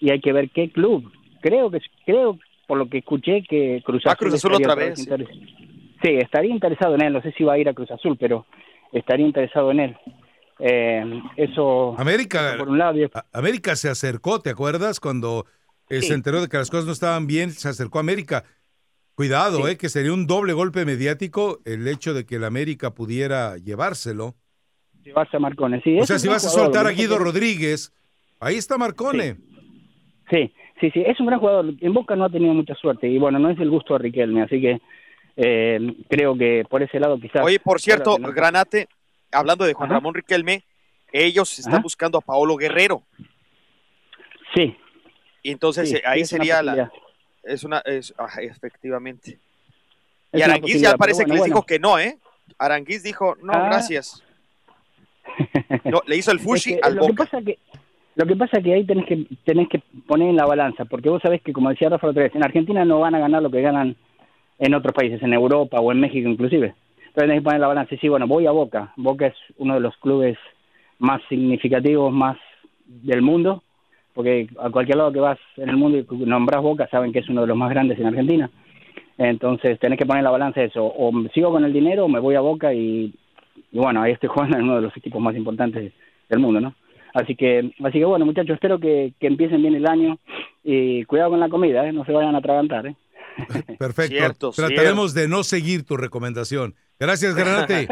y hay que ver qué club. Creo que creo por lo que escuché que Cruz Va Azul, Cruz Azul otra vez, Sí, estaría interesado en él. No sé si va a ir a Cruz Azul, pero estaría interesado en él. Eh, eso América, por un lado. y- a- América se acercó, ¿te acuerdas? Cuando eh, Sí. se enteró de que las cosas no estaban bien, se acercó a América. Cuidado, eh, que sería un doble golpe mediático el hecho de que el América pudiera llevárselo. llevarse a Marcone. Sí, o sea, si vas a soltar a Guido Rodríguez, ahí está Marcone. Sí, sí, sí, es un gran jugador. En Boca no ha tenido mucha suerte y bueno, no es el gusto de Riquelme, así que eh, creo que por ese lado quizás. Oye, por cierto, no- Granate, hablando de Juan Ajá. Ramón Riquelme, ellos están Ajá. buscando a Paolo Guerrero. Sí. Y entonces Sí, eh, ahí sí, sería la... Es una... Es, ajá, efectivamente. Es y Aranguiz ya parece que les bueno, dijo que no, ¿eh? Aranguiz dijo, no, Ah. gracias. No, le hizo el fushi Es que al lo que pasa que lo que pasa que ahí tenés que tenés que poner en la balanza, porque vos sabés que como decía Rafa otra vez, en Argentina no van a ganar lo que ganan en otros países, en Europa o en México inclusive. Entonces tenés que poner la balanza y sí, bueno, voy a Boca. Boca es uno de los clubes más significativos, más del mundo, porque a cualquier lado que vas en el mundo y nombras Boca, saben que es uno de los más grandes en Argentina. Entonces tenés que poner la balanza de eso, o sigo con el dinero o me voy a Boca y, y bueno, ahí estoy jugando en uno de los equipos más importantes del mundo, ¿no? Así que, así que bueno, muchachos, espero que, que empiecen bien el año y cuidado con la comida, ¿eh? no se vayan a atragantar, ¿eh? Perfecto. Cierto, Trataremos de no seguir tu recomendación. Gracias, Granate.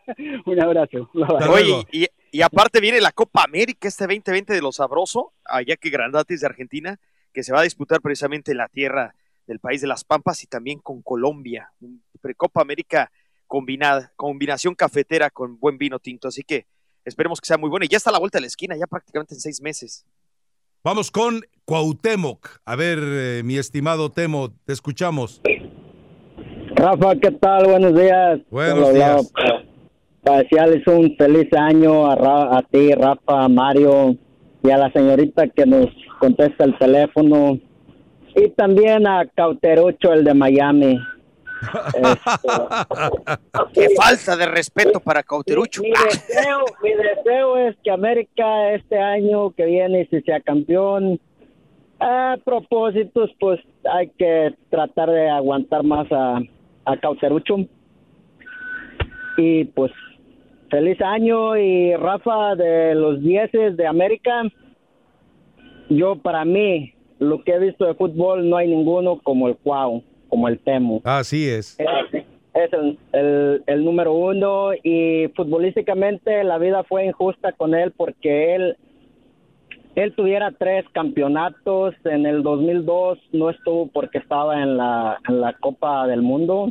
Un abrazo. Oye, luego. y, y aparte viene la Copa América este 2020 de los Sabroso, allá que Grandates de Argentina, que se va a disputar precisamente en la tierra del país de las Pampas y también con Colombia. Un pre- Copa América combinada, combinación cafetera con buen vino tinto. Así que esperemos que sea muy buena. Y ya está a la vuelta de la esquina, ya prácticamente en seis meses. Vamos con Cuauhtémoc. A ver, eh, mi estimado Temo, te escuchamos. Rafa, ¿qué tal? Buenos días. Buenos días. Para, para desearles un feliz año a, Ra- a ti, Rafa, a Mario y a la señorita que nos contesta el teléfono. Y también a Cauterucho, el de Miami. Qué falta de respeto para Cauterucho. Mi deseo, mi deseo es que América este año que viene, si sea campeón, a propósitos, pues hay que tratar de aguantar más a, a Cauterucho. Y pues feliz año y Rafa de los 10 de América. Yo para mí, lo que he visto de fútbol, no hay ninguno como el Cuau, como el Temo. Así es. Es, es el, el, el número uno y futbolísticamente la vida fue injusta con él porque él él tuviera tres campeonatos en el 2002 no estuvo porque estaba en la Copa del Mundo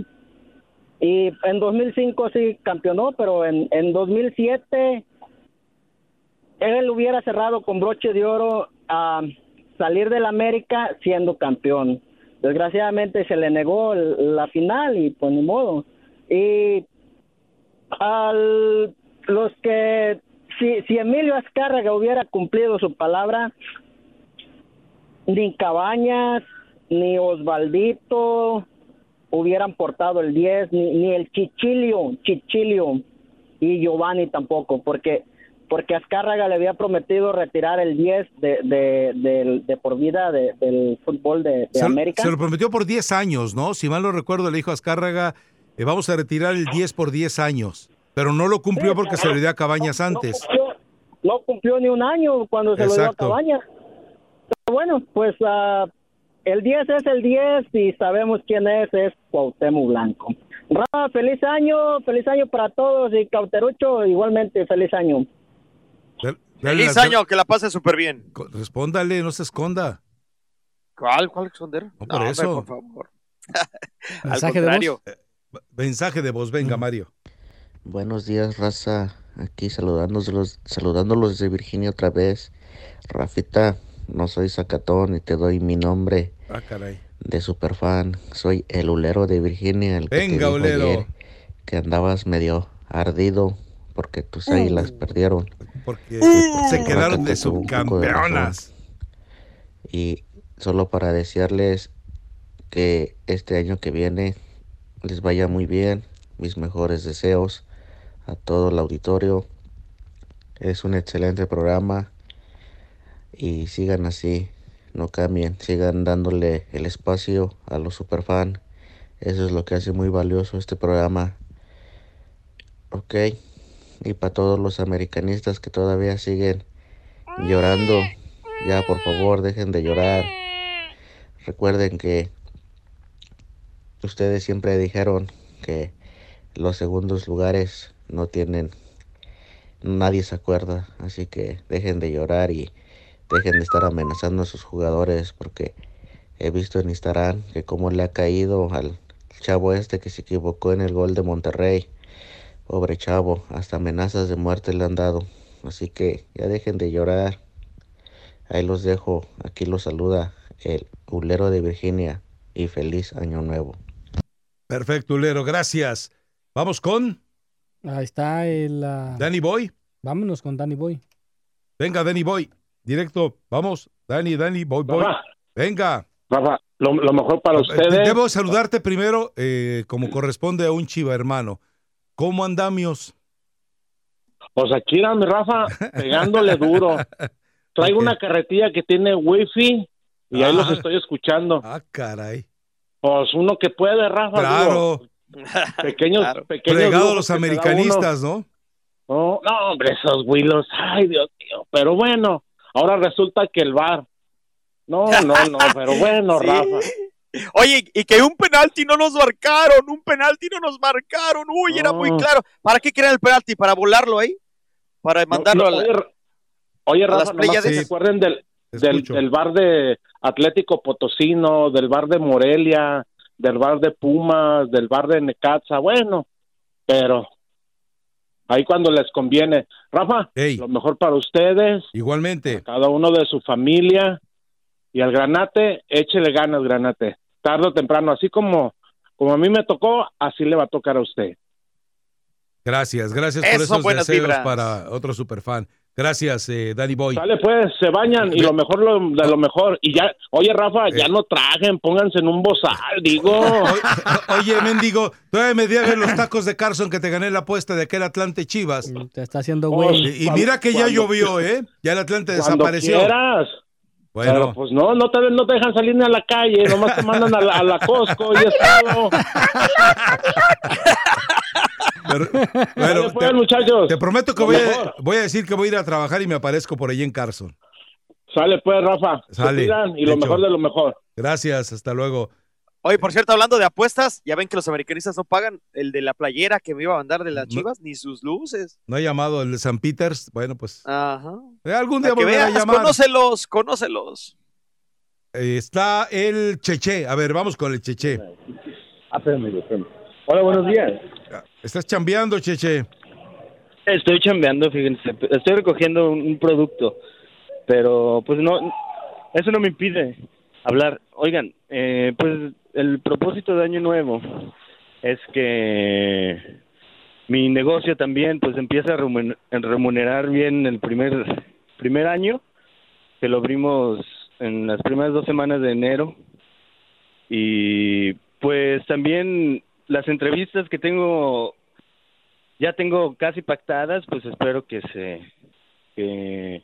y en 2005 sí campeonó pero en en 2007 él hubiera cerrado con broche de oro a salir del América siendo campeón. Desgraciadamente se le negó la final y pues ni modo. Y al los que si, si Emilio Azcárraga hubiera cumplido su palabra, ni Cabañas ni Osvaldito hubieran portado el 10, ni, ni el Chichilio, Chichilio y Giovanni tampoco, porque porque Azcárraga le había prometido retirar el 10 de, de, del- de por vida de- del fútbol de, de Se, América. se lo prometió por 10 años, ¿no? Si mal no recuerdo, le dijo a Azcárraga, eh, vamos a retirar el 10 por 10 años. Pero no lo cumplió porque se le dio a Cabañas antes. cumplió- no cumplió ni un año cuando se lo dio a. Cabañas. Pero bueno, pues ah, el 10 es el 10 y sabemos quién es, es Cuauhtémoc Blanco. Rafa, feliz año, feliz año para todos y Cauterucho igualmente feliz año. Feliz año, que la pase súper bien. Respóndale, no se esconda. ¿Cuál? ¿Cuál esconder? No, por eso. por favor. Al Mensaje de voz. contrario. Mensaje de voz, venga, Mario. Buenos días, raza. Aquí saludándolos, saludándolos desde Virginia otra vez. Rafita, no soy Zacatón y te doy mi nombre Ah, caray. de superfan. Soy el ulero de Virginia, el que te Venga, dijo ulero. ayer que andabas medio ardido porque tus águilas perdieron. Porque Y se quedaron de subcampeonas. Y solo para desearles que este año que viene les vaya muy bien. Mis mejores deseos a todo el auditorio. Es un excelente programa y sigan así, no cambien, sigan dándole el espacio a los superfan. Eso es lo que hace muy valioso este programa. Ok, y para todos los americanistas que todavía siguen llorando, ya por favor dejen de llorar. Recuerden que ustedes siempre dijeron que los segundos lugares no tienen, nadie se acuerda, así que dejen de llorar y dejen de estar amenazando a sus jugadores porque he visto en Instagram que como le ha caído al chavo este que se equivocó en el gol de Monterrey. Pobre chavo, hasta amenazas de muerte le han dado. Así que ya dejen de llorar. Ahí los dejo. Aquí los saluda el ulero de Virginia y feliz año nuevo. Perfecto, Ulero, gracias. Vamos con Ahí está el... ah, Danny Boy. Vámonos con Danny Boy. Venga, Danny Boy. Directo, vamos. Danny, Danny, Boy, Boy. Rafa. Venga. Rafa, lo, lo mejor para Eh, ustedes. Debo saludarte primero, eh, como corresponde a un chiva hermano. ¿Cómo andamios? Pues aquí era mi Rafa pegándole duro. Traigo una carretilla que tiene wifi y ahí Ah. los estoy escuchando. Ah, caray. Pues uno que puede, Rafa. Claro. digo, pequeños, pequeños Fregados lujos los americanistas. ¿no? No, no, hombre, esos Willos, ay, Dios mío. Pero bueno, ahora resulta que el bar. No, no, no, pero bueno, Sí. Rafa. Oye, y que un penalti no nos marcaron, un penalti no nos marcaron. Uy, era muy No. claro. ¿Para qué querían el penalti? ¿Para volarlo ahí? ¿Para mandarlo No, a la- oye, Oye, a Rafa, las Pléyades? se acuerden del, del, del bar de Atlético Potosino, del bar de Morelia, del bar de Pumas, del bar de Necaxa, bueno, pero ahí cuando les conviene. Rafa, lo mejor para ustedes, Igualmente. cada uno de su familia, y al Granate, échele ganas, Granate, tarde o temprano, así como, como a mí me tocó, así le va a tocar a usted. Gracias, gracias por esos deseos vibras. para otro superfan. Gracias, eh, Danny Boy. Sale pues, se bañan y lo mejor lo- de lo mejor. Y ya, oye Rafa, ya no traguen, pónganse en un bozal, digo. Oye, mendigo, todavía me debes los tacos de Carson que te gané la apuesta de aquel Atlante Chivas. Te está haciendo güey. Y, y mira que ya Cuando- llovió, ¿eh? Ya el Atlante Cuando desapareció. quieras. Bueno. Pero pues no, no te, no te dejan salir ni a la calle, nomás te mandan a la, a la Costco y es todo. Pero- bueno, Dale, pues, muchachos. te prometo que voy a, voy a decir que voy a ir a trabajar y me aparezco por ahí en Carson. Sale pues, Rafa. Sale. y lo Hecho. mejor de lo mejor. Gracias, hasta luego. Oye, por cierto, hablando de apuestas, ya ven que los americanistas no pagan el de la playera que me iba a mandar de las chivas, ni sus luces. No ha llamado el de San Peters. Bueno, pues Ajá. eh, algún día volverá a llamar. conócelos, conócelos. Eh, está el Cheche. A ver, vamos con el Cheche. Hola, buenos días. ¿Estás chambeando, Cheche? Estoy chambeando, fíjense. Estoy recogiendo un, un producto, pero pues no, eso no me impide hablar. Oigan, eh, pues el propósito de Año Nuevo es que mi negocio también pues empieza a remun- a remunerar bien el primer primer año que lo abrimos en las primeras dos semanas de enero. Y pues también las entrevistas que tengo ya tengo casi pactadas pues espero que se que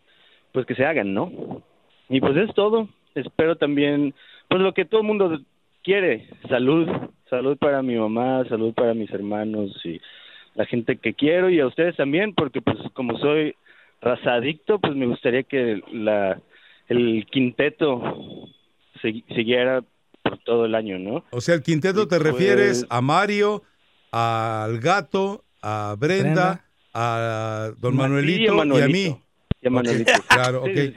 pues que se hagan no y pues es todo. Espero también pues lo que todo el mundo quiere salud salud para mi mamá salud para mis hermanos y la gente que quiero y a ustedes también porque pues como soy razadicto pues me gustaría que la el quinteto siguiera por todo el año no O sea, el quinteto te pues- refieres a Mario, al gato, a Brenda, Brenda. a don Ma- Manuelito y a y a Manuelito. mí. Y a Manuelito. Claro, ok. Sí.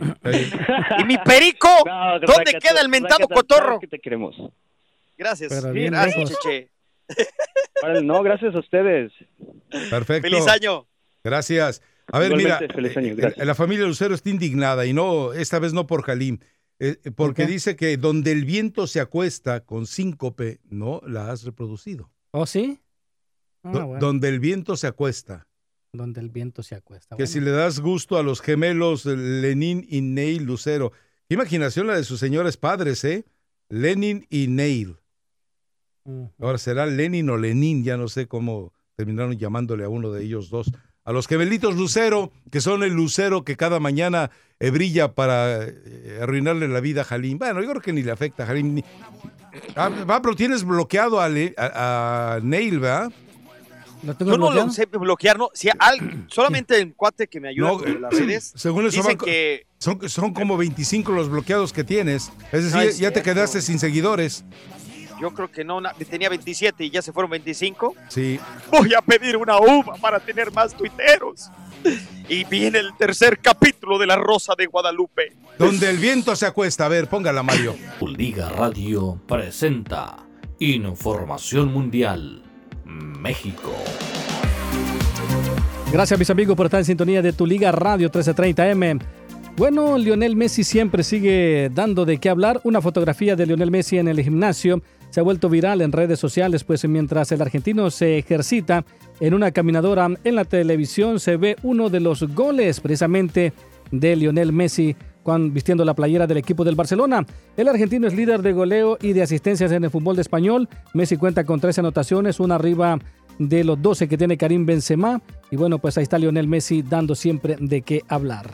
¿Y mi perico? No, ¿Dónde queda el mentado cotorro? que te queremos. Gracias. Pero bien Gracias, lejos. Cheche. No, gracias a ustedes. Perfecto. Feliz año. Gracias. A ver, Igualmente, mira, feliz año, eh, gracias. la familia Lucero está indignada y no, esta vez no por Jalim, eh, porque dice que donde el viento se acuesta con síncope, no la has reproducido. ¿Oh, sí? Ah, Do- bueno. Donde el viento se acuesta. Donde el viento se acuesta. Que Bueno. si le das gusto a los gemelos eh, Lenin y Neil Lucero. Qué imaginación la de sus señores padres, ¿eh? Lenin y Neil. Ahora será Lenin o Lenin, ya no sé cómo terminaron llamándole a uno de ellos dos. A los gemelitos Lucero, que son el lucero que cada mañana eh, brilla para eh, arruinarle la vida a Jalim. Bueno, yo creo que ni le afecta a Jalim. ni- Ah, va, pero tienes bloqueado a, Le- a- a Neil, ¿verdad? Yo no lo sé bloquear, no. Si al- solamente el cuate que me ayuda No, con las redes. según eso dicen co- que Son, son como 25 los bloqueados que tienes. Es decir, No es ya te quedaste sin seguidores. Yo creo que no, tenía 27 y ya se fueron 25. Sí. Voy a pedir una uva para tener más tuiteros. Y viene el tercer capítulo de La Rosa de Guadalupe. Donde el viento se acuesta. A ver, póngala, Mario. Liga Radio presenta Información Mundial México. Gracias mis amigos por estar en sintonía de tu Liga Radio 1330M. Bueno, Lionel Messi siempre sigue dando de qué hablar. Una fotografía de Lionel Messi en el gimnasio se ha vuelto viral en redes sociales, pues mientras el argentino se ejercita en una caminadora en la televisión se ve uno de los goles precisamente de Lionel Messi cuando vistiendo la playera del equipo del Barcelona. El argentino es líder de goleo y de asistencias en el fútbol de español. Messi cuenta con 13 anotaciones, una arriba de los 12 que tiene Karim Benzema. Y bueno, pues ahí está Lionel Messi dando siempre de qué hablar.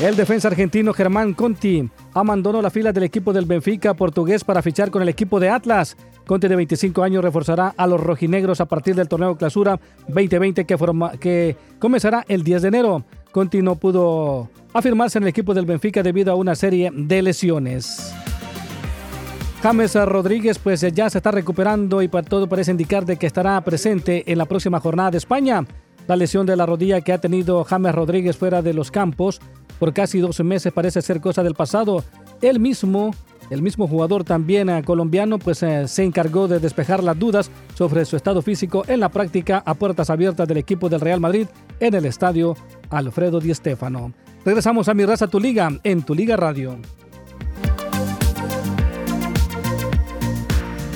El defensa argentino Germán Conti abandonó la fila del equipo del Benfica portugués para fichar con el equipo de Atlas. Conti de 25 años reforzará a los rojinegros a partir del torneo Clausura 2020 que, forma- que comenzará el 10 de enero. Conti no pudo afirmarse en el equipo del Benfica debido a una serie de lesiones. James Rodríguez pues ya se está recuperando y para todo parece indicar de que estará presente en la próxima jornada de España. La lesión de la rodilla que ha tenido James Rodríguez fuera de los campos por casi 12 meses parece ser cosa del pasado. Él mismo, el mismo jugador también eh, colombiano, pues eh, se encargó de despejar las dudas sobre su estado físico en la práctica a puertas abiertas del equipo del Real Madrid en el estadio Alfredo Di Stéfano. Regresamos a Mi Raza Tu Liga en Tu Liga Radio.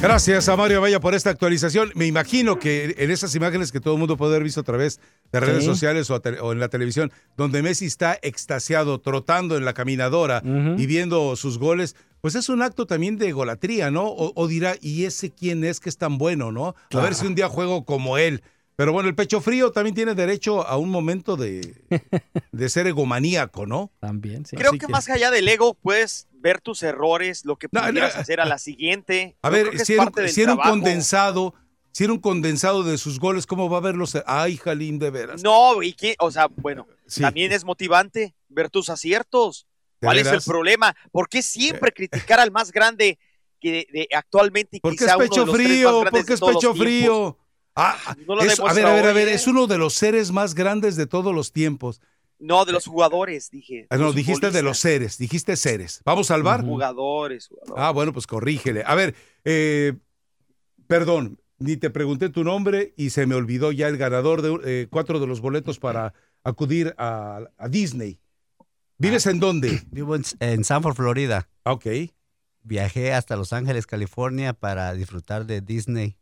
Gracias a Mario Vaya por esta actualización. Me imagino que en esas imágenes que todo el mundo puede haber visto a través de redes Sí. sociales o, o en la televisión, donde Messi está extasiado, trotando en la caminadora y viendo sus goles, pues es un acto también de golatría, ¿no? O, o dirá, ¿y ese quién es que es tan bueno, no? A ver si un día juego como él. Pero bueno, el pecho frío también tiene derecho a un momento de, de ser egomaníaco, ¿no? También, sí. Creo que, más allá del ego puedes ver tus errores, lo que No, pudieras no. hacer a la siguiente. A Yo ver, si era, un- si era condensado, si era un condensado de sus goles, ¿cómo va a verlos? Ay, Jalín, de veras. No, y que, o sea, bueno, Sí. también es motivante ver tus aciertos. ¿De ¿Cuál es el problema? ¿Por qué siempre criticar al más grande que de, de- actualmente y ¿Por qué quizá es uno de pecho los tres más frío? grandes ¿Por qué de es pecho tiempos? Ah, No lo es- a ver, a ver, a ver, es uno de los seres más grandes de todos los tiempos. No, de los jugadores, dije. Ah, no, dijiste de los seres, dijiste seres. ¿Vamos al bar? Jugadores, jugadores. Ah, bueno, pues corrígele. A ver, eh, perdón, ni te pregunté tu nombre y se me olvidó ya el ganador de eh, cuatro de los boletos para acudir a, a Disney. ¿Vives en dónde? Vivo en, en Sanford, Florida. Ok. Viajé hasta Los Ángeles, California para disfrutar de Disney.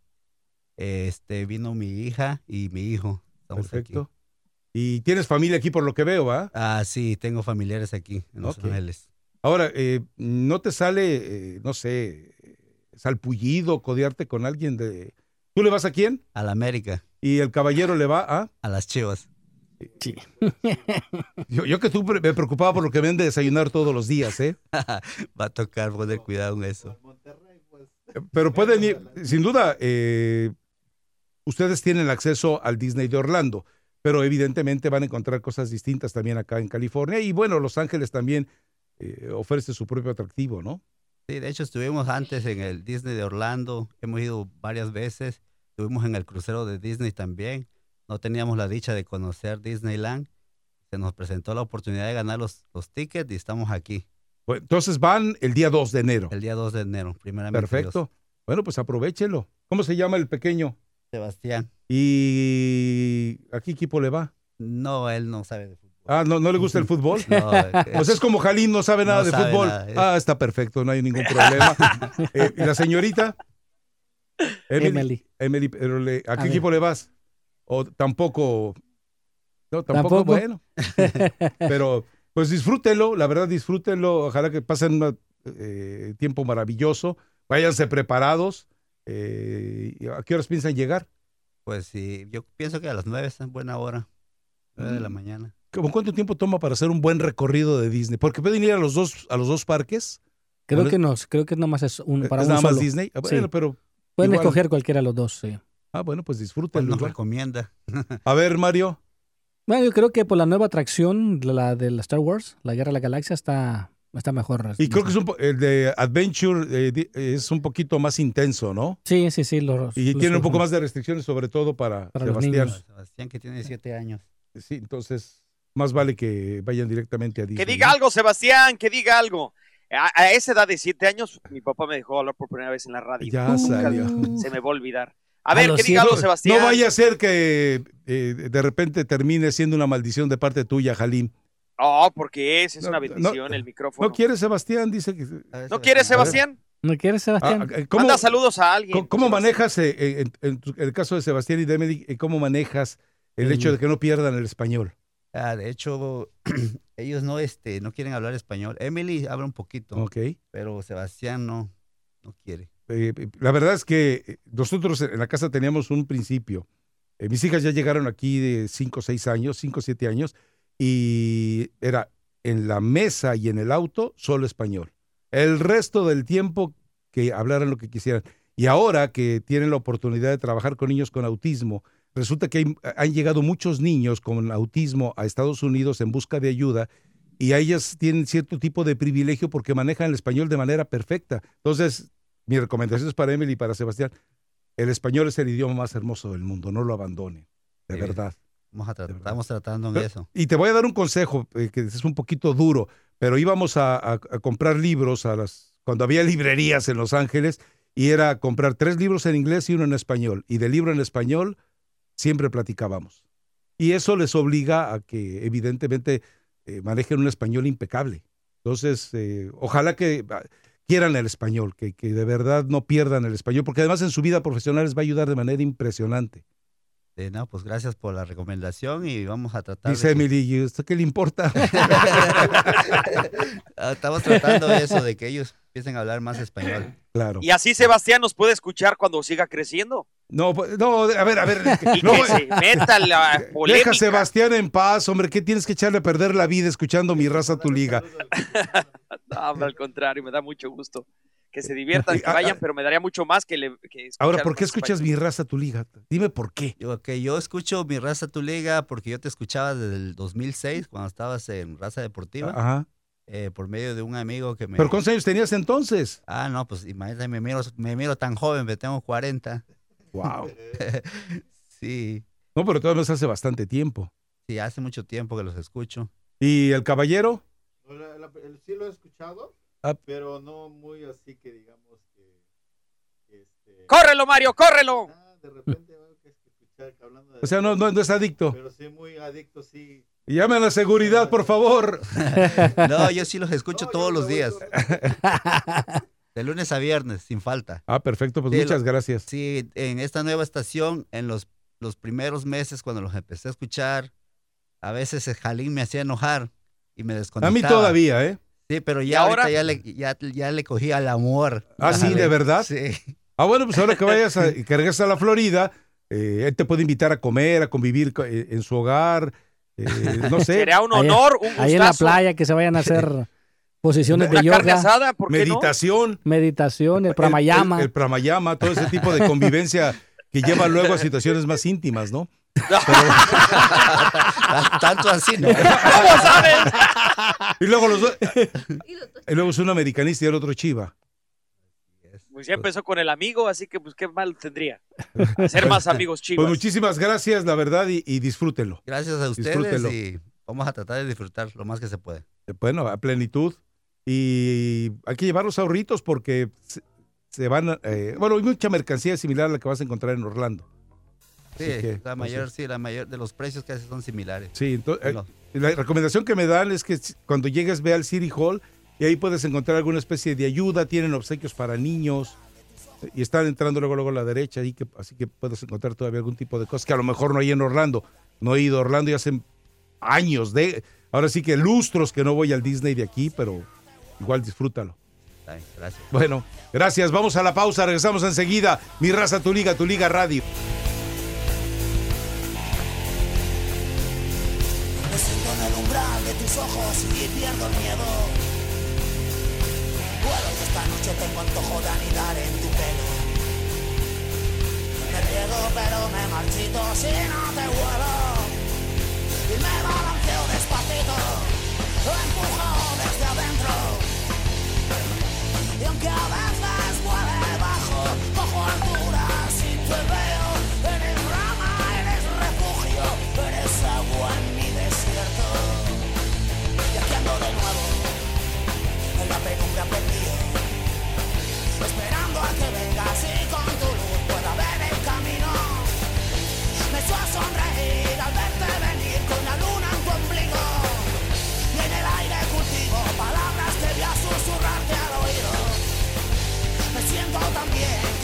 Este, vino mi hija y mi hijo. Estamos Perfecto. aquí. Y tienes familia aquí por lo que veo, ¿va? Ah, sí, tengo familiares aquí en Los Ok. Ángeles. Ahora, eh, ¿no te sale, eh, no sé, salpullido, codearte con alguien de... ¿Tú le vas a quién? A la América. ¿Y el caballero le va a...? A las chivas. Sí. Yo, yo que tú me preocupaba por lo que ven de desayunar todos los días, ¿eh? Va a tocar poner cuidado en eso. Pero pueden ir, sin duda, eh, ustedes tienen acceso al Disney de Orlando, pero evidentemente van a encontrar cosas distintas también acá en California. Y bueno, Los Ángeles también eh, ofrece su propio atractivo, ¿no? Sí, de hecho estuvimos antes en el Disney de Orlando, hemos ido varias veces, estuvimos en el crucero de Disney también, no teníamos la dicha de conocer Disneyland, se nos presentó la oportunidad de ganar los, los tickets y estamos aquí. Bueno, entonces van el día 2 de enero. El día 2 de enero, primeramente. Perfecto. Dios. Bueno, pues aprovechenlo. ¿Cómo se llama el pequeño? Sebastián. ¿Y a qué equipo le va? No, él no sabe de fútbol. Ah, ¿no, no le gusta el fútbol? No, pues es como Jalín, no sabe nada no de sabe fútbol. nada, Ah, está perfecto, no hay ningún problema. Eh, ¿Y la señorita? Emily. Emily, pero le- ¿a A qué ver. equipo le vas? O tampoco. No, tampoco, ¿Tampoco? bueno. Pero pues disfrútenlo, la verdad disfrútenlo. Ojalá que pasen un eh, tiempo maravilloso. Váyanse preparados. Eh, ¿y ¿A qué horas piensan llegar? Pues sí, yo pienso que a las 9 es buena hora, 9 de la Mm. mañana. ¿Cómo cuánto tiempo toma para hacer un buen recorrido de Disney? Porque pueden ir a los dos, a los dos parques. Creo ¿O que no, creo que nomás es un para ¿Es un nada más solo. Disney? Ah, Sí. bueno, pero Pueden igual- escoger cualquiera de los dos, sí. Ah, bueno, pues disfrútenlo. nos recomienda? A ver, Mario. Bueno, yo creo que por la nueva atracción, la de la Star Wars, la Guerra de la Galaxia, está, está mejor. Y creo que es un, el de Adventure eh, es un poquito más intenso, ¿no? Sí, sí, sí. Los, Y los- tiene un poco más de restricciones, sobre todo para, Sebastián. Sebastián que tiene 7 años. Sí, entonces más vale que vayan directamente a Disney. Que diga ¿no? algo, Sebastián, que diga algo. A, a esa edad de siete años, mi papá me dejó hablar por primera vez en la radio. Ya Nunca salió. Se me va a olvidar. A A ver, que diga algo, siete- Sebastián. No vaya a ser que eh, de repente termine siendo una maldición de parte tuya, Jalim. Oh, porque es, es No, una no, bendición el micrófono. ¿No quiere Sebastián? Dice que... ¿No quieres, Sebastián? ¿No quieres, Sebastián? Ah, ¿cómo- Manda saludos a alguien. ¿Cómo, cómo manejas, eh, eh, en, en el caso de Sebastián y de Emily, eh, cómo manejas el El- hecho de que no pierdan el español? Ah, de hecho, ellos no, este, no quieren hablar español. Emily habla un poquito, Ok. pero Sebastián no, no quiere. Eh, la verdad es que eh, nosotros en la casa teníamos un principio. Eh, mis hijas ya llegaron aquí de 5 o 6 años, 5 o 7 años, y era en la mesa y en el auto solo español. El resto del tiempo que hablaran lo que quisieran. Y ahora que tienen la oportunidad de trabajar con niños con autismo, resulta que hay- han llegado muchos niños con autismo a Estados Unidos en busca de ayuda y a ellas tienen cierto tipo de privilegio porque manejan el español de manera perfecta. Entonces, mi recomendación es para Emily y para Sebastián. El español es el idioma más hermoso del mundo, no lo abandonen, de Sí. verdad. Vamos a tratar- estamos tratando en Pero- eso. Y te voy a dar un consejo, eh, que es un poquito duro, pero íbamos a, a- a comprar libros a las, cuando había librerías en Los Ángeles, y era comprar tres libros en inglés y uno en español. Y del libro en español siempre platicábamos. Y eso les obliga a que evidentemente eh, manejen un español impecable. Entonces, eh, ojalá que ah, quieran el español, que, que de verdad no pierdan el español, porque además en su vida profesional les va a ayudar de manera impresionante. Sí, no, pues gracias por la recomendación y vamos a tratar. Dice de- Emily, ¿y usted qué le importa? Ah, Estamos tratando eso, de que ellos empiecen a hablar más español. Claro. Y así Sebastián nos puede escuchar cuando siga creciendo. No, pues, no, a ver, a ver. Y no, que se meta la Deja polémica. a Sebastián en paz, hombre, ¿qué tienes que echarle a perder la vida escuchando mi raza tu liga? No, hombre, al contrario, me da mucho gusto. Que se diviertan, Y, que ah, vayan, ah, pero me daría mucho más que, le, que Ahora, ¿por qué escuchas mi raza tu liga? Dime por qué. Yo, que yo escucho mi raza tu liga porque yo te escuchaba desde el 2006 cuando estabas en raza deportiva. Ajá. eh, por medio de un amigo que me. ¿Pero cuántos años tenías entonces? Ah, no, pues imagínate, me miro, me miro tan joven, me tengo 40. Wow. sí, No, pero todavía hace bastante tiempo. sí, hace mucho tiempo que los escucho. ¿Y el caballero? La- la- el- sí lo he escuchado, Ah. pero no muy así que digamos que... este, ¡Córrelo, Mario, córrelo! de repente veo que escuchar que hablando de... O sea, no, no, no es adicto. Pero sí muy adicto, sí. Llame a la seguridad, por favor. No, yo sí los escucho todos los días. De lunes a viernes, sin falta. Ah, perfecto, pues Sí, muchas gracias. Sí, en esta nueva estación, en los, los primeros meses cuando los empecé a escuchar, a veces el Jalín me hacía enojar y me A desconectaba. mí todavía, ¿eh? Sí, pero ¿Y ya ahorita ahora? ya le, ya, ya le cogí al amor. Ah, sí, de verdad. Sí. Ah, bueno, pues ahora que vayas a, que regreses a la Florida, eh, él te puede invitar a comer, a convivir co- eh, en su hogar, eh, no sé. Sería un Ahí- honor, un Ahí en la gustazo. playa que se vayan a hacer posiciones de Una yoga. asada, ¿por qué no? Meditación. Meditación, el pranayama. El, el pranayama, todo ese tipo de convivencia que lleva luego a situaciones más íntimas, ¿no? Tanto así, ¿no? ¿Cómo saben? Y luego los dos. Y luego es un americanista y el otro chiva. Pues ya empezó con el amigo, así que pues qué mal tendría. Hacer más amigos chivas. Pues muchísimas gracias, la verdad, y, y disfrútenlo. Gracias a ustedes Disfrútenlo. y vamos a tratar de disfrutar lo más que se puede. Bueno, a plenitud. Y hay que llevar los ahorritos porque se, van. a- eh, bueno, hay mucha mercancía similar a la que vas a encontrar en Orlando. Sí, que, la mayor, sí, la mayor de los precios casi son similares. Sí, entonces, No. la recomendación que me dan es que cuando llegues ve al City Hall y ahí puedes encontrar alguna especie de ayuda, tienen obsequios para niños eh, y están entrando luego luego a la derecha, que, así que puedes encontrar todavía algún tipo de cosas que a lo mejor no hay en Orlando. No he ido a Orlando y hace años, de ahora sí que lustros que no voy al Disney de aquí, pero igual disfrútalo. Gracias. Bueno, gracias. Vamos a la pausa. Regresamos enseguida. Mi raza, tu liga, tu liga radio. Me siento en el umbral de tus ojos y pierdo el miedo. Puedo que esta noche tengo antojo de anidar en tu pelo. Me riego pero me marchito si no te vuelo. Y me balanceo despacito, lo empujo desde adentro. Y aunque a veces vuele bajo, cojo alturas y te veo. Eres rama, eres refugio, eres agua en mi desierto. Y aquí ando de nuevo, en la penumbra perdido. Esperando a que vengas y con tu luz pueda ver el camino. Me echó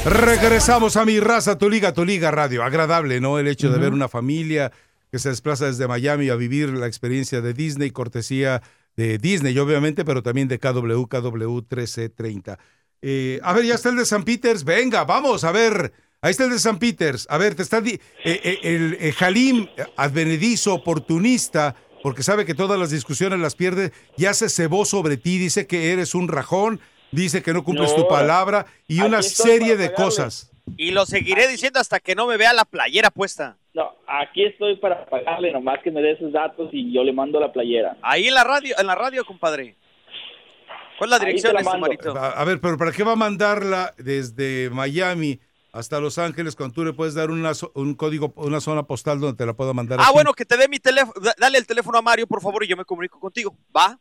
Regresamos a mi raza, tu liga, tu liga radio. Agradable, ¿no? El hecho de ver una familia que se desplaza desde Miami a vivir la experiencia de Disney, cortesía de Disney, obviamente, pero también de KW, KW 1330. Eh, a ver, ya está el de San Peters. Venga, vamos, a ver. Ahí está el de San Peters. A ver, te está eh, eh, el Halim advenedizo, oportunista, porque sabe que todas las discusiones las pierde, ya se cebó sobre ti, dice que eres un rajón, dice que no cumples No, tu palabra y aquí una estoy serie para de cosas. Y lo seguiré diciendo hasta que no me vea la playera puesta. No, aquí estoy para pagarle, nomás que me dé sus datos y yo le mando la playera. Ahí en la radio, en la radio, compadre. ¿Cuál es la dirección, la este mando. marito? A, ver, pero ¿para qué va a mandarla desde Miami hasta Los Ángeles cuando tú le puedes dar una, un código, una zona postal donde te la pueda mandar? Ah, aquí? bueno, que te dé mi teléfono. da- Dale el teléfono a Mario, por favor, y yo me comunico contigo. ¿Va?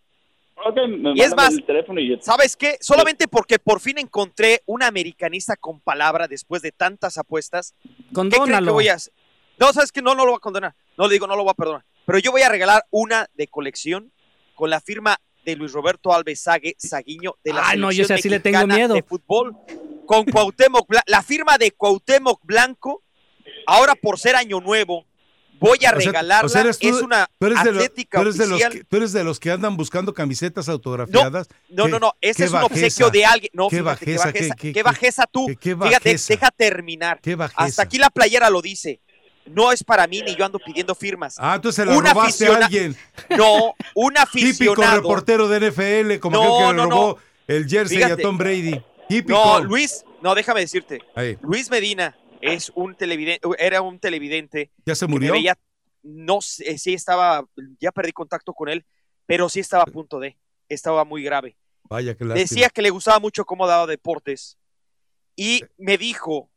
Me Y es más, el teléfono y yo... ¿Sabes qué? Solamente porque por fin encontré una americanista con palabra después de tantas apuestas. ¿Qué creen que Condónalo. voy a hacer? No, ¿sabes qué? No, no lo voy a condenar. No le digo, no lo voy a perdonar. Pero yo voy a regalar una de colección con la firma de Luis Roberto Alves Sague, Saguiño de la Ay, no, yo así le tengo miedo. de fútbol con Cuauhtémoc la firma de Cuauhtémoc Blanco. Ahora por ser año nuevo voy a regalarla. o sea, eres tú- es una tú eres de atlética tú eres de los oficial. que- tú eres de los que andan buscando camisetas autografiadas. No, Qué- no, no, ese es un bajeza, obsequio de alguien. No, qué fíjate, qué bajeza, qué- bajeza tú. qué- Fíjate, deja terminar. Qué bajeza. Hasta aquí la playera lo dice. No es para mí ni yo ando pidiendo firmas. Ah, entonces se la Un robaste a alguien. No, un Típico aficionado. reportero de NFL, como No, aquel que no, no. robó el jersey Fíjate. a Tom Brady. Típico. No, Luis, no, déjame decirte. Ahí. Luis Medina es un televidente, era un televidente. ¿Ya se murió? veía- no sé, sí estaba, ya perdí contacto con él, pero sí estaba a punto de, estaba muy grave. Vaya que. Decía que le gustaba mucho cómo daba deportes y me dijo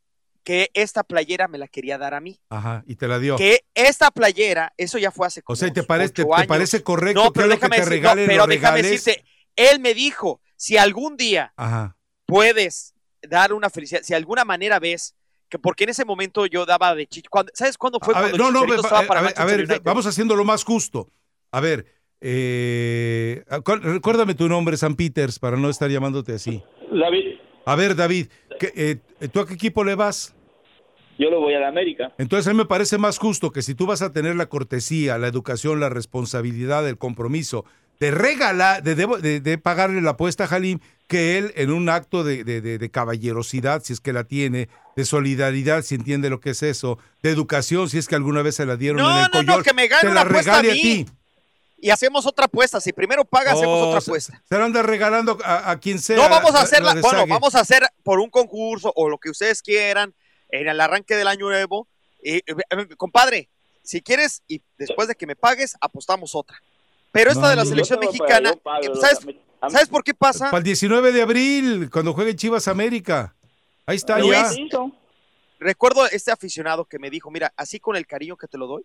que esta playera me la quería dar a mí. Ajá, y te la dio. Que esta playera, eso ya fue hace como O sea, ¿y ¿te, parece, te, parece correcto No, pero que déjame te decir- no, regalen pero déjame decirte, él me dijo, si algún día Ajá. puedes dar una felicidad, si de alguna manera ves que porque en ese momento yo daba de chicho, cuando- ¿sabes cuándo fue A ver, cuando no, no, estaba a para ver, a ver, United? vamos haciendo lo más justo. A ver, eh, ¿cuál- recuérdame tu nombre, San Peters, para no estar llamándote así. David, A ver, David, ¿qué, eh, ¿tú a qué equipo le vas? yo lo voy a la América. Entonces a mí me parece más justo que si tú vas a tener la cortesía, la educación, la responsabilidad, el compromiso de regalar, de, de- de pagarle la apuesta a Jalim, que él en un acto de, de- de- de caballerosidad, si es que la tiene, de solidaridad, si entiende lo que es eso, de educación, si es que alguna vez se la dieron No, en el no, no, que me gane la apuesta a mí. ti. Y hacemos otra apuesta, si primero paga, hacemos Oh, otra se- apuesta. Se la anda regalando a, a quien sea. No vamos a la- hacerla, bueno, vamos a hacer por un concurso o lo que ustedes quieran en el arranque del año nuevo. Y, eh, eh, compadre, si quieres y después de que me pagues, apostamos otra. Pero esta de la selección mexicana, eh, ¿sabes. ¿sabes por qué pasa? Para el 19 de abril, cuando juegue Chivas América. Ahí está Luis, ya. Recuerdo este aficionado que me dijo, mira, así con el cariño que te lo doy,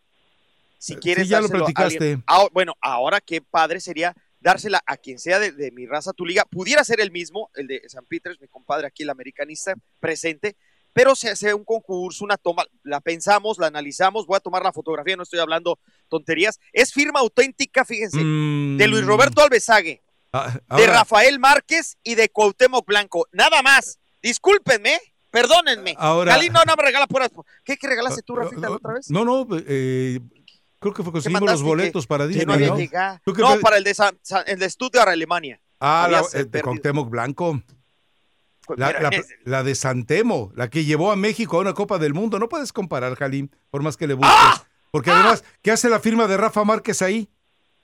si quieres Eh, ya lo a platicaste. Ah, bueno, ahora qué padre sería dársela a quien sea de, de mi raza, tu liga. Pudiera ser el mismo, el de San Peters, mi compadre aquí, el americanista presente, pero se hace un concurso, una toma, la pensamos, la analizamos, voy a tomar la fotografía, no estoy hablando tonterías. Es firma auténtica, fíjense, de Luis Roberto Alvesague, Ah, de Rafael Márquez y de Cuauhtémoc Blanco. Nada más. Discúlpenme, perdónenme. Ahora- Cali no, no me regala puras. ¿Qué, qué regalaste tú, Rafita, la otra vez? No, no, eh, creo que fue conseguimos los boletos Que- para Disney, no había ¿no? llegado. ¿Tú qué No, pe- para el de, San- San- el de Stuttgart, Alemania. Ah, la, el de. Cuauhtémoc Blanco. Pues La, de Santemo, la que llevó a México a una Copa del Mundo. No puedes comparar, Jalim, por más que le busques. ¡Ah! Porque además, ¿qué hace la firma de Rafa Márquez ahí?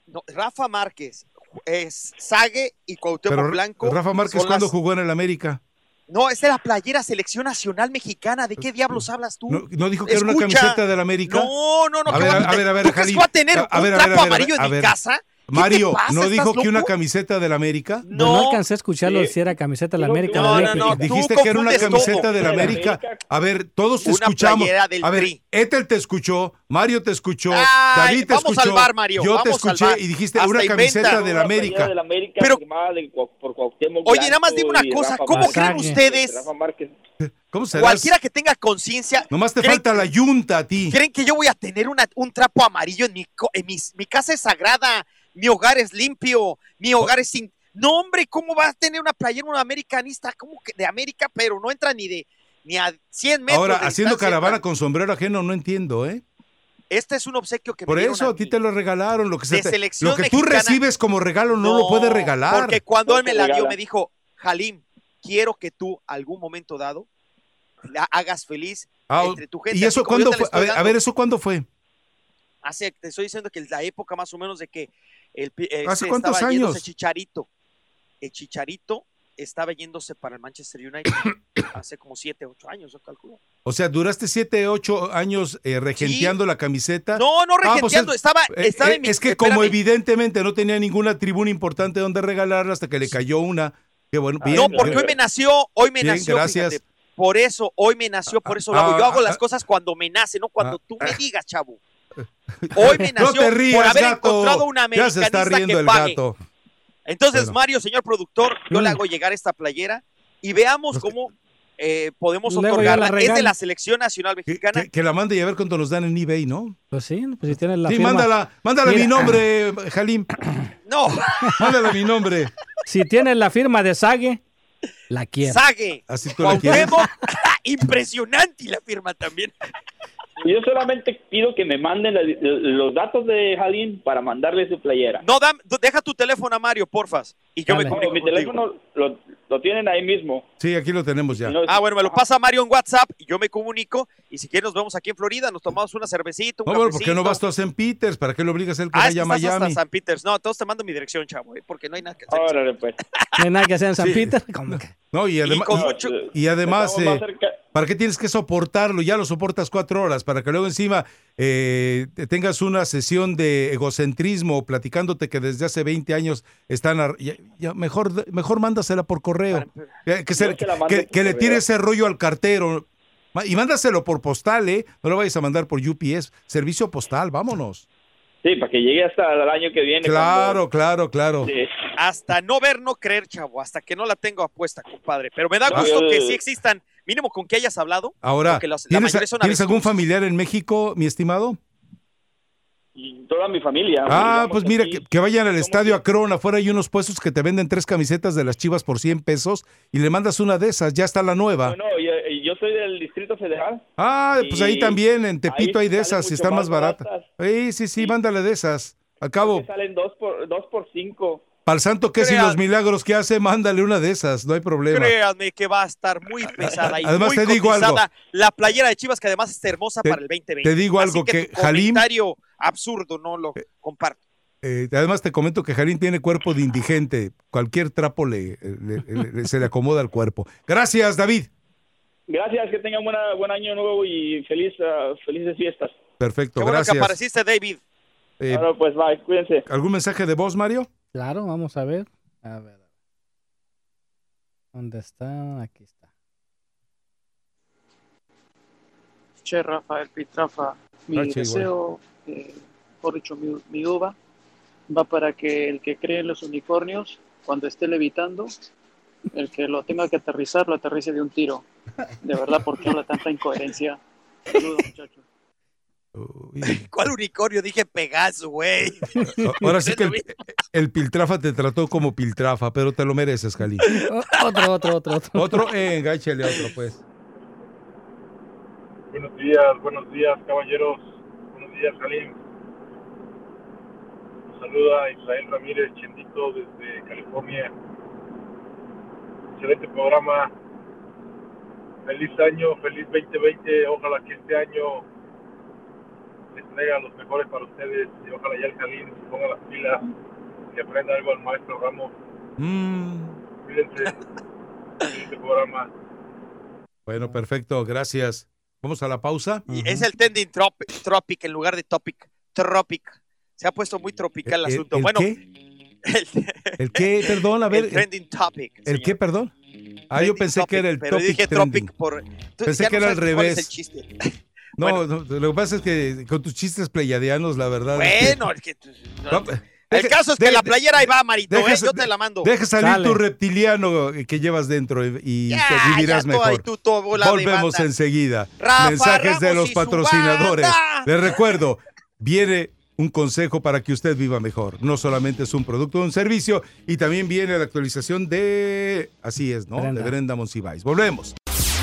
no, Rafa Márquez, es Sague y Cuauhtémoc Pero Blanco. Rafa Márquez, ¿cuándo las- jugó en el América? No, es de la playera Selección Nacional Mexicana. ¿De qué diablos hablas tú? ¿No, no dijo que era una camiseta del América? No, no, no. A ¿qué ver, va a ver, a ver, ¿Tú crees Jalim. que va a tener A un ver, a trapo a amarillo a en mi casa? ¿Qué te Mario, pasa? ¿no ¿Estás dijo que una camiseta del América? No, no alcancé a escucharlo si era camiseta de la América. no, de no, no, Dijiste Tú que era una camiseta del América. A ver, todos te Una escuchamos. del A ver. Ethel te escuchó, Mario te escuchó, Ay, David te vamos escuchó. al bar, Mario, Yo te escuché y dijiste Hasta una camiseta del América. del América Pero- Oye, nada más dime una cosa, Rafa ¿cómo creen ustedes? ¿Cómo serás? Cualquiera que tenga conciencia. Nomás te ¿creen- falta la yunta a ti. ¿Creen que yo voy a tener una- un trapo amarillo en mi, co- en mi casa es sagrada, mi hogar es limpio, mi hogar es sin... No, hombre, ¿cómo va a tener una playera un americanista? ¿Cómo que de América? Pero no entra ni de ni a 100 metros. Ahora, de haciendo caravana con sombrero ajeno, no entiendo, ¿eh? Este es un obsequio que Por me eso a a ti te lo regalaron. Lo que, se te- lo que tú mexicana. recibes como regalo no, lo puedes regalar. Porque cuando No él me la dio, me dijo, Jalim, quiero que tú, algún momento dado, la hagas feliz Ah, entre tu gente. ¿Y eso como cuándo fue? A ver, ¿eso cuándo fue? Hace, te estoy diciendo que la época más o menos de que el, eh, ¿Hace se cuántos años? Chicharito. El Chicharito estaba yéndose para el Manchester United hace como 7, 8 años, yo calculo. O sea, duraste siete, ocho años eh, regenteando la camiseta. No, no Ah, pues regenteando, es- estaba, eh, estaba eh, en mi- Es que como evidentemente no tenía ninguna tribuna importante donde regalarla hasta que le cayó una. Qué bueno. bien, no, porque hoy me nació, hoy me Bien, nació, gracias. fíjate, por eso, hoy me nació, por eso lo hago. ah, Yo hago ah, las ah. cosas cuando me nace, no cuando Ah, tú me digas, chavo. Hoy me nació rías, por haber gato. encontrado una Ya se está americanista riendo que el pague. gato. Entonces, Bueno. Mario, señor productor, yo le hago llegar esta playera y veamos cómo eh, podemos Luego otorgarla. la Es de la selección nacional mexicana. Que, que la mande y a ver cuánto nos dan en eBay, ¿no? Pues sí, pues si tienes la sí, firma. mándala, mándala Mira. mi nombre, Jalim. No. Mándala mi nombre. Si tienes la firma de Sague, la quiero. Sague. Así tú la quieres. Impresionante y la firma también. Yo solamente pido que me manden la- los datos de Jalín para mandarle su playera. No, dam- deja tu teléfono a Mario, porfas. Y yo me No, comunico mi contigo. teléfono lo, lo tienen ahí mismo. Sí, aquí lo tenemos ya. Ah, bueno, me lo pasa Mario en WhatsApp y yo me comunico. Y si quieres, nos vemos aquí en Florida. Nos tomamos una cervecita, un No, bueno, ¿por qué no vas tú a St. Peters? ¿Para qué lo obligas a él que Ah, vaya a estás hasta Miami? San Peters. No, entonces te mando mi dirección, chavo, ¿eh? porque no hay nada que hacer. Órale, pues. No hay nada que hacer en San Sí. Peter. ¿Cómo que? No, y además, y- y además Estamos más eh, cerca. ¿Para qué tienes que soportarlo? Ya lo soportas cuatro horas, para que luego encima eh, te tengas una sesión de egocentrismo platicándote que desde hace 20 años están... ya- ya mejor, mejor mándasela por correo. Eh, Que, se- que- le tire ese rollo al cartero. Y mándaselo por postal, ¿eh? No lo vayas a mandar por UPS. Servicio postal, vámonos. Sí, para que llegue hasta el año que viene. Claro, claro, claro. Sí. Hasta no ver, no creer, chavo. Hasta que no la tengo apuesta, compadre. Pero me da Ah. gusto que sí existan, mínimo con que hayas hablado. Ahora, los- la ¿tienes, mayoría son ¿tienes algún familiar en México, mi estimado? Y toda mi familia. Ah, pues mira, que, que vayan al estadio Acron, afuera hay unos puestos que te venden tres camisetas de las chivas por 100 pesos y le mandas una de esas, ya está la nueva. No, no, yo, yo soy del Distrito Federal. Ah, pues ahí también, en Tepito hay de esas y están más baratas. Sí, sí, sí, mándale de esas. Al cabo, Que salen dos por, dos por cinco. Para el santo que Crean- los milagros que hace, mándale una de esas, no hay problema. Créanme que va a estar muy pesada y Además, muy te digo algo. la playera de Chivas, que además está hermosa Te- para el 2020. te digo Así algo que tu Halim- comentario absurdo, no lo comparto. Eh, además te comento que Jalín tiene cuerpo de indigente, cualquier trapo le, le- le- le- se le acomoda al cuerpo. Gracias, David. Gracias, que tengan buena, buen año nuevo y feliz, ah, felices fiestas. Perfecto, Qué bueno que gracias. apareciste, David. Eh, pues bye, cuídense. ¿Algún mensaje de voz, Mario? Claro, vamos a ver. A ver. ¿Dónde está? Aquí está. Che, Rafael Pitrafa, mi deseo, eh, por dicho, mi, mi uva, va para que el que cree en los unicornios, cuando esté levitando, el que lo tenga que aterrizar, lo aterrice de un tiro. De verdad, ¿por qué habla tanta incoherencia? Saludos, muchachos. ¿Cuál unicornio? Dije Pegaso, güey. Ahora sí que el, el Piltrafa te trató como Piltrafa, pero te lo mereces, Jalín. Otro, otro, otro, otro. Otro, venga, échale otro, pues. Buenos días, buenos días, caballeros. Buenos días, Salim. Nos saluda Israel Ramírez Chendito desde California. Excelente programa. Feliz año, feliz 2020. Ojalá que este año les traiga los mejores para ustedes y ojalá ya el Jalín se ponga las pilas y aprenda algo al maestro Ramos. Mm, Cuídense. Excelente programa. bueno, perfecto, gracias. Vamos a la pausa. Y es el trending tropic, tropic en lugar de topic. Tropic. Se ha puesto muy tropical el, ¿El- asunto. el bueno, qué? ¿El qué? Perdón, a ver. el trending topic. ¿El qué, perdón? Ah, yo pensé que era el pero topic dije trending. tropic por... tú Pensé que no era al sabes cuál es revés. No, no, lo que pasa es que con tus chistes pleyadianos, la verdad. Bueno, es que... No, el deje- caso es que la playera ahí va, Marito, deja- ¿eh? Yo te la mando. Deja salir tu reptiliano que llevas dentro y, y Ya, te vivirás ya, mejor. y tú, de Volvemos enseguida. Rafa Mensajes de los patrocinadores. Les recuerdo, viene un consejo para que usted viva mejor. No solamente es un producto, un servicio, y también viene la actualización de, así es, ¿no? Brenda. De Brenda Monsiváis. Volvemos.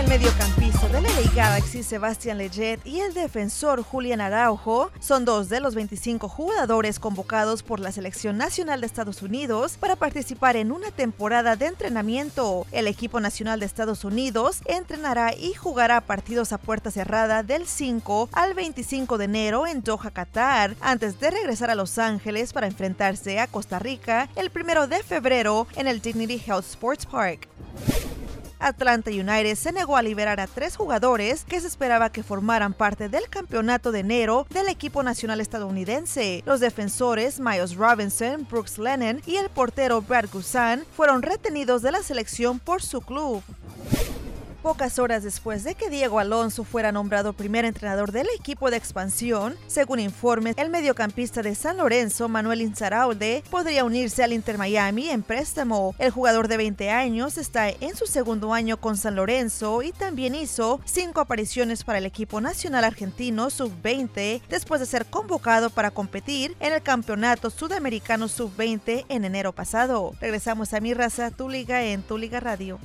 El mediocampista de la LA Galaxy, Sebastián Leggett, y el defensor Julián Araujo son dos de los 25 jugadores convocados por la Selección Nacional de Estados Unidos para participar en una temporada de entrenamiento. El equipo nacional de Estados Unidos entrenará y jugará partidos a puerta cerrada del 5 al 25 de enero en Doha, Qatar, antes de regresar a Los Ángeles para enfrentarse a Costa Rica el 1 de febrero en el Dignity Health Sports Park. Atlanta United se negó a liberar a tres jugadores que se esperaba que formaran parte del campeonato de enero del equipo nacional estadounidense. Los defensores Miles Robinson, Brooks Lennon y el portero Brad Guzan fueron retenidos de la selección por su club. Pocas horas después de que Diego Alonso fuera nombrado primer entrenador del equipo de expansión, según informes, el mediocampista de San Lorenzo, Manuel Inzaraude, podría unirse al Inter Miami en préstamo. El jugador de 20 años está en su segundo año con San Lorenzo y también hizo cinco apariciones para el equipo nacional argentino sub-20 después de ser convocado para competir en el campeonato sudamericano sub-20 en enero pasado. Regresamos a mi raza, tu liga en tu liga radio.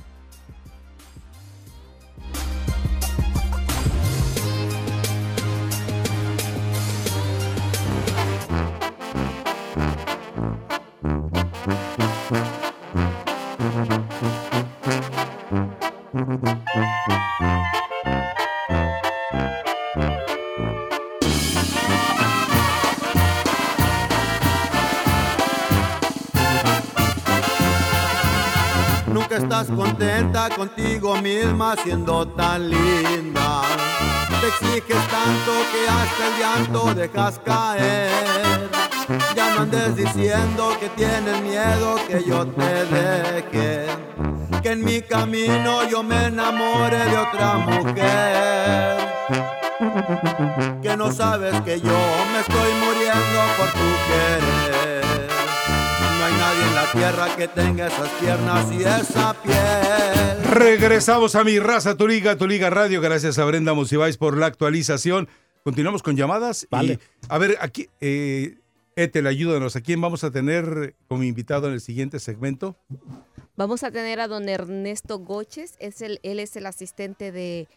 Contenta contigo misma siendo tan linda. Te exiges tanto que hasta el llanto dejas caer. Ya no andes diciendo que tienes miedo que yo te deje. Que en mi camino yo me enamore de otra mujer. Que no sabes que yo me estoy muriendo por tu querer. No hay nadie en la tierra que tenga esas piernas y esa piel. Regresamos a mi raza, tu liga, tu liga radio. Gracias a Brenda Musibais por la actualización. Continuamos con llamadas. Vale. Y, a ver, aquí, eh, Etel, ayúdanos. ¿A quién vamos a tener como invitado en el siguiente segmento? Vamos a tener a don Ernesto Goches, es el, él es el asistente de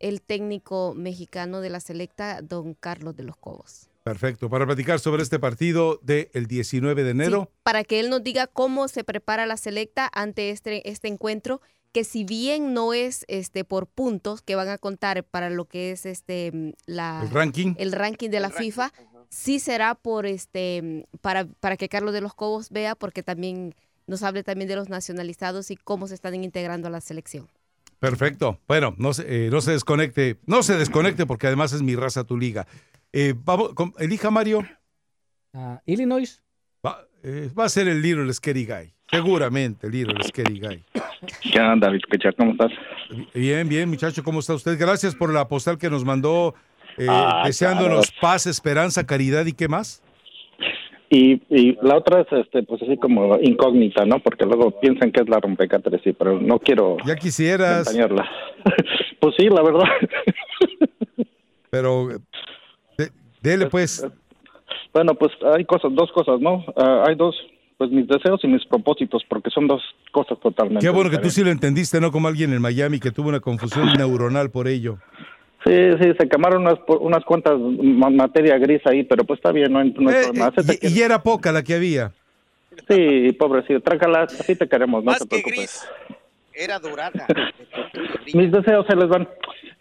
el técnico mexicano de la selecta, don Carlos de los Cobos. Perfecto. Para platicar sobre este partido del 19 de enero. Sí, para que él nos diga cómo se prepara la selecta ante este, este encuentro, que si bien no es este por puntos que van a contar para lo que es este la El ranking. el ranking de la FIFA, sí será por este para, para que Carlos de los Cobos vea, porque también nos hable también de los nacionalizados y cómo se están integrando a la selección. Perfecto. Bueno, no se, eh, no se desconecte. No se desconecte porque además es mi raza, tu liga. Eh, vamos, con- elija Mario. Ah, Illinois. Va, eh, va a ser el Little Scary Guy. Seguramente, el Little Scary Guy. ¿Qué onda? ¿Cómo estás? Bien, bien, muchacho, ¿cómo está usted? Gracias por la postal que nos mandó, eh, Ah, deseándonos claro. paz, esperanza, caridad y qué más. Y, y la otra es, este, pues así como incógnita, ¿no? Porque luego piensan que es la rompecatres, sí, pero no quiero Ya quisieras, pues sí, la verdad. pero dele pues. Bueno, pues hay cosas, dos cosas, ¿no? Ah, hay dos, pues mis deseos y mis propósitos, porque son dos cosas totalmente Qué bueno que tú sí lo entendiste, no como alguien en Miami que tuvo una confusión neuronal por ello. Sí, sí, se quemaron unas, unas cuantas ma- materia gris ahí, pero pues está bien, no hay, no hay Eh, problema. eh, y, y era poca la que había. Sí, pobrecito, trácala, así te queremos, no Más te que preocupes. gris, era dorada. Mis deseos se les van.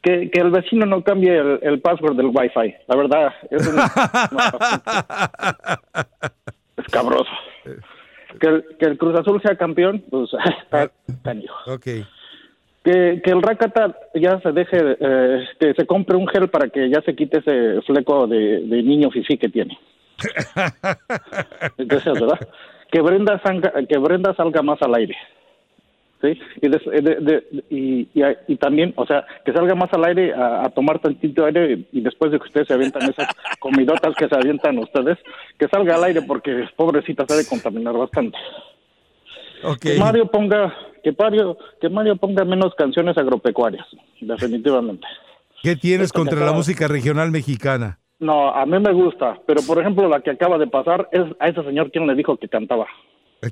Que, que el vecino no cambie el, el password del Wi-Fi. La verdad, es, un- es cabroso. Que el, que el Cruz Azul sea campeón, pues está canijo. Ok. Que, que el Rakata ya se deje, eh, que se compre un gel para que ya se quite ese fleco de, de niño fifí que tiene. Deseos, ¿verdad? Que Brenda, salga, que Brenda salga más al aire. ¿Sí? Y, de- de- y, y, y también, o sea, que salga más al aire a, a tomar tantito aire y después de que ustedes se avientan esas comidotas que se avientan ustedes, que salga al aire porque pobrecita se ha de contaminar bastante. Que Mario ponga, que Mario, que Mario ponga menos canciones agropecuarias, definitivamente. ¿Qué tienes contra la acaba- música regional mexicana? No, a mí me gusta, pero por ejemplo la que acaba de pasar es a ese señor quien le dijo que cantaba.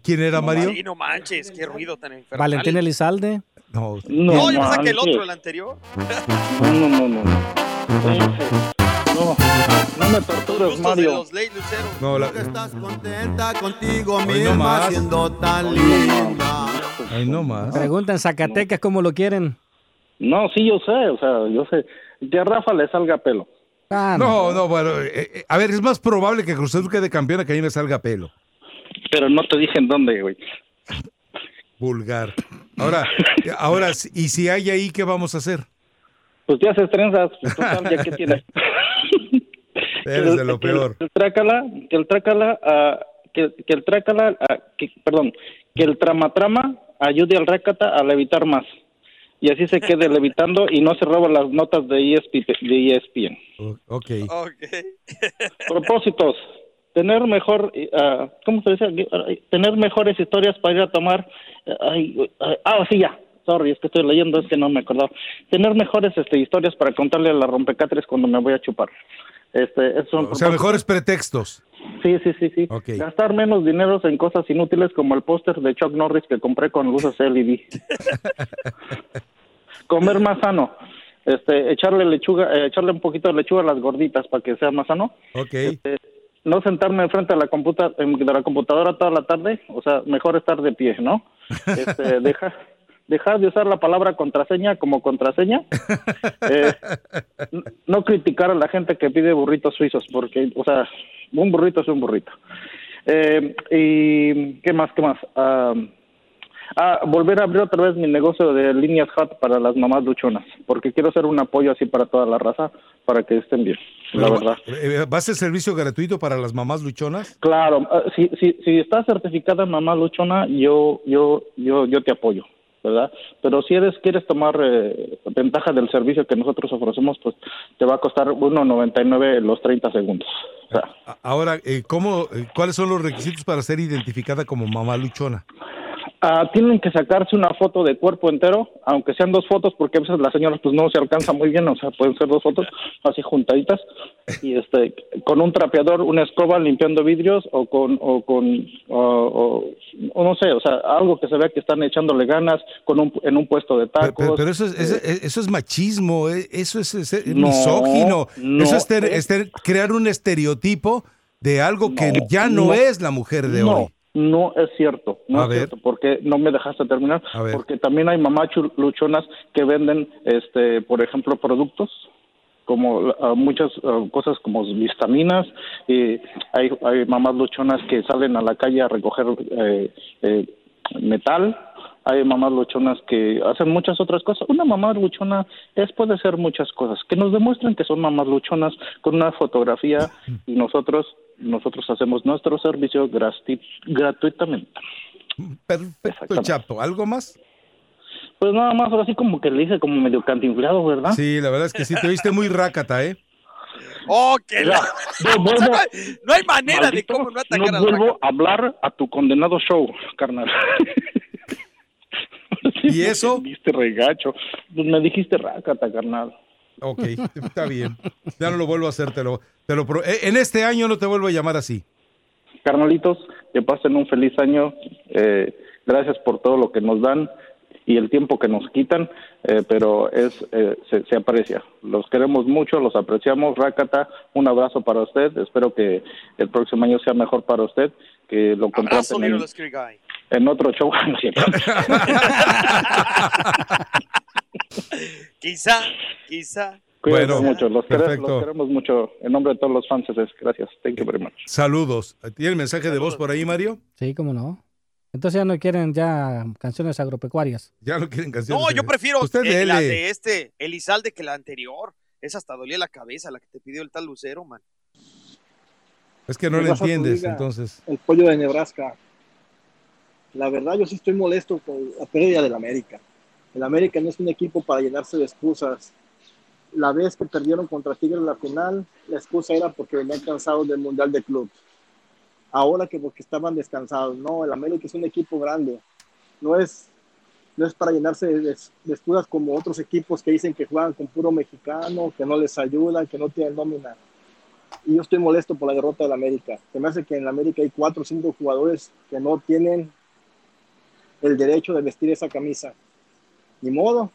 ¿Quién era Mario? Sí, no manches, qué ruido tan enfermo. Valentín Elizalde. No, No, yo pensé que el otro, el anterior. No, no, no, no. No, no me tortures, Mario. No, la... Estás contenta contigo Hoy no misma más. siendo tan linda. Ay, no más. Pregunta en Zacatecas cómo lo quieren. No, sí, yo sé, o sea, yo sé. Que a Rafa le salga pelo. Ah, No, no, bueno, eh, eh, a ver, es más probable que Cruz Azul quede campeón a que a mí me salga pelo. Pero no te dije en dónde, güey. Vulgar. Ahora, ahora, ¿y si hay ahí, qué vamos a hacer? Pues ya se trenzas, pues, total, ya que tienes. Eres de lo Que peor. Que el trácala, que el trácala, ah, que, que el trácala, ah, que- perdón, que el trama-trama ayude al rácata a levitar más. Y así se quede levitando y no se roba las notas de, ESP, de ESPN. Ok. Propósitos. Tener mejor, ah, ¿cómo se dice? Tener mejores historias para ir a tomar. ay, ay, ah, sí, ya. Sorry, es que estoy leyendo, es que no me acordaba. Tener mejores este, historias para contarle a la rompecatres cuando me voy a chupar. Este, esos son O sea, mejores pretextos. Sí, sí, sí, sí. Gastar menos dinero en cosas inútiles como el póster de Chuck Norris que compré con luces LED. Comer más sano. Este, echarle lechuga, eh, echarle un poquito de lechuga a las gorditas para que sea más sano. Ok. Este, no sentarme enfrente de la, computa de la computadora toda la tarde, o sea, mejor estar de pie, ¿no? Este, deja, dejar de usar la palabra contraseña como contraseña. Eh, no criticar a la gente que pide burritos suizos, porque, o sea, un burrito es un burrito. Eh, y, ¿qué más, qué más? Ah, ah, volver a abrir otra vez mi negocio de líneas hot para las mamás luchonas, porque quiero hacer un apoyo así para toda la raza, para que estén bien, la verdad. eh, ¿Va a ser servicio gratuito para las mamás luchonas? Claro, ah, si, si, si estás certificada mamá luchona, yo, yo, yo, yo te apoyo, ¿verdad? Pero si eres, quieres tomar eh, ventaja del servicio que nosotros ofrecemos, pues te va a costar 1.99 los 30 segundos. O sea, A- Ahora, eh, ¿cómo, eh, ¿cuáles son los requisitos para ser identificada como mamá luchona? Ah, tienen que sacarse una foto de cuerpo entero, aunque sean dos fotos, porque a veces las señoras pues no se alcanza muy bien, o sea, pueden ser dos fotos así juntaditas, y este, con un trapeador, una escoba limpiando vidrios, o con, o con, o, no sé, o sea, algo que se vea que están echándole ganas con un, en un puesto de tacos. Pero, pero eso, es, eh, eso- eso es machismo, eh, eso es, es- es No, misógino, no, eso es, ter- es- ter- crear un estereotipo de algo que ya no, es la mujer de no, hoy. No es cierto, no A es ver. cierto, porque no me dejaste terminar, A ver. porque también hay mamás luchonas que venden, este, por ejemplo, productos como ah, muchas ah, cosas como vitaminas, y hay, hay mamás luchonas que salen a la calle a recoger eh, eh, metal, hay mamás luchonas que hacen muchas otras cosas. Una mamá luchona es puede ser muchas cosas, que nos demuestren que son mamás luchonas con una fotografía y nosotros nosotros hacemos nuestro servicio gratuitamente. Perfecto, Chapo. ¿Algo más? Pues nada más, ahora sí como que le hice como medio cantinflado, ¿verdad? Sí, la verdad es que sí, te oíste muy rácata, ¿eh? Oh, que la... Yo vuelvo- O sea, no, hay, no hay manera Maldito, de cómo no atacar no a vuelvo a hablar a tu condenado show, carnal. ¿Y eso? Me dijiste regacho. Pues me dijiste rácata, carnal. Ok, está bien. Ya no lo vuelvo a hacer, te lo, te lo pro- eh, En este año no te vuelvo a llamar así. Carnalitos, que pasen un feliz año. Eh, gracias por todo lo que nos dan y el tiempo que nos quitan, eh, pero es eh, se, se aprecia. Los queremos mucho, los apreciamos. Rácata, un abrazo para usted. Espero que el próximo año sea mejor para usted, que lo contraten en otro show. Quizá, quizá. Cuídense Bueno, mucho, los, queremos, perfecto. los queremos mucho. En nombre de todos los fans, gracias. Thank you very much. Saludos. ¿Tiene el mensaje de voz por ahí, Mario? Sí, cómo no. Entonces ya no quieren ya canciones agropecuarias. Ya no quieren canciones. No, yo prefiero Usted eh, la de este, Elizalde, que la anterior. Esa hasta dolía la cabeza, la que te pidió el tal Lucero, man. Es que no le entiendes, liga. entonces. El pollo de Nebraska. La verdad, yo sí estoy molesto con la pérdida del América. El América no es un equipo para llenarse de excusas. La vez que perdieron contra Tigres en la final, la excusa era porque venían cansados del Mundial de Clubs. Ahora que porque estaban descansados. No, el América es un equipo grande. No es, no es para llenarse de, de excusas como otros equipos que dicen que juegan con puro mexicano, que no les ayudan, que no tienen nómina. y yo estoy molesto por la derrota del América. Se me hace que en la América hay cuatro o cinco jugadores que no tienen el derecho de vestir esa camisa. Ni modo.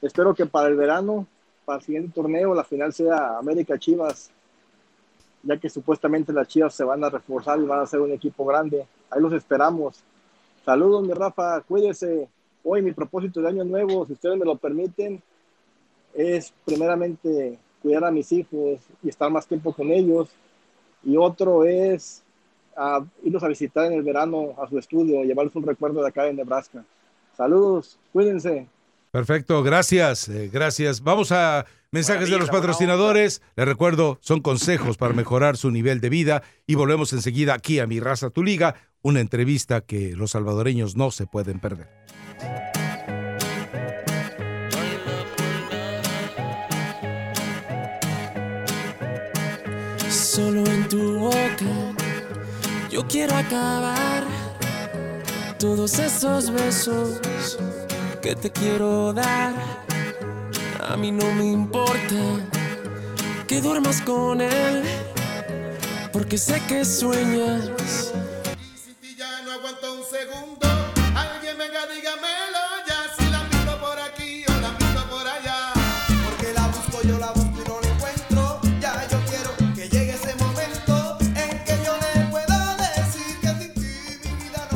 Espero que para el verano, para el siguiente torneo, la final sea América Chivas, ya que supuestamente las Chivas se van a reforzar y van a ser un equipo grande. Ahí los esperamos. Saludos, mi Rafa, cuídese. Hoy mi propósito de año nuevo, si ustedes me lo permiten, es primeramente cuidar a mis hijos y estar más tiempo con ellos. Y otro es a irlos a visitar en el verano a su estudio, llevarles un recuerdo de acá de Nebraska. Saludos, cuídense. Perfecto, gracias, eh, gracias. Vamos a mensajes de los patrocinadores. Les recuerdo, son consejos para mejorar su nivel de vida y volvemos enseguida aquí a Mi Raza Tu Liga, una entrevista que los salvadoreños no se pueden perder. Solo en tu boca yo quiero acabar todos esos besos que te quiero dar. A mí no me importa que duermas con él, porque sé que sueñas. Ya no aguanto un segundo.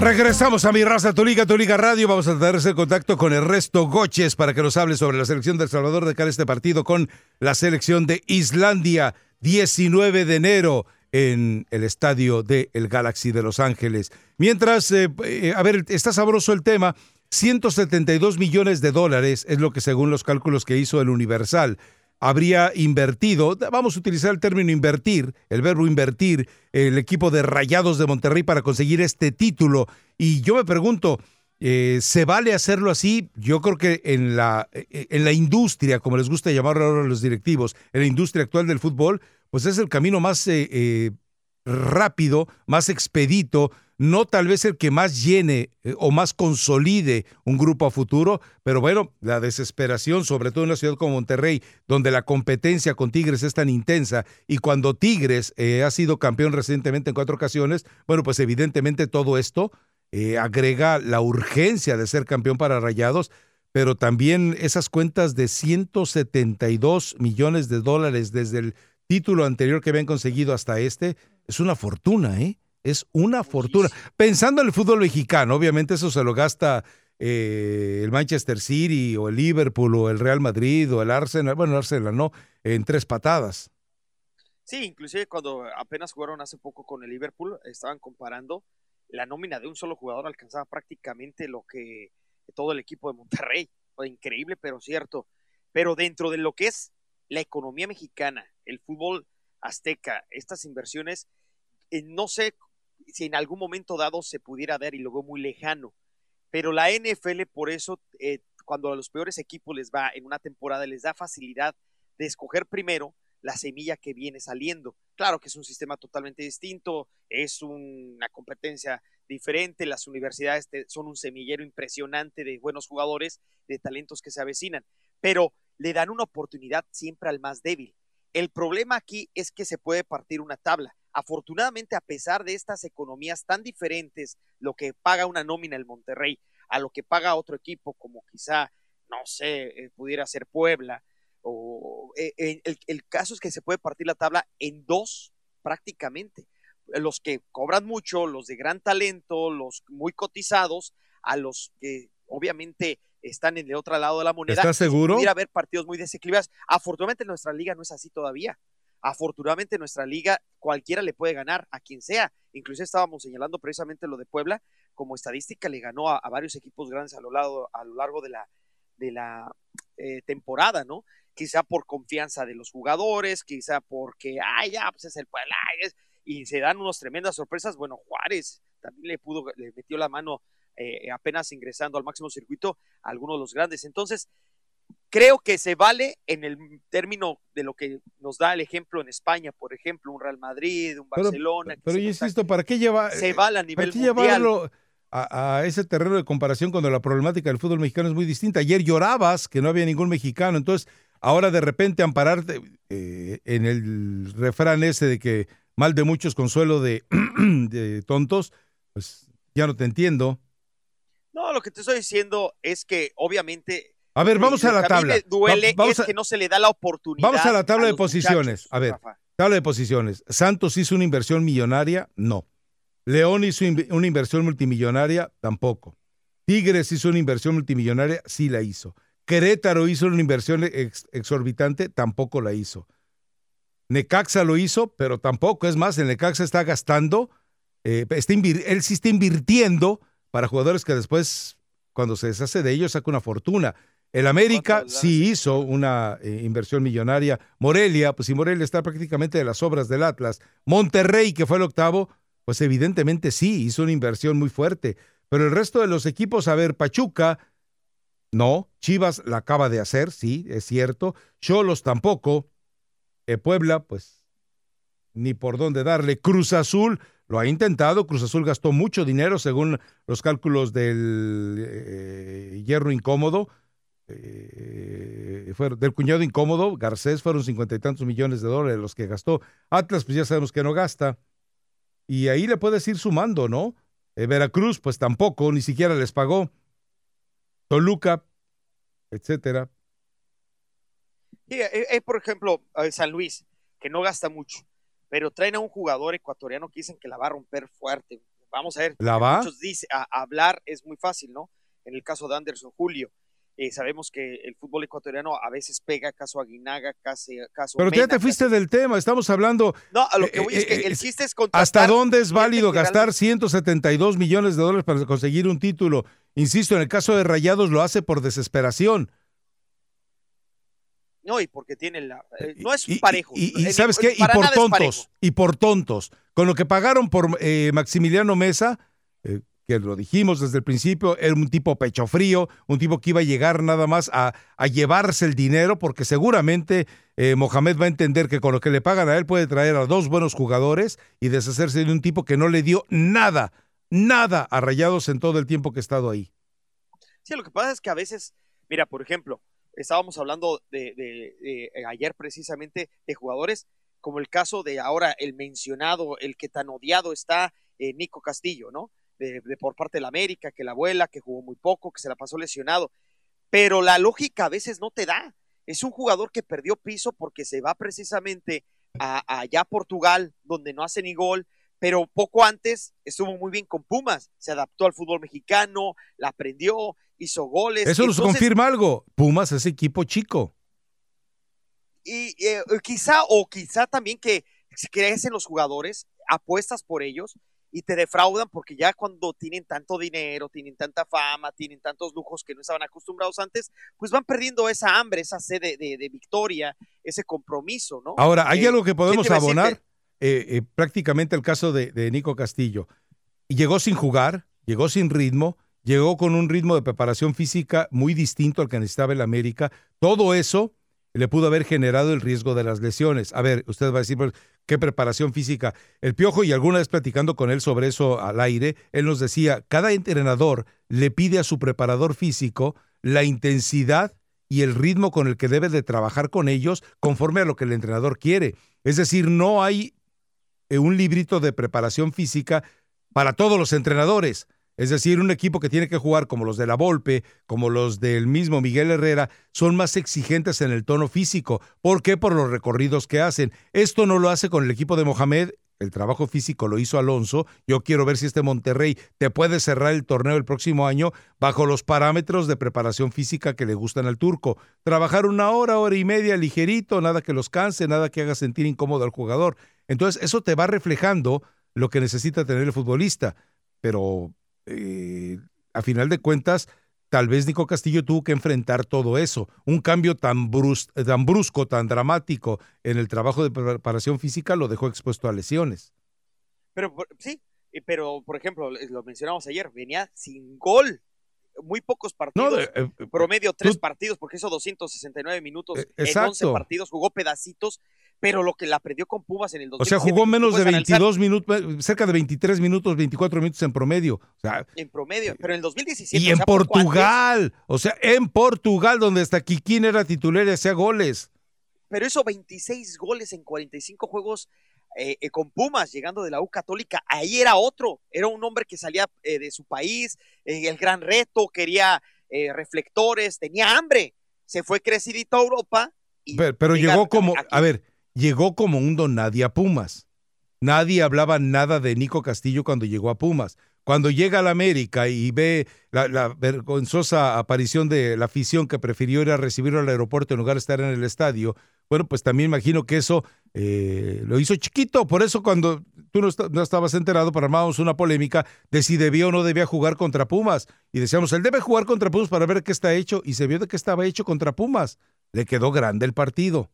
Regresamos a mi raza, tu liga, radio. Vamos a tratar de contacto con Ernesto Goches para que nos hable sobre la selección de El Salvador de cara a este partido con la selección de Islandia, 19 de enero en el estadio de el Galaxy de Los Ángeles. Mientras, eh, eh, a ver, está sabroso el tema. 172 millones de dólares es lo que según los cálculos que hizo el Universal habría invertido, vamos a utilizar el término invertir, el verbo invertir, el equipo de Rayados de Monterrey para conseguir este título. Y yo me pregunto, eh, ¿se vale hacerlo así? Yo creo que en la, eh, en la industria, como les gusta llamarlo ahora los directivos, en la industria actual del fútbol, pues es el camino más eh, rápido, más expedito, no tal vez el que más llene eh, o más consolide un grupo a futuro, pero bueno, la desesperación, sobre todo en una ciudad como Monterrey, donde la competencia con Tigres es tan intensa y cuando Tigres eh, ha sido campeón recientemente en cuatro ocasiones, bueno, pues evidentemente todo esto eh, agrega la urgencia de ser campeón para Rayados, pero también esas cuentas de 172 millones de dólares desde el título anterior que habían conseguido hasta este, es una fortuna, ¿eh? Es una fortuna. Pensando en el fútbol mexicano, obviamente eso se lo gasta eh, el Manchester City o el Liverpool o el Real Madrid o el Arsenal, bueno, el Arsenal no, en tres patadas. Sí, inclusive cuando apenas jugaron hace poco con el Liverpool, estaban comparando la nómina de un solo jugador alcanzaba prácticamente lo que todo el equipo de Monterrey. Increíble, pero cierto. Pero dentro de lo que es la economía mexicana, el fútbol azteca, estas inversiones, eh, no sé si en algún momento dado se pudiera dar y luego muy lejano, pero la NFL por eso, eh, cuando a los peores equipos les va en una temporada, les da facilidad de escoger primero la semilla que viene saliendo. Claro que es un sistema totalmente distinto, es una competencia diferente, las universidades son un semillero impresionante de buenos jugadores, de talentos que se avecinan, pero le dan una oportunidad siempre al más débil. El problema aquí es que se puede partir una tabla. Afortunadamente, a pesar de estas economías tan diferentes, lo que paga una nómina el Monterrey a lo que paga otro equipo, como quizá, no sé, eh, pudiera ser Puebla, o eh, eh, el, el caso es que se puede partir la tabla en dos prácticamente. Los que cobran mucho, los de gran talento, los muy cotizados, a los que obviamente están en el otro lado de la moneda. ¿Estás seguro? Pudiera haber partidos muy desequilibrados. Afortunadamente nuestra liga no es así todavía. Afortunadamente nuestra liga cualquiera le puede ganar a quien sea. Incluso estábamos señalando precisamente lo de Puebla como estadística le ganó a, varios equipos grandes a lo largo, a lo largo de la, de la eh, temporada, ¿no? Quizá por confianza de los jugadores, quizá porque, ay, ya, pues es el Puebla, y se dan unas tremendas sorpresas. Bueno, Juárez también le pudo, le metió la mano eh, apenas ingresando al máximo circuito a algunos de los grandes. Entonces, creo que se vale en el término de lo que nos da el ejemplo en España, por ejemplo, un Real Madrid, un Pero, Barcelona. pero se yo insisto, ¿para qué lleva, se eh, vale a ¿para nivel qué mundial. llevarlo a, a ese terreno de comparación cuando la problemática del fútbol mexicano es muy distinta? Ayer llorabas que no había ningún mexicano, entonces Ahora de repente ampararte eh, en el refrán ese de que mal de muchos consuelo de, de tontos, pues ya no te entiendo. No, lo que te estoy diciendo es que obviamente. A ver, vamos a la que a mí tabla. me duele Va- es a- que no se le da la oportunidad. Vamos a la tabla de posiciones. A ver, Rafa. tabla de posiciones. Santos hizo una inversión millonaria, no. León hizo una inversión multimillonaria, tampoco. Tigres hizo una inversión multimillonaria, sí la hizo. Querétaro hizo una inversión ex- exorbitante, tampoco la hizo. Necaxa lo hizo, pero tampoco. Es más, el Necaxa está gastando, eh, está él sí está invirtiendo para jugadores que después, cuando se deshace de ellos, saca una fortuna. El América sí hizo una eh, inversión millonaria. Morelia, pues si Morelia está prácticamente de las obras del Atlas. Monterrey, que fue el octavo, pues evidentemente sí, hizo una inversión muy fuerte. Pero el resto de los equipos, a ver, Pachuca, no. Chivas la acaba de hacer, sí, es cierto. Cholos tampoco. Eh, Puebla, pues ni por dónde darle. Cruz Azul lo ha intentado. Cruz Azul gastó mucho dinero según los cálculos del eh, hierro incómodo. Eh, fueron- del cuñado incómodo, Garcés fueron cincuenta y tantos millones de dólares los que gastó. Atlas, pues ya sabemos que no gasta. Y ahí le puedes ir sumando, ¿no? Eh, Veracruz, pues tampoco, ni siquiera les pagó. Toluca, etcétera. Sí, eh, eh, por ejemplo, San Luis, que no gasta mucho, pero traen a un jugador ecuatoriano que dicen que la va a romper fuerte. Vamos a ver. ¿La va? Muchos dicen, a- hablar es muy fácil, ¿no? En el caso de Anderson Julio. Eh, sabemos que el fútbol ecuatoriano a veces pega, caso Aguinaga, caso, caso Pero ya te fuiste del tema, estamos hablando. No, a lo que eh, voy es que eh, el eh, chiste es contratar ¿Hasta dónde es válido que gastar 172 millones de dólares para conseguir un título? Insisto, en el caso de Rayados lo hace por desesperación. No, y porque tiene la. eh, no es parejo. Y, y ¿sabes qué? Y por tontos. Y por tontos. Con lo que pagaron por Maximiliano Mesa, que lo dijimos desde el principio, era un tipo pecho frío, un tipo que iba a llegar nada más a, a llevarse el dinero, porque seguramente eh, Mohamed va a entender que con lo que le pagan a él puede traer a dos buenos jugadores y deshacerse de un tipo que no le dio nada, nada a Rayados en todo el tiempo que ha estado ahí. Sí, lo que pasa es que a veces, mira, por ejemplo, estábamos hablando de, de- eh, ayer precisamente de jugadores como el caso de ahora el mencionado, el que tan odiado está eh, Nico Castillo, ¿no? De, de por parte de la América, que la abuela, que jugó muy poco, que se la pasó lesionado. Pero la lógica a veces no te da. Es un jugador que perdió piso porque se va precisamente a, a allá a Portugal, donde no hace ni gol, pero poco antes estuvo muy bien con Pumas, se adaptó al fútbol mexicano, la aprendió, hizo goles. Eso nos confirma algo. Pumas es equipo chico. y eh, quizá o quizá también que se crecen los jugadores, apuestas por ellos y te defraudan porque ya cuando tienen tanto dinero, tienen tanta fama, tienen tantos lujos que no estaban acostumbrados antes, pues van perdiendo esa hambre, esa sed de, de- de victoria, ese compromiso, ¿no? Ahora, hay Eh, algo que ¿quién podemos abonar, eh, eh, prácticamente el caso de, de Nico Castillo. Llegó sin jugar, llegó sin ritmo, llegó con un ritmo de preparación física muy distinto al que necesitaba el América. Todo eso le pudo haber generado el riesgo de las lesiones. A ver, usted va a decir, pues, ¿qué preparación física? El Piojo, y alguna vez platicando con él sobre eso al aire, él nos decía, cada entrenador le pide a su preparador físico la intensidad y el ritmo con el que debe de trabajar con ellos conforme a lo que el entrenador quiere. Es decir, no hay eh, un librito de preparación física para todos los entrenadores. Es decir, un equipo que tiene que jugar como los de la Volpe, como los del mismo Miguel Herrera, son más exigentes en el tono físico. ¿Por qué? Por los recorridos que hacen. Esto no lo hace con el equipo de Mohamed. El trabajo físico lo hizo Alonso. Yo quiero ver si este Monterrey te puede cerrar el torneo el próximo año bajo los parámetros de preparación física que le gustan al turco. Trabajar una hora, hora y media ligerito, nada que los canse, nada que haga sentir incómodo al jugador. Entonces, eso te va reflejando lo que necesita tener el futbolista. Pero eh, a final de cuentas, tal vez Nico Castillo tuvo que enfrentar todo eso. Un cambio tan, brus- tan brusco, tan dramático en el trabajo de preparación física lo dejó expuesto a lesiones. Pero sí, pero por ejemplo, lo mencionamos ayer, venía sin gol. Muy pocos partidos, No, eh, eh, promedio tres tú- partidos, porque hizo 269 minutos Eh, en 11 exacto. partidos, jugó pedacitos, pero lo que la aprendió con Pumas en el O sea, 2017, jugó menos de puedes analizar 22 minutos, cerca de 23 minutos, 24 minutos en promedio. O sea, En promedio, pero en el 2017. y o en sea, Portugal, o sea, en Portugal, donde hasta Kikín era titular y hacía goles. pero hizo 26 goles en 45 juegos eh, eh, con Pumas, llegando de la U Católica. Ahí era otro, era un hombre que salía eh, de su país, eh, el gran reto, quería eh, reflectores, tenía hambre. Se fue crecidito a Europa. Pero, pero llega llegó como, a ver, llegó como un don nadie a Pumas. Nadie hablaba nada de Nico Castillo cuando llegó a Pumas. Cuando llega a la América y ve la, vergonzosa aparición de la afición que prefirió ir a recibirlo al aeropuerto en lugar de estar en el estadio, bueno, pues también imagino que eso eh, lo hizo chiquito. Por eso cuando tú no estabas enterado, pero armábamos una polémica de si debía o no debía jugar contra Pumas. Y decíamos, él debe jugar contra Pumas para ver qué está hecho. Y se vio de qué estaba hecho contra Pumas. Le quedó grande el partido.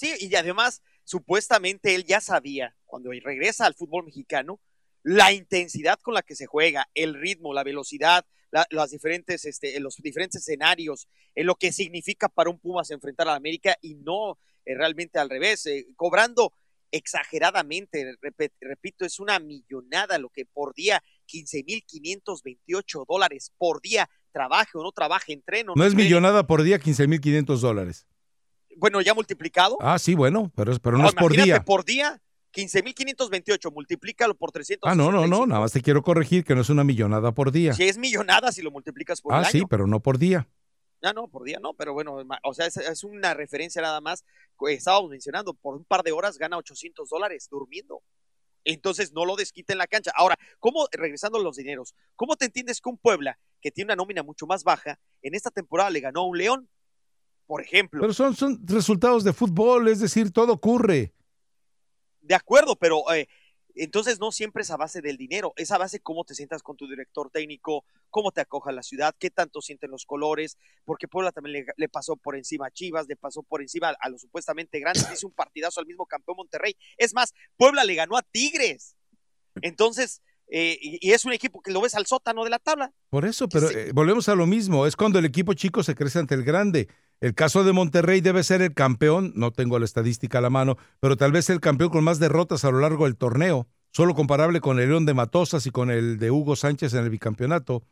Sí, y además, supuestamente él ya sabía, cuando regresa al fútbol mexicano, la intensidad con la que se juega, el ritmo, la velocidad, la- las diferentes, este, los diferentes escenarios, en lo que significa para un Pumas enfrentar a la América y no eh, realmente al revés, eh, cobrando exageradamente, repet- repito, es una millonada lo que por día, 15.528 dólares por día, trabaje o no trabaje, entreno. No es entrene. millonada por día, 15.500 dólares. Bueno, ya multiplicado. Ah, sí, bueno, pero, pero no es por día. por día, 15.528, multiplícalo por 300. Ah, no, no, no, nada más te quiero corregir que no es una millonada por día. Si es millonada si lo multiplicas por Ah, el sí, pero no por día. Ah, no, por día no, pero bueno, o sea, es, es una referencia nada más. Estábamos mencionando, por un par de horas gana 800 dólares durmiendo. Entonces no lo desquita en la cancha. Ahora, ¿cómo, regresando a los dineros, cómo te entiendes que un Puebla, que tiene una nómina mucho más baja, en esta temporada le ganó a un León? Por ejemplo. Pero son, son resultados de fútbol, es decir, todo ocurre. De acuerdo, pero eh, entonces no siempre es a base del dinero, es a base de cómo te sientas con tu director técnico, cómo te acoja la ciudad, qué tanto sienten los colores, porque Puebla también le, le pasó por encima a Chivas, le pasó por encima a, a los supuestamente grandes, hizo un partidazo al mismo campeón Monterrey. Es más, Puebla le ganó a Tigres. Entonces, eh, y, y es un equipo que lo ves al sótano de la tabla. Por eso, pero eh, volvemos a lo mismo. Es cuando el equipo chico se crece ante el grande. El caso de Monterrey debe ser el campeón, no tengo la estadística a la mano, pero tal vez el campeón con más derrotas a lo largo del torneo, solo comparable con el León de Matosas y con el de Hugo Sánchez en el bicampeonato.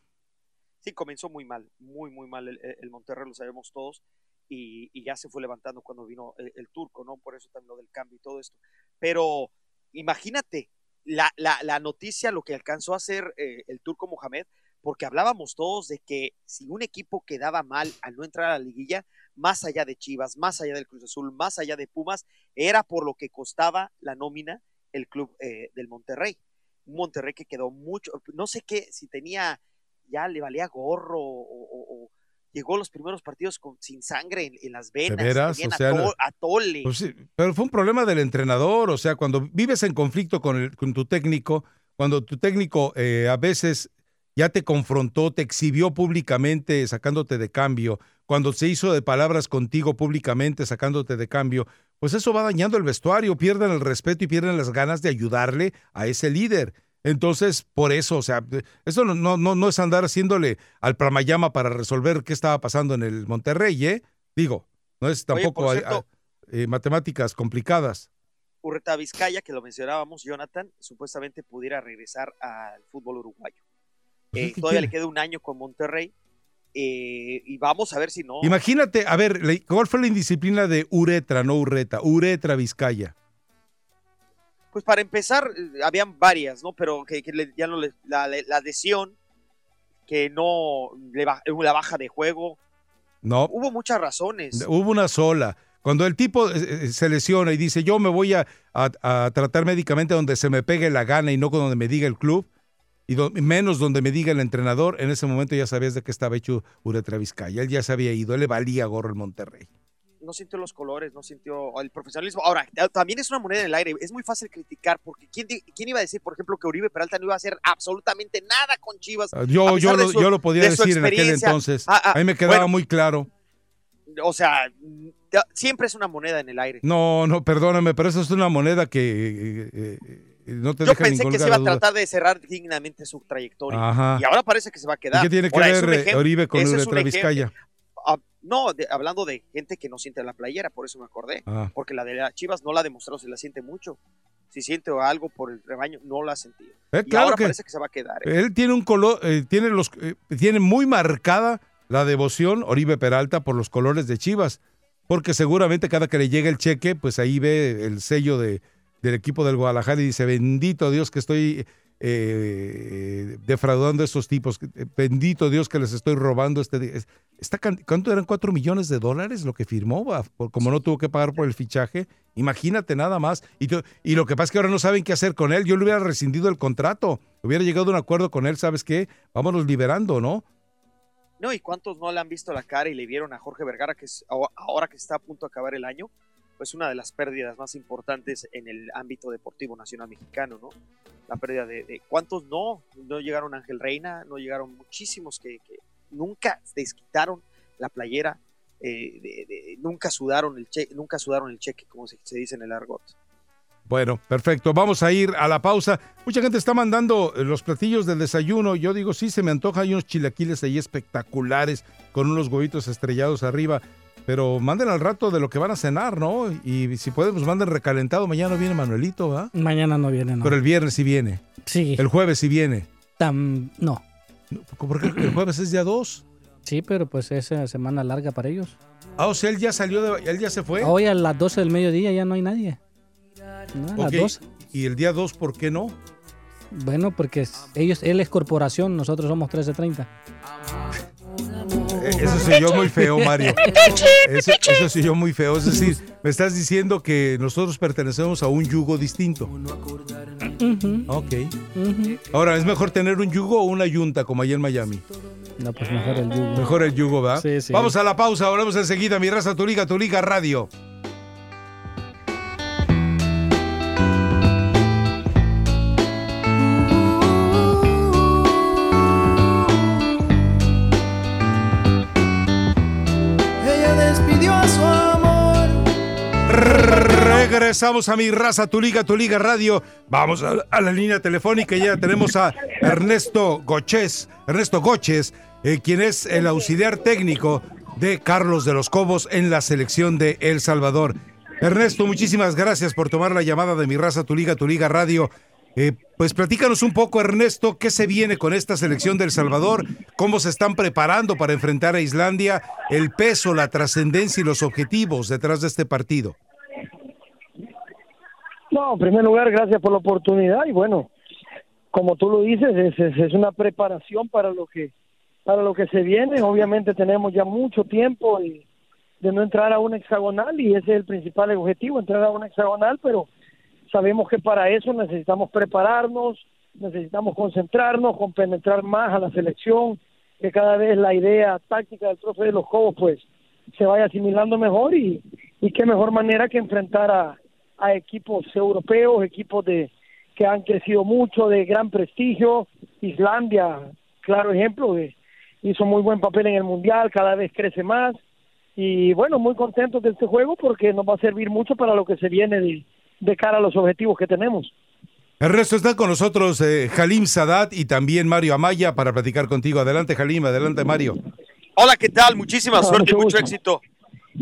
Sí, comenzó muy mal, muy, muy mal el, Monterrey, lo sabemos todos, y, ya se fue levantando cuando vino el, el turco, ¿no? Por eso también lo del cambio y todo esto. Pero imagínate la, la, la noticia, lo que alcanzó a hacer eh, el turco Mohamed, porque hablábamos todos de que si un equipo quedaba mal al no entrar a la liguilla, más allá de Chivas, más allá del Cruz Azul, más allá de Pumas, era por lo que costaba la nómina el club eh, del Monterrey. Un Monterrey que quedó mucho, no sé qué, si tenía, ya le valía gorro o, o- o llegó a los primeros partidos con, sin sangre en, en las ¿De venas, veras? tenían O sea, atole. Pues sí, pero fue un problema del entrenador, o sea, cuando vives en conflicto con, el- con tu técnico, cuando tu técnico eh, a veces ya te confrontó, te exhibió públicamente sacándote de cambio, cuando se hizo de palabras contigo públicamente sacándote de cambio, pues eso va dañando el vestuario, pierden el respeto y pierden las ganas de ayudarle a ese líder. Entonces, por eso, o sea, eso no, no, no, es andar haciéndole al Pramayama para resolver qué estaba pasando en el Monterrey, ¿eh? Digo, no es Oye, tampoco a- a- eh, matemáticas complicadas. Urreta Vizcaya, que lo mencionábamos, Jonathan, supuestamente pudiera regresar al fútbol uruguayo. Pues Eh, todavía le queda un año con Monterrey eh, y vamos a ver si no. Imagínate, a ver, ¿cuál fue la indisciplina de Uretra, no Urreta? Uretra Vizcaya. Pues para empezar, eh, habían varias, ¿no? Pero que, ya no le- la, la adhesión, que no le ba- la baja de juego. No, Hubo muchas razones. hubo una sola. Cuando el tipo se lesiona y dice, yo me voy a, a- a tratar médicamente donde se me pegue la gana y no con donde me diga el club, y do- menos donde me diga el entrenador, en ese momento ya sabías de qué estaba hecho Uretra Vizcaya. Él ya se había ido, él le valía gorro el Monterrey. No sintió los colores, no sintió el profesionalismo. Ahora, ta- también es una moneda en el aire. Es muy fácil criticar porque ¿quién, quién iba a decir, por ejemplo, que Uribe Peralta no iba a hacer absolutamente nada con Chivas? Ah, Yo, yo, lo, su- yo lo podía de decir en aquel entonces. Ah, ah, a mí me quedaba bueno, muy claro. O sea, siempre es una moneda en el aire. No, no, perdóname, pero eso es una moneda que eh, eh, no te Yo deja pensé que se iba a tratar de cerrar dignamente su trayectoria. Ajá. Y ahora parece que se va a ¿Y quedar. qué tiene que Ahora, ver Oribe con ejem- Vizcaya? Ah, No, de- hablando de gente que no siente la playera, por eso me acordé. Ah. Porque la de las Chivas no la ha demostrado, se la siente mucho. Si siente algo por el rebaño, no la ha sentido. Eh, y claro ahora que- parece que se va a quedar. ¿eh? Él tiene un color, eh, tiene los, tiene muy marcada la devoción Oribe Peralta por los colores de Chivas, porque seguramente cada que le llegue el cheque, pues ahí ve el sello de, del equipo del Guadalajara y dice, bendito Dios que estoy eh, defraudando a estos tipos, eh, bendito Dios que les estoy robando este... Esta, ¿Cuánto eran? ¿Cuatro millones de dólares lo que firmó? como no tuvo que pagar por el fichaje, imagínate nada más. Y, y lo que pasa es que ahora no saben qué hacer con él. Yo le hubiera rescindido el contrato, hubiera llegado a un acuerdo con él, ¿sabes qué? Vámonos liberando, ¿no? No, y cuántos no le han visto la cara y le vieron a Jorge Vergara, que ahora que está a punto de acabar el año, pues una de las pérdidas más importantes en el ámbito deportivo nacional mexicano, ¿no? La pérdida de, de- cuántos no, no llegaron Ángel Reina, no llegaron muchísimos que, que nunca desquitaron la playera, eh, de- de- nunca sudaron el cheque, nunca sudaron el cheque, como se, se dice en el argot. Bueno, perfecto. Vamos a ir a la pausa. Mucha gente está mandando los platillos del desayuno. Yo digo, sí, se me antoja. Hay unos chilaquiles ahí espectaculares con unos huevitos estrellados arriba. Pero manden al rato de lo que van a cenar, ¿no? Y si pueden, pues manden recalentado. Mañana viene Manuelito, ¿va? Mañana no viene, no. Pero el viernes sí viene. Sí. El jueves sí viene. Tam- no. ¿Por qué el jueves es día 2? Sí, pero pues es eh, semana larga para ellos. Ah, o sea, él ya salió, de, él ya se fue. Hoy a las 12 del mediodía ya no hay nadie. No, a Ok, las 12. ¿Y el día 2 por qué no? Bueno, porque ellos, él es corporación, nosotros somos 1330. Eso se oyó muy feo, Mario. Eso, eso se oyó muy feo. Es decir, me estás diciendo que nosotros pertenecemos a un yugo distinto. Ok. Ahora, ¿es mejor tener un yugo o una yunta como allá en Miami? No, pues mejor el yugo. Mejor el yugo, ¿va? Sí, sí. Vamos a la pausa, volvemos enseguida. Mi raza, tu liga, tu liga radio. Regresamos a mi raza, tu liga, tu liga radio. Vamos a, la línea telefónica y ya tenemos a Ernesto Goches, Ernesto Goches, eh, quien es el auxiliar técnico de Carlos de los Cobos en la selección de El Salvador. Ernesto, muchísimas gracias por tomar la llamada de mi raza, tu liga, tu liga radio. Eh, pues platícanos un poco, Ernesto, qué se viene con esta selección de El Salvador, cómo se están preparando para enfrentar a Islandia, el peso, la trascendencia y los objetivos detrás de este partido. No, en primer lugar, gracias por la oportunidad y bueno, como tú lo dices, es, es, una preparación para lo que para lo que se viene. Obviamente tenemos ya mucho tiempo de, no entrar a una hexagonal y ese es el principal objetivo, entrar a una hexagonal, pero sabemos que para eso necesitamos prepararnos, necesitamos concentrarnos, compenetrar más a la selección, que cada vez la idea táctica del profe de los Cobos pues se vaya asimilando mejor y, y qué mejor manera que enfrentar a, a equipos europeos, equipos de que han crecido mucho, de gran prestigio. Islandia, claro ejemplo, de- hizo muy buen papel en el Mundial, cada vez crece más. Y bueno, muy contentos de este juego porque nos va a servir mucho para lo que se viene de, de cara a los objetivos que tenemos. Ernesto está con nosotros eh, Halim Sadat y también Mario Amaya para platicar contigo. Adelante, Halim, adelante, Mario. Hola, ¿qué tal? Muchísima suerte y mucho mucho gusto. éxito.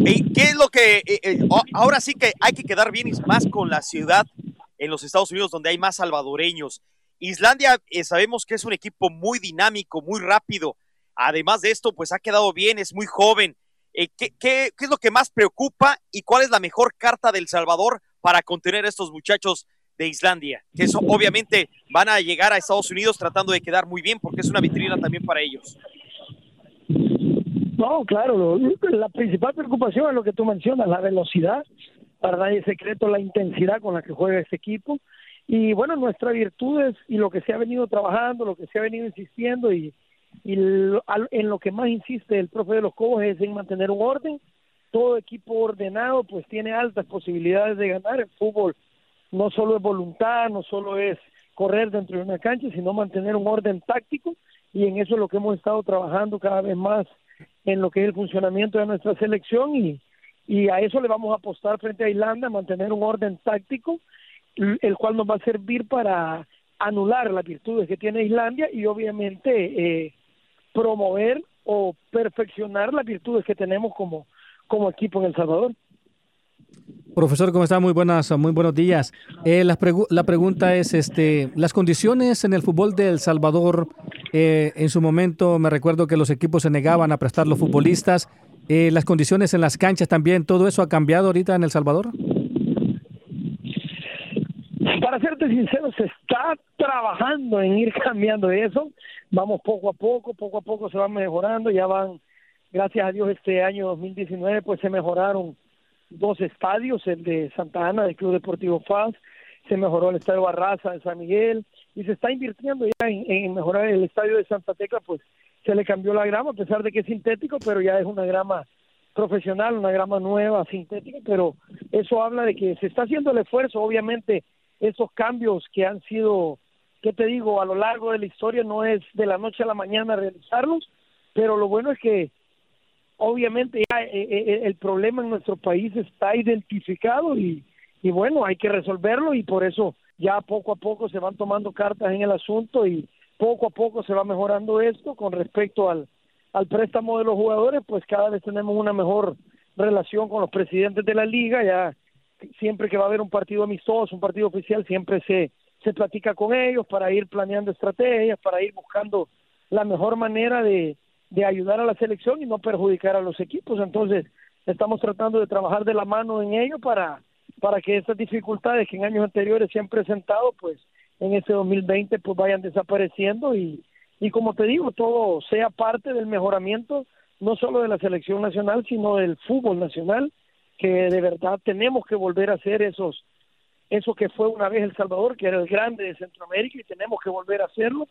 Ey, ¿Qué es lo que... eh, eh, ahora sí que hay que quedar bien y más con la ciudad en los Estados Unidos donde hay más salvadoreños. Islandia eh, sabemos que es un equipo muy dinámico, muy rápido. Además de esto, pues ha quedado bien, es muy joven. Eh, ¿qué, qué, qué es lo que más preocupa y cuál es la mejor carta del Salvador para contener a estos muchachos de Islandia? Que eso obviamente van a llegar a Estados Unidos tratando de quedar muy bien porque es una vitrina también para ellos. No, claro, lo- la principal preocupación es lo que tú mencionas, la velocidad. Para nadie secreto la intensidad con la que juega este equipo. Y bueno, nuestras virtudes y lo que se ha venido trabajando, lo que se ha venido insistiendo y, y lo- al- en lo que más insiste el profe de los Cobos es en mantener un orden. Todo equipo ordenado pues tiene altas posibilidades de ganar. El fútbol no solo es voluntad, no solo es correr dentro de una cancha, sino mantener un orden táctico y en eso es lo que hemos estado trabajando cada vez más en lo que es el funcionamiento de nuestra selección y, y a eso le vamos a apostar frente a Irlanda, mantener un orden táctico, el cual nos va a servir para anular las virtudes que tiene Islandia y obviamente eh, promover o perfeccionar las virtudes que tenemos como, como equipo en El Salvador. Profesor, ¿cómo está? Muy buenas, muy buenos días. Eh, la, la pregunta es, este, las condiciones en el fútbol de El Salvador, eh, en su momento me recuerdo que los equipos se negaban a prestar los futbolistas. Eh, las condiciones en las canchas también, ¿todo eso ha cambiado ahorita en El Salvador? Para serte sincero, se está trabajando en ir cambiando eso. Vamos poco a poco, poco a poco se va mejorando. Ya van, gracias a Dios, este año 2019, pues se mejoraron dos estadios, el de Santa Ana, del Club Deportivo FAS, se mejoró el estadio Barraza de San Miguel y se está invirtiendo ya en, en mejorar el estadio de Santa Tecla, pues se le cambió la grama, a pesar de que es sintético, pero ya es una grama profesional, una grama nueva, sintética, pero eso habla de que se está haciendo el esfuerzo, obviamente esos cambios que han sido, ¿qué te digo?, a lo largo de la historia no es de la noche a la mañana realizarlos, pero lo bueno es que obviamente ya eh, eh, el problema en nuestro país está identificado y, y bueno, hay que resolverlo y por eso ya poco a poco se van tomando cartas en el asunto y poco a poco se va mejorando esto con respecto al, al préstamo de los jugadores, pues cada vez tenemos una mejor relación con los presidentes de la liga, ya siempre que va a haber un partido amistoso, un partido oficial, siempre se, se platica con ellos para ir planeando estrategias, para ir buscando la mejor manera de, de ayudar a la selección y no perjudicar a los equipos. Entonces, estamos tratando de trabajar de la mano en ello para, para que estas dificultades que en años anteriores se han presentado, pues en este 2020 pues vayan desapareciendo y, y como te digo, todo sea parte del mejoramiento no solo de la selección nacional, sino del fútbol nacional, que de verdad tenemos que volver a hacer esos eso que fue una vez El Salvador, que era el grande de Centroamérica y tenemos que volver a hacerlo.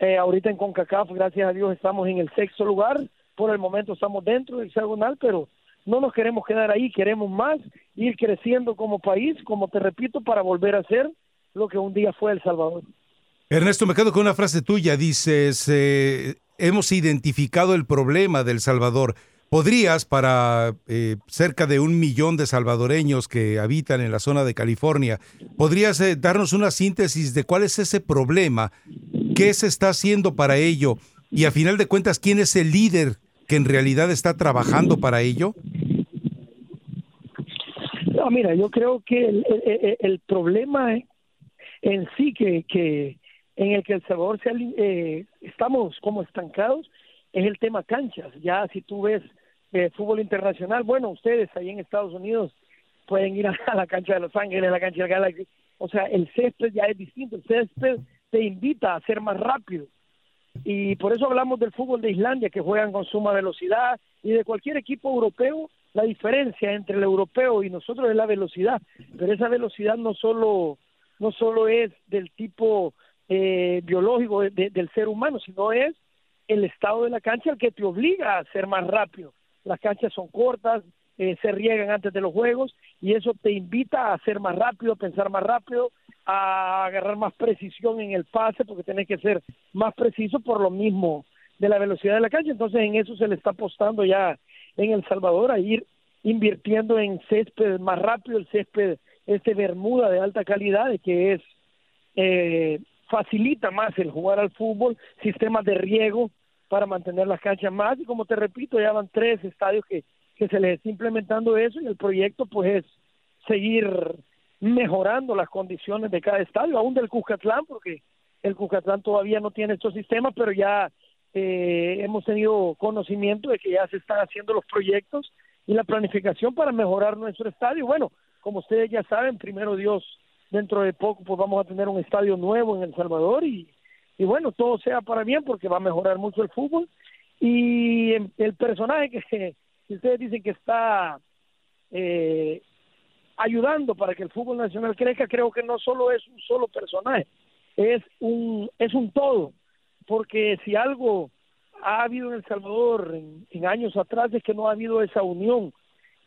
Eh, ahorita en CONCACAF, gracias a Dios, estamos en el sexto lugar. Por el momento estamos dentro del hexagonal, pero no nos queremos quedar ahí, queremos más, ir creciendo como país, como te repito, para volver a ser lo que un día fue El Salvador. Ernesto, me quedo con una frase tuya. Dices, eh, hemos identificado el problema del Salvador. ¿Podrías, para eh, cerca de un millón de salvadoreños que habitan en la zona de California, podrías eh, darnos una síntesis de cuál es ese problema? ¿Qué se está haciendo para ello? Y a final de cuentas, ¿quién es el líder que en realidad está trabajando para ello? No, mira, yo creo que el, el- el- problema en sí que, en el que El Salvador se eh, estamos como estancados es el tema canchas. Ya si tú ves eh, fútbol internacional, bueno, ustedes ahí en Estados Unidos pueden ir a, la cancha de Los Ángeles, a la cancha del Galaxy. O sea, el césped ya es distinto. El césped te invita a ser más rápido. Y por eso hablamos del fútbol de Islandia, que juegan con suma velocidad, y de cualquier equipo europeo, la diferencia entre el europeo y nosotros es la velocidad. Pero esa velocidad no solo, no solo es del tipo eh, biológico de- de- del ser humano, sino es el estado de la cancha el que te obliga a ser más rápido. Las canchas son cortas, eh, se riegan antes de los juegos y eso te invita a ser más rápido, a pensar más rápido, a agarrar más precisión en el pase porque tienes que ser más preciso por lo mismo de la velocidad de la cancha. Entonces en eso se le está apostando ya en El Salvador a ir invirtiendo en césped más rápido, el césped este Bermuda de alta calidad, que es eh, facilita más el jugar al fútbol, sistemas de riego para mantener las canchas más y como te repito, ya van tres estadios que, que se les está implementando eso y el proyecto pues es seguir mejorando las condiciones de cada estadio, aún del Cuscatlán, porque el Cuscatlán todavía no tiene estos sistemas, pero ya eh, hemos tenido conocimiento de que ya se están haciendo los proyectos y la planificación para mejorar nuestro estadio. Bueno, como ustedes ya saben, primero Dios, dentro de poco pues vamos a tener un estadio nuevo en El Salvador y, y bueno, todo sea para bien porque va a mejorar mucho el fútbol. Y el, el personaje que, que ustedes dicen que está eh, ayudando para que el fútbol nacional crezca, creo que no solo es un solo personaje, es un, es un todo, porque si algo ha habido en El Salvador en, en años atrás es que no ha habido esa unión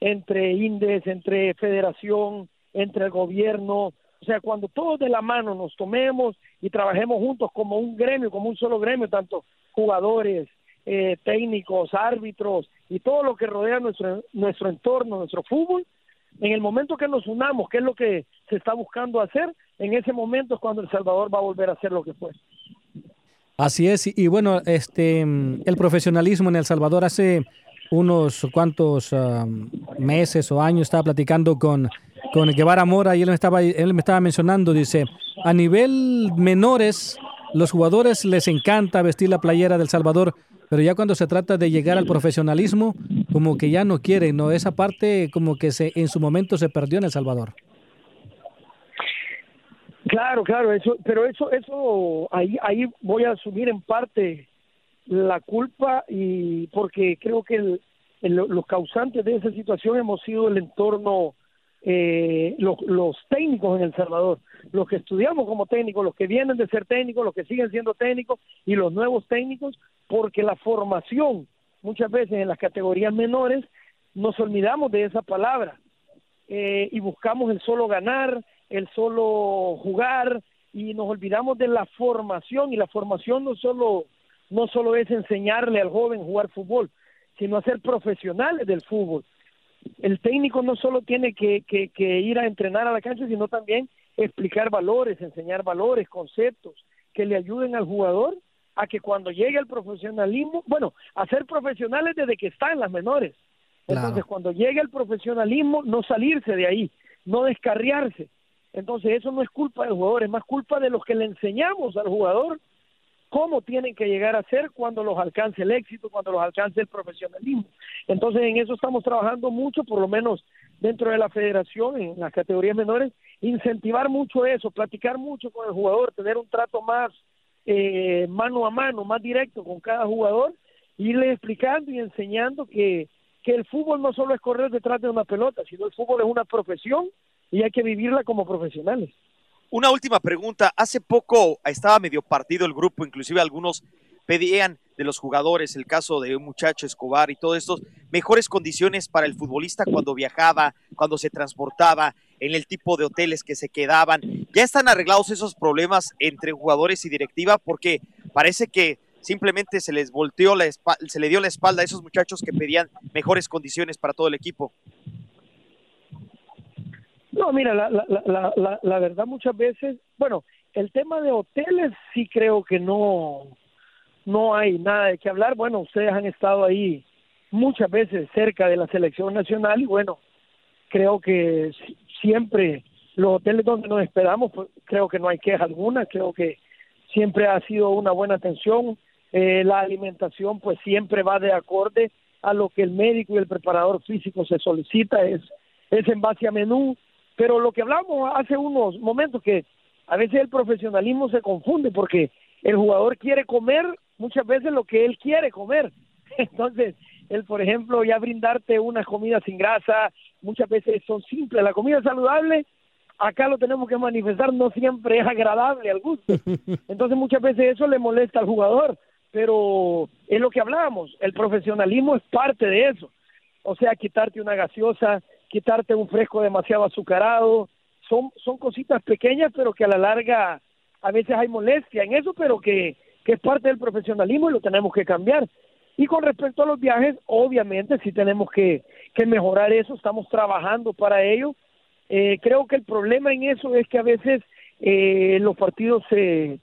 entre INDES, entre federación, entre el gobierno, o sea, cuando todos de la mano nos tomemos y trabajemos juntos como un gremio, como un solo gremio, tanto jugadores, eh, técnicos, árbitros y todo lo que rodea nuestro, nuestro entorno, nuestro fútbol, en el momento que nos unamos, que es lo que se está buscando hacer, en ese momento es cuando El Salvador va a volver a ser lo que fue. Así es, y, bueno, este, el profesionalismo en El Salvador hace unos cuantos ah, meses o años estaba platicando con, con Guevara Mora y él me, estaba, él me estaba mencionando, dice, a nivel menores, los jugadores les encanta vestir la playera del Salvador, pero ya cuando se trata de llegar al profesionalismo, como que ya no quieren, ¿no? Esa parte como que se, en su momento se perdió en El Salvador. Claro, claro, eso, pero eso, eso, ahí, ahí voy a asumir en parte la culpa y porque creo que el, el- los causantes de esa situación hemos sido el entorno, eh, los, los técnicos en El Salvador, los que estudiamos como técnicos, los que vienen de ser técnicos, los que siguen siendo técnicos y los nuevos técnicos, porque la formación muchas veces en las categorías menores nos olvidamos de esa palabra eh, y buscamos el solo ganar, el solo jugar y nos olvidamos de la formación y la formación no solo no solo es enseñarle al joven jugar fútbol, sino hacer profesionales del fútbol. El técnico no solo tiene que, que ir a entrenar a la cancha, sino también explicar valores, enseñar valores, conceptos que le ayuden al jugador a que cuando llegue al profesionalismo, bueno, a ser profesionales desde que está en las menores. Entonces, cuando llegue al profesionalismo, no salirse de ahí, no descarriarse. Entonces, eso no es culpa del jugador, es más culpa de los que le enseñamos al jugador cómo tienen que llegar a ser cuando los alcance el éxito, cuando los alcance el profesionalismo. Entonces, en eso estamos trabajando mucho, por lo menos dentro de la federación, en las categorías menores, incentivar mucho eso, platicar mucho con el jugador, tener un trato más eh, mano a mano, más directo con cada jugador, irle explicando y enseñando que, que el fútbol no solo es correr detrás de una pelota, sino el fútbol es una profesión y hay que vivirla como profesionales. Una última pregunta. Hace poco estaba medio partido el grupo, inclusive algunos pedían de los jugadores, el caso de un muchacho Escobar y todo esto, mejores condiciones para el futbolista cuando viajaba, cuando se transportaba, en el tipo de hoteles que se quedaban. ¿Ya están arreglados esos problemas entre jugadores y directiva? Porque parece que simplemente se les volteó la se le dio la espalda a esos muchachos que pedían mejores condiciones para todo el equipo. No, mira, la, la, la, la verdad muchas veces, bueno, el tema de hoteles sí creo que no, no hay nada de qué hablar. Bueno, ustedes han estado ahí muchas veces cerca de la selección nacional y bueno, creo que si- siempre los hoteles donde nos esperamos, pues, creo que no hay queja alguna, creo que siempre ha sido una buena atención. Eh, la alimentación pues siempre va de acorde a lo que el médico y el preparador físico se solicita, es, es en base a menú, pero lo que hablamos hace unos momentos que a veces el profesionalismo se confunde porque el jugador quiere comer muchas veces lo que él quiere comer. Entonces, él, por ejemplo, ya brindarte una comida sin grasa, muchas veces son simples. La comida saludable, acá lo tenemos que manifestar, no siempre es agradable al gusto. Entonces, muchas veces eso le molesta al jugador, pero es lo que hablábamos, el profesionalismo es parte de eso. O sea, quitarte una gaseosa, quitarte un fresco demasiado azucarado, son, son cositas pequeñas, pero que a la larga a veces hay molestia en eso, pero que, que es parte del profesionalismo y lo tenemos que cambiar. Y con respecto a los viajes, obviamente sí tenemos que, mejorar eso, estamos trabajando para ello. Eh, creo que el problema en eso es que a veces eh, los partidos se,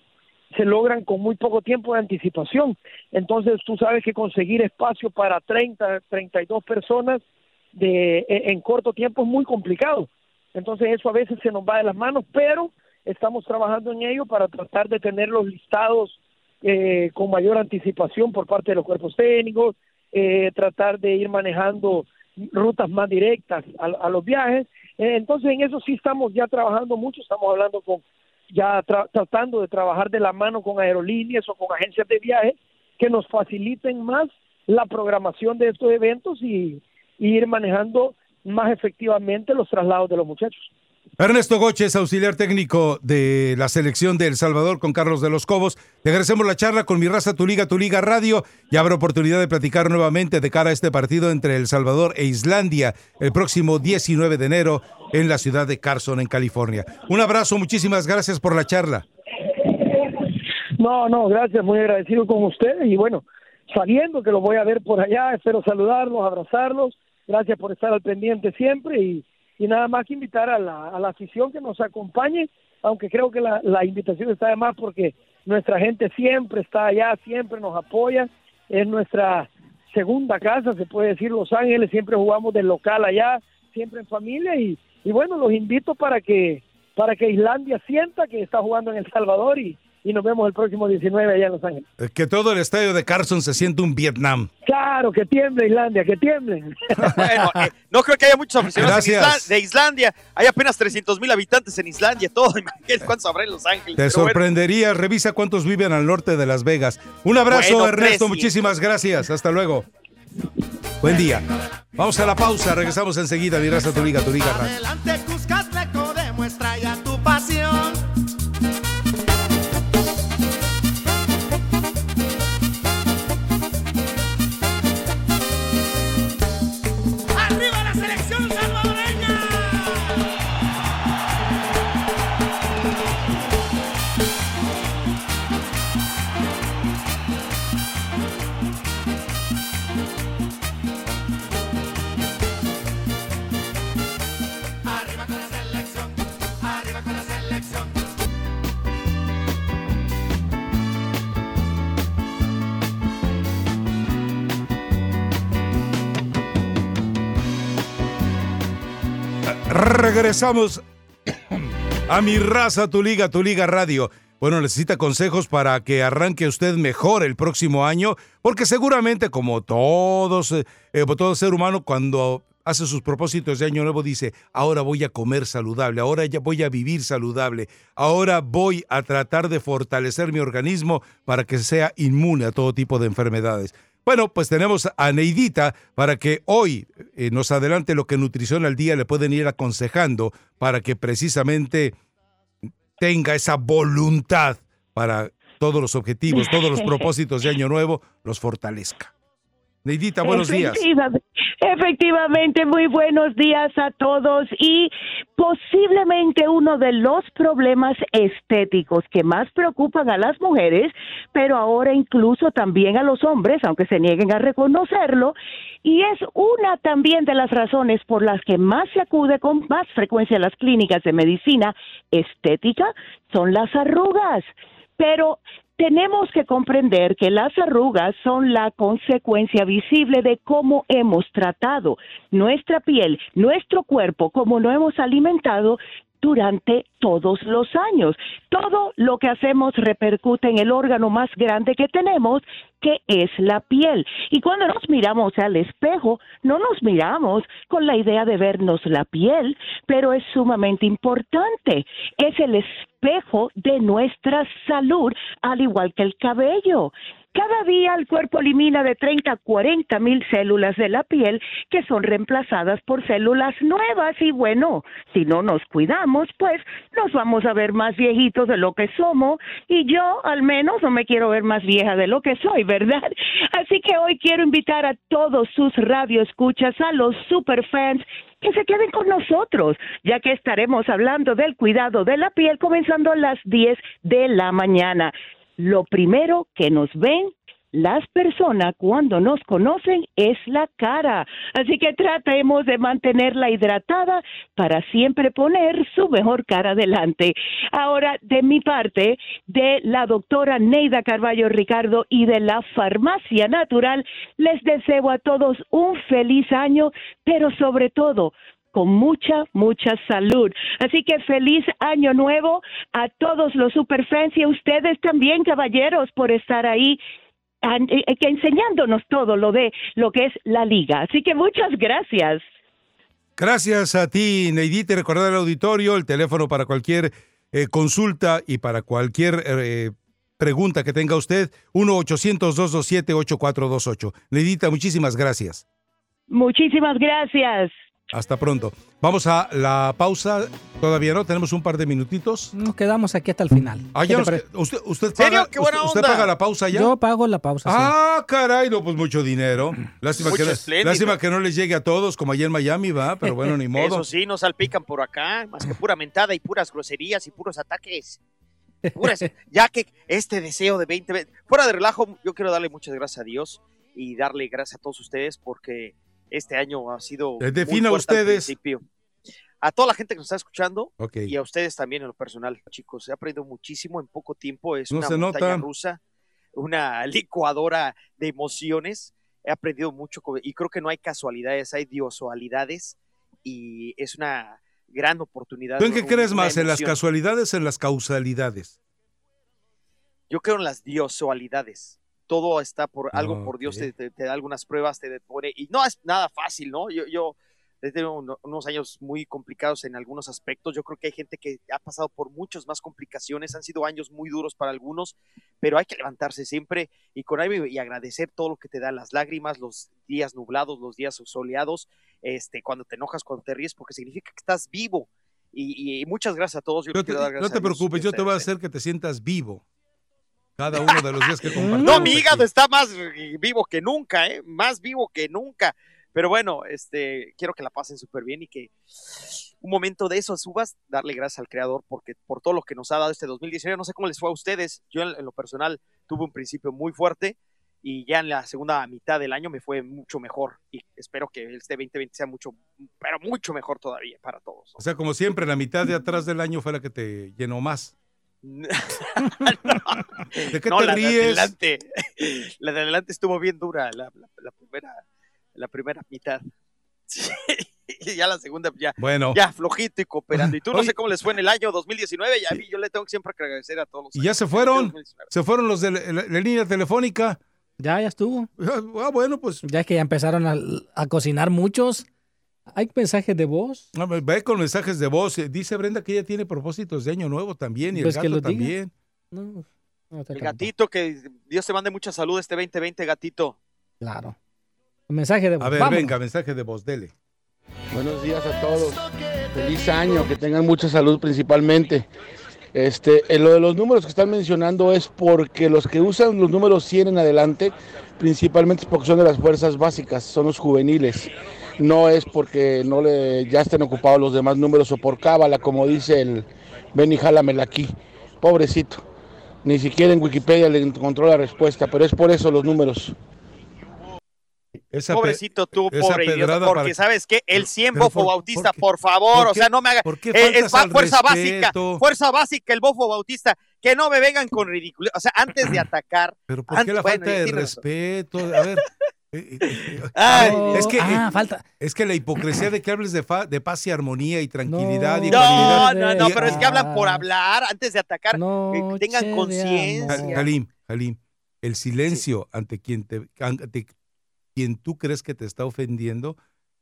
se logran con muy poco tiempo de anticipación. Entonces tú sabes que conseguir espacio para 30, 32 personas de, en, en corto tiempo es muy complicado. Entonces eso a veces se nos va de las manos, pero estamos trabajando en ello para tratar de tener los listados eh, con mayor anticipación por parte de los cuerpos técnicos, eh, tratar de ir manejando rutas más directas a, a los viajes. Eh, entonces en eso sí estamos ya trabajando mucho, estamos hablando con, ya tra- tratando de trabajar de la mano con aerolíneas o con agencias de viaje que nos faciliten más la programación de estos eventos y, y ir manejando más efectivamente los traslados de los muchachos. Ernesto Goches, auxiliar técnico de la selección de El Salvador con Carlos de los Cobos. Te agradecemos la charla con mi raza, tu liga, tu liga radio y habrá oportunidad de platicar nuevamente de cara a este partido entre El Salvador e Islandia el próximo 19 de enero en la ciudad de Carson, en California. Un abrazo, muchísimas gracias por la charla. No, no, gracias, muy agradecido con ustedes y bueno, sabiendo que los voy a ver por allá, espero saludarlos, abrazarlos, gracias por estar al pendiente siempre y, y nada más que invitar a la, a la afición que nos acompañe, aunque creo que la, la invitación está de más porque nuestra gente siempre está allá, siempre nos apoya, es nuestra segunda casa, se puede decir Los Ángeles, siempre jugamos del local allá, siempre en familia y, y bueno, los invito para que para que Islandia sienta que está jugando en El Salvador y, y nos vemos el próximo 19 allá en Los Ángeles. Eh, Que todo el estadio de Carson se siente un Vietnam. Claro, que tiemble Islandia, que tiemble. Bueno, eh, no creo que haya muchos aficionados en Gracias. Isla- de Islandia. Hay apenas 300 mil habitantes en Islandia, todo. Imagínate cuántos habrá en Los Ángeles. Te bueno, sorprendería, revisa cuántos viven al norte de Las Vegas. Un abrazo, Bueno, Ernesto, 300. muchísimas gracias. Hasta luego. Buen día. Vamos a la pausa, regresamos enseguida. Mi raza, tu liga, tu liga. Adelante Regresamos a mi raza, tu liga, tu liga radio. Bueno, necesita consejos para que arranque usted mejor el próximo año, porque seguramente como todos, eh, eh, todo ser humano, cuando hace sus propósitos de año nuevo dice, ahora voy a comer saludable, ahora ya voy a vivir saludable, ahora voy a tratar de fortalecer mi organismo para que sea inmune a todo tipo de enfermedades. Bueno, pues tenemos a Neidita para que hoy eh, nos adelante lo que Nutrición al Día le pueden ir aconsejando para que precisamente tenga esa voluntad para todos los objetivos, todos los propósitos de Año Nuevo, los fortalezca. Neidita, buenos días. Efectiva- Efectivamente, muy buenos días a todos y posiblemente uno de los problemas estéticos que más preocupan a las mujeres, pero ahora incluso también a los hombres, aunque se nieguen a reconocerlo, y es una también de las razones por las que más se acude con más frecuencia a las clínicas de medicina estética, son las arrugas. Pero tenemos que comprender que las arrugas son la consecuencia visible de cómo hemos tratado nuestra piel, nuestro cuerpo, cómo lo hemos alimentado durante todos los años. Todo lo que hacemos repercute en el órgano más grande que tenemos, que es la piel. Y cuando nos miramos al espejo, no nos miramos con la idea de vernos la piel, pero es sumamente importante. Es el espejo de nuestra salud, al igual que el cabello. Cada día el cuerpo elimina de 30 a 40 mil células de la piel que son reemplazadas por células nuevas y bueno, si no nos cuidamos, pues nos vamos a ver más viejitos de lo que somos y yo al menos no me quiero ver más vieja de lo que soy, ¿verdad? Así que hoy quiero invitar a todos sus radioescuchas, a los superfans que se queden con nosotros, ya que estaremos hablando del cuidado de la piel comenzando a las 10 de la mañana. Lo primero que nos ven las personas cuando nos conocen es la cara. Así que tratemos de mantenerla hidratada para siempre poner su mejor cara adelante. Ahora, de mi parte, de la doctora Neida Carballo Ricardo y de la Farmacia Natural, les deseo a todos un feliz año, pero sobre todo con mucha, mucha salud. Así que feliz año nuevo a todos los superfans y a ustedes también, caballeros, por estar ahí eh, eh, que enseñándonos todo lo de lo que es la liga. Así que muchas gracias. Gracias a ti, Neidita. y Recordar al auditorio el teléfono para cualquier eh, consulta y para cualquier eh, pregunta que tenga usted, 1-800-227-8428. Neidita, muchísimas gracias. Muchísimas gracias. Hasta pronto. Vamos a la pausa. Todavía no, tenemos un par de minutitos. Nos quedamos aquí hasta el final. Ah, ¿Qué ya te nos- usted, paga, ¡Qué buena usted, usted onda! paga la pausa ya. Yo pago la pausa. sí. Ah, caray, no, pues mucho dinero. Lástima, Mucho que, lástima que no les llegue a todos, como allá en Miami, va, pero bueno, ni modo. Eso sí, no salpican por acá, más que pura mentada y puras groserías y puros ataques. Puras- ya que este deseo de 20, fuera de relajo, yo quiero darle muchas gracias a Dios y darle gracias a todos ustedes porque este año ha sido. Eh, defina al ustedes. a toda la gente que nos está escuchando y a ustedes también en lo personal, chicos. He aprendido muchísimo en poco tiempo. Es No una montaña nota. rusa, una licuadora de emociones. He aprendido mucho y creo que no hay casualidades, hay diosualidades y es una gran oportunidad. ¿Tú en qué crees más? ¿En las casualidades o en las causalidades? Yo creo en las diosualidades. Todo está por algo Ah, por Dios, te, te- te da algunas pruebas, te pone, y no es nada fácil, ¿no? Yo, yo he tenido uno- unos años muy complicados en algunos aspectos. Yo creo que hay gente que ha pasado por muchas más complicaciones, han sido años muy duros para algunos, pero hay que levantarse siempre y con ánimo y agradecer todo lo que te da las lágrimas, los días nublados, los días soleados, este, cuando te enojas, cuando te ríes, porque significa que estás vivo. Y, y muchas gracias a todos. Yo te, dar no te preocupes, yo te voy a hacer que te sientas vivo. Cada uno de los días que compartimos. No, mi hígado está más vivo que nunca, ¿eh? Más vivo que nunca. Pero bueno, este, quiero que la pasen súper bien y que un momento de eso subas, darle gracias al creador porque por todo lo que nos ha dado este 2019. No sé cómo les fue a ustedes. Yo en, en lo personal tuve un principio muy fuerte y ya en la segunda mitad del año me fue mucho mejor y espero que este 2020 sea mucho, pero mucho mejor todavía para todos. O sea, como siempre, la mitad de atrás del año fue la que te llenó más. ¿De qué no, te la ríes? de adelante, la de adelante estuvo bien dura, la, la- la primera, la primera mitad. Sí, y ya la segunda, ya, Bueno. ya flojito y cooperando. Y tú no Oye. sé cómo les fue en el año 2019, y a mí yo le tengo siempre que agradecer a todos los ¿Y ya se fueron? ¿Se fueron los de la, la- la línea telefónica? Ya, ya estuvo. Ah, bueno, pues. Ya que ya empezaron a, a cocinar muchos. ¿Hay mensajes de voz? No, ve- con mensajes de voz. Eh, Dice Brenda que ella tiene propósitos de año nuevo también y Pues el que gato también. No, no te El tampoco. gatito, que Dios te mande mucha salud este 2020, gatito. Claro. Mensaje de voz. A ver, Vámonos. venga, mensaje de voz, dele. Buenos días a todos. Feliz año, que tengan mucha salud principalmente. Este, en lo de los números que están mencionando es porque los que usan los números 100 en adelante, principalmente es porque son de las fuerzas básicas, son los juveniles. No es porque no le ya estén ocupados los demás números o por cábala, como dice el Benny Jálamela aquí. Pobrecito. Ni siquiera en Wikipedia le encontró la respuesta, pero es por eso los números. Esa Pobrecito tú, pobre idiota, porque para- sabes que el 100 pero bofo por- bautista, ¿por favor, por o sea, no me haga. por qué eh, es fuerza respeto? básica, fuerza básica el bofo bautista, que no me vengan con ridículo, o sea, antes de atacar. Pero ¿por qué antes- la bueno, falta de respeto? A ver. Eh, eh, eh, Ay, es que ah, eh, falta. es que la hipocresía de que hables de, fa- de paz y armonía y tranquilidad y No, ecuanimidad. no, no, y- pero es que hablan por hablar antes de atacar, que tengan conciencia. Halim, Halim, el silencio ante quien te ante quien tú crees que te está ofendiendo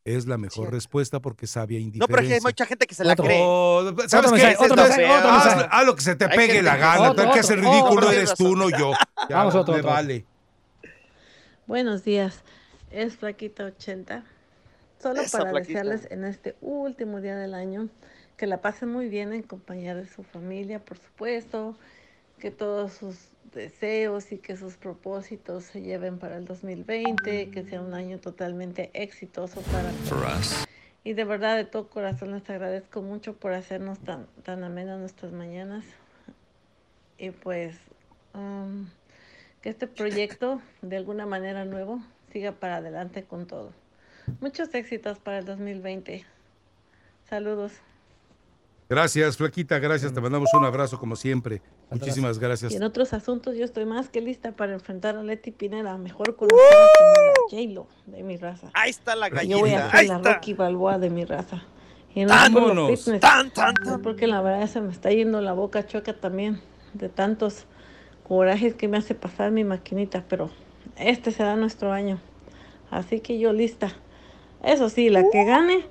es la mejor respuesta porque sabia No, indiferencia. pero es que hay mucha gente que se la Otro. cree. Oh, ¿Sabes qué? mensaje, otro Entonces, mensaje, otro haz- mensaje. haz lo que se te Hay pegue gente la gana. Otro, el que hace el ridículo otro. eres tú, no yo. Ya, Vamos a otro, me otro. vale. Buenos días, es Flaquita 80. Solo Esa para Flaquita. desearles en este último día del año que la pasen muy bien en compañía de su familia, por supuesto, que todos sus deseos y que sus propósitos se lleven para el 2020, que sea un año totalmente exitoso para todos. Y de verdad, de todo corazón, les agradezco mucho por hacernos tan, tan amenas nuestras mañanas. Y pues, um, que este proyecto, de alguna manera nuevo, siga para adelante con todo. Muchos éxitos para el 2020. Saludos. Gracias, Flaquita, gracias. Te mandamos un abrazo como siempre. Muchísimas gracias. Y en otros asuntos, yo estoy más que lista para enfrentar a Leti Pineda, mejor conocida como la J-Lo de mi raza. Ahí está la Y Yo voy a gallina. ser Ahí la está. Rocky Balboa de mi raza. Y en el ¡Vámonos! fitness, ¡Tan, tan, no, porque la verdad se me está yendo la boca choca también de tantos corajes que me hace pasar mi maquinita, pero este será nuestro año. Así que yo lista. Eso sí, la que gane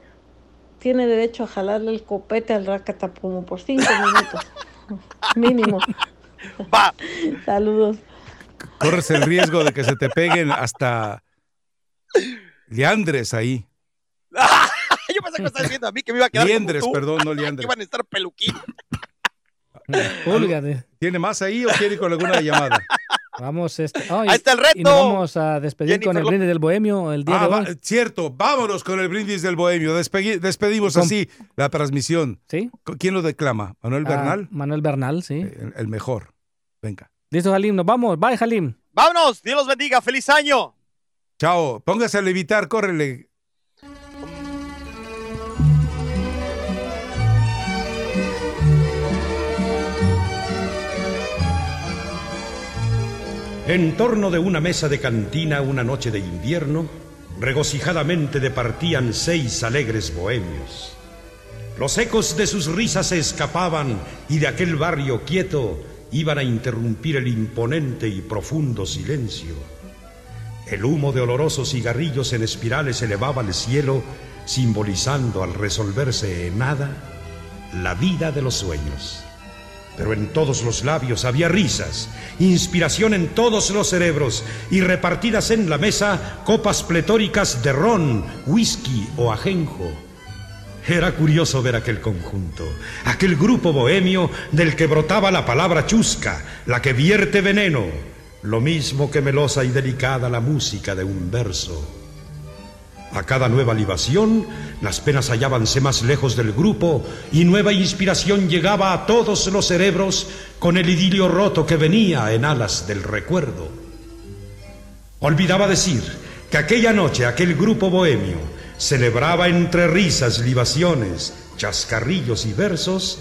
tiene derecho a jalarle el copete al racatapumo por cinco minutos. Mínimo. Va. Saludos. Corres el riesgo de que se te peguen hasta liandres ahí. Yo pensé que me estabas viendo a mí que me iba a quedar Liendres, como tú. perdón, no que liandres. iban a estar peluquín. Púlgate. ¿Tiene más ahí o quiere ir con alguna llamada? Vamos, este, oh, y- Ahí está el reto. Y nos vamos a despedir Jennifer con el brindis del bohemio el día Ah, de va- hoy. cierto, vámonos con el brindis del bohemio. Despegui- despedimos así la transmisión. ¿Sí? ¿Quién lo declama? ¿Manuel Ah, Bernal? Manuel Bernal, sí. El, el mejor. Venga. Listo, Jalim, nos vamos. Bye, Jalim. Vámonos, Dios los bendiga, feliz año. Chao, póngase a levitar, córrele. En torno de una mesa de cantina una noche de invierno, regocijadamente departían seis alegres bohemios. Los ecos de sus risas se escapaban y de aquel barrio quieto iban a interrumpir el imponente y profundo silencio. El humo de olorosos cigarrillos en espirales elevaba al cielo, simbolizando al resolverse en nada la vida de los sueños. Pero en todos los labios había risas, inspiración en todos los cerebros y repartidas en la mesa copas pletóricas de ron, whisky o ajenjo. Era curioso ver aquel conjunto, aquel grupo bohemio del que brotaba la palabra chusca, la que vierte veneno, lo mismo que melosa y delicada la música de un verso. A cada nueva libación, las penas hallábanse más lejos del grupo y nueva inspiración llegaba a todos los cerebros con el idilio roto que venía en alas del recuerdo. Olvidaba decir que aquella noche aquel grupo bohemio celebraba entre risas, libaciones, chascarrillos y versos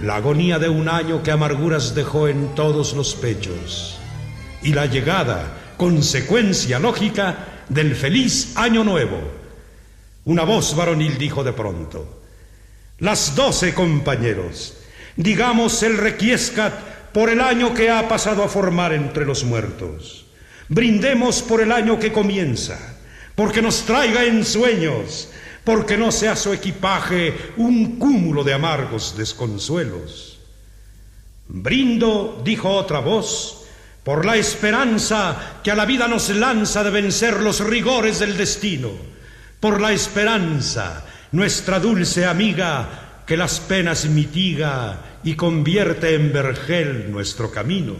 la agonía de un año que amarguras dejó en todos los pechos y la llegada, consecuencia lógica, del feliz año nuevo. Una voz varonil dijo de pronto, las doce compañeros, digamos el requiescat por el año que ha pasado a formar entre los muertos. Brindemos por el año que comienza, porque nos traiga en sueños, porque no sea su equipaje un cúmulo de amargos desconsuelos. Brindo, dijo otra voz, por la esperanza que a la vida nos lanza de vencer los rigores del destino, por la esperanza, nuestra dulce amiga, que las penas mitiga y convierte en vergel nuestro camino.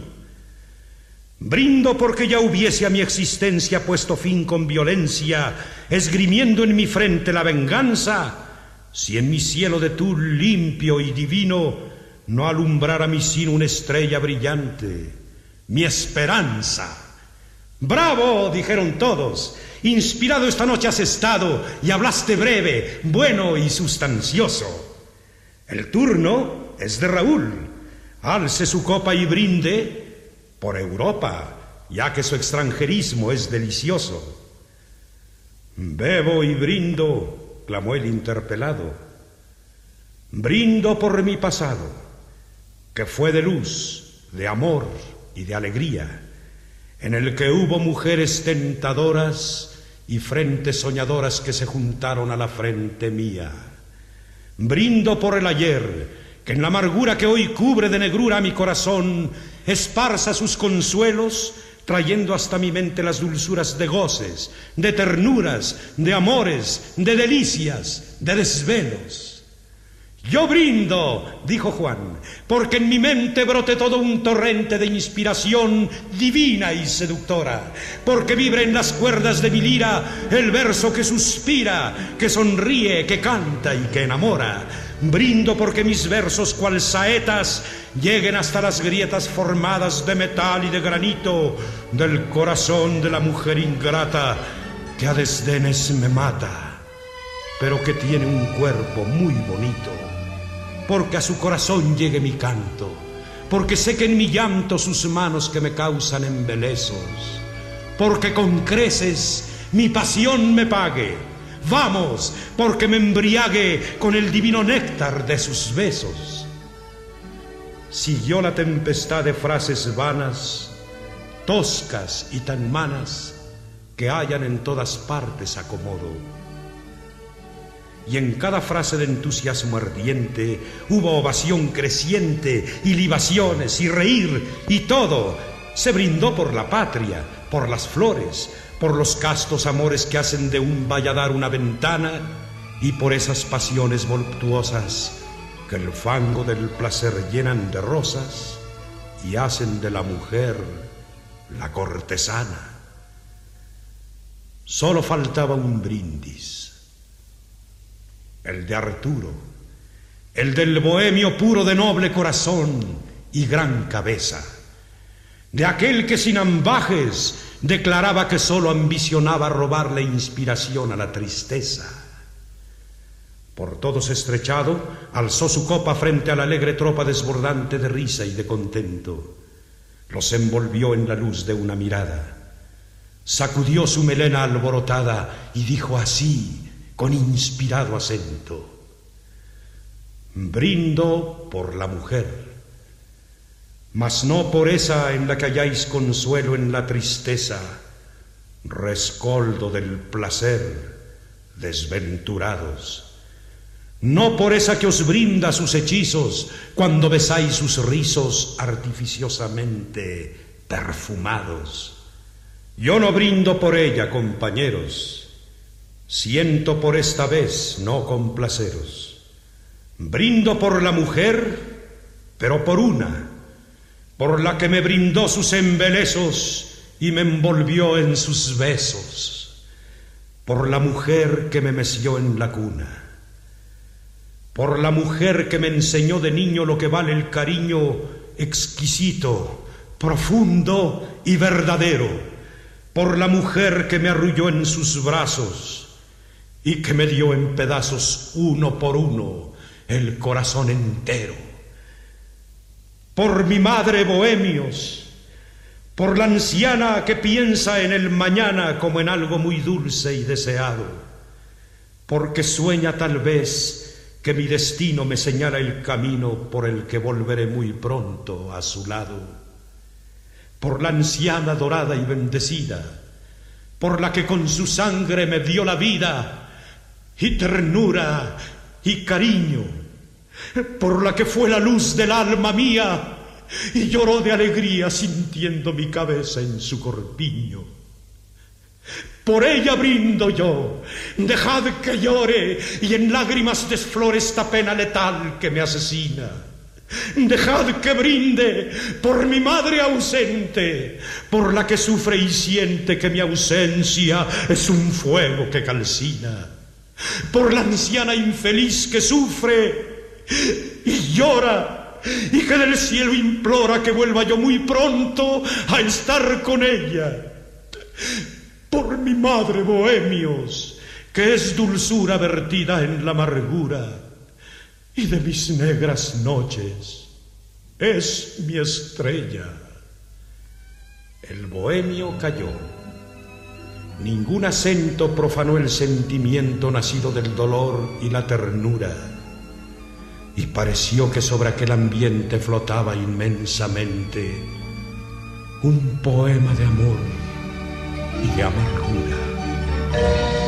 Brindo porque ya hubiese a mi existencia puesto fin con violencia, esgrimiendo en mi frente la venganza, si en mi cielo de tul limpio y divino no alumbrara mi sino una estrella brillante mi esperanza. Bravo, dijeron todos. Inspirado esta noche has estado y hablaste breve, bueno y sustancioso. El turno es de Raúl. Alce su copa y brinde por Europa, ya que su extranjerismo es delicioso. Bebo y brindo, clamó el interpelado. Brindo por mi pasado, que fue de luz, de amor, y de alegría, en el que hubo mujeres tentadoras y frentes soñadoras que se juntaron a la frente mía. Brindo por el ayer, que en la amargura que hoy cubre de negrura mi corazón, esparza sus consuelos, trayendo hasta mi mente las dulzuras de goces, de ternuras, de amores, de delicias, de desvelos. Yo brindo, dijo Juan, porque en mi mente brote todo un torrente de inspiración divina y seductora, porque vibre en las cuerdas de mi lira el verso que suspira, que sonríe, que canta y que enamora. Brindo porque mis versos cual saetas lleguen hasta las grietas formadas de metal y de granito del corazón de la mujer ingrata que a desdenes me mata, pero que tiene un cuerpo muy bonito porque a su corazón llegue mi canto, porque sé que en mi llanto sus manos que me causan embelezos, porque con creces mi pasión me pague. Vamos, porque me embriague con el divino néctar de sus besos. Siguió la tempestad de frases vanas, toscas y tan manas, que hallan en todas partes acomodo y en cada frase de entusiasmo ardiente hubo ovación creciente y libaciones y reír y todo. Se brindó por la patria, por las flores, por los castos amores que hacen de un valladar una ventana y por esas pasiones voluptuosas que el fango del placer llenan de rosas y hacen de la mujer la cortesana. Solo faltaba un brindis el de Arturo, el del bohemio puro de noble corazón y gran cabeza, de aquel que sin ambajes declaraba que sólo ambicionaba robarle inspiración a la tristeza. Por todos estrechado, alzó su copa frente a la alegre tropa desbordante de risa y de contento. los envolvió en la luz de una mirada. Sacudió su melena alborotada y dijo así, con inspirado acento, Brindo por la mujer, mas no por esa en la que halláis consuelo en la tristeza, rescoldo del placer, desventurados. No por esa que os brinda sus hechizos cuando besáis sus rizos artificiosamente perfumados. Yo no brindo por ella, compañeros. Siento por esta vez no complaceros. Brindo por la mujer, pero por una, por la que me brindó sus embelezos y me envolvió en sus besos, por la mujer que me meció en la cuna, por la mujer que me enseñó de niño lo que vale el cariño exquisito, profundo y verdadero, por la mujer que me arrulló en sus brazos y que me dio en pedazos uno por uno el corazón entero. Por mi madre, bohemios, por la anciana que piensa en el mañana como en algo muy dulce y deseado, porque sueña tal vez que mi destino me señala el camino por el que volveré muy pronto a su lado, por la anciana dorada y bendecida, por la que con su sangre me dio la vida y ternura y cariño, por la que fue la luz del alma mía y lloró de alegría sintiendo mi cabeza en su corpiño. Por ella brindo yo, dejad que llore y en lágrimas desflore esta pena letal que me asesina. Dejad que brinde por mi madre ausente, por la que sufre y siente que mi ausencia es un fuego que calcina por la anciana infeliz que sufre y llora y que del cielo implora que vuelva yo muy pronto a estar con ella. Por mi madre, bohemios, que es dulzura vertida en la amargura y de mis negras noches es mi estrella. El bohemio cayó. Ningún acento profanó el sentimiento nacido del dolor y la ternura, y pareció que sobre aquel ambiente flotaba inmensamente un poema de amor y de amargura.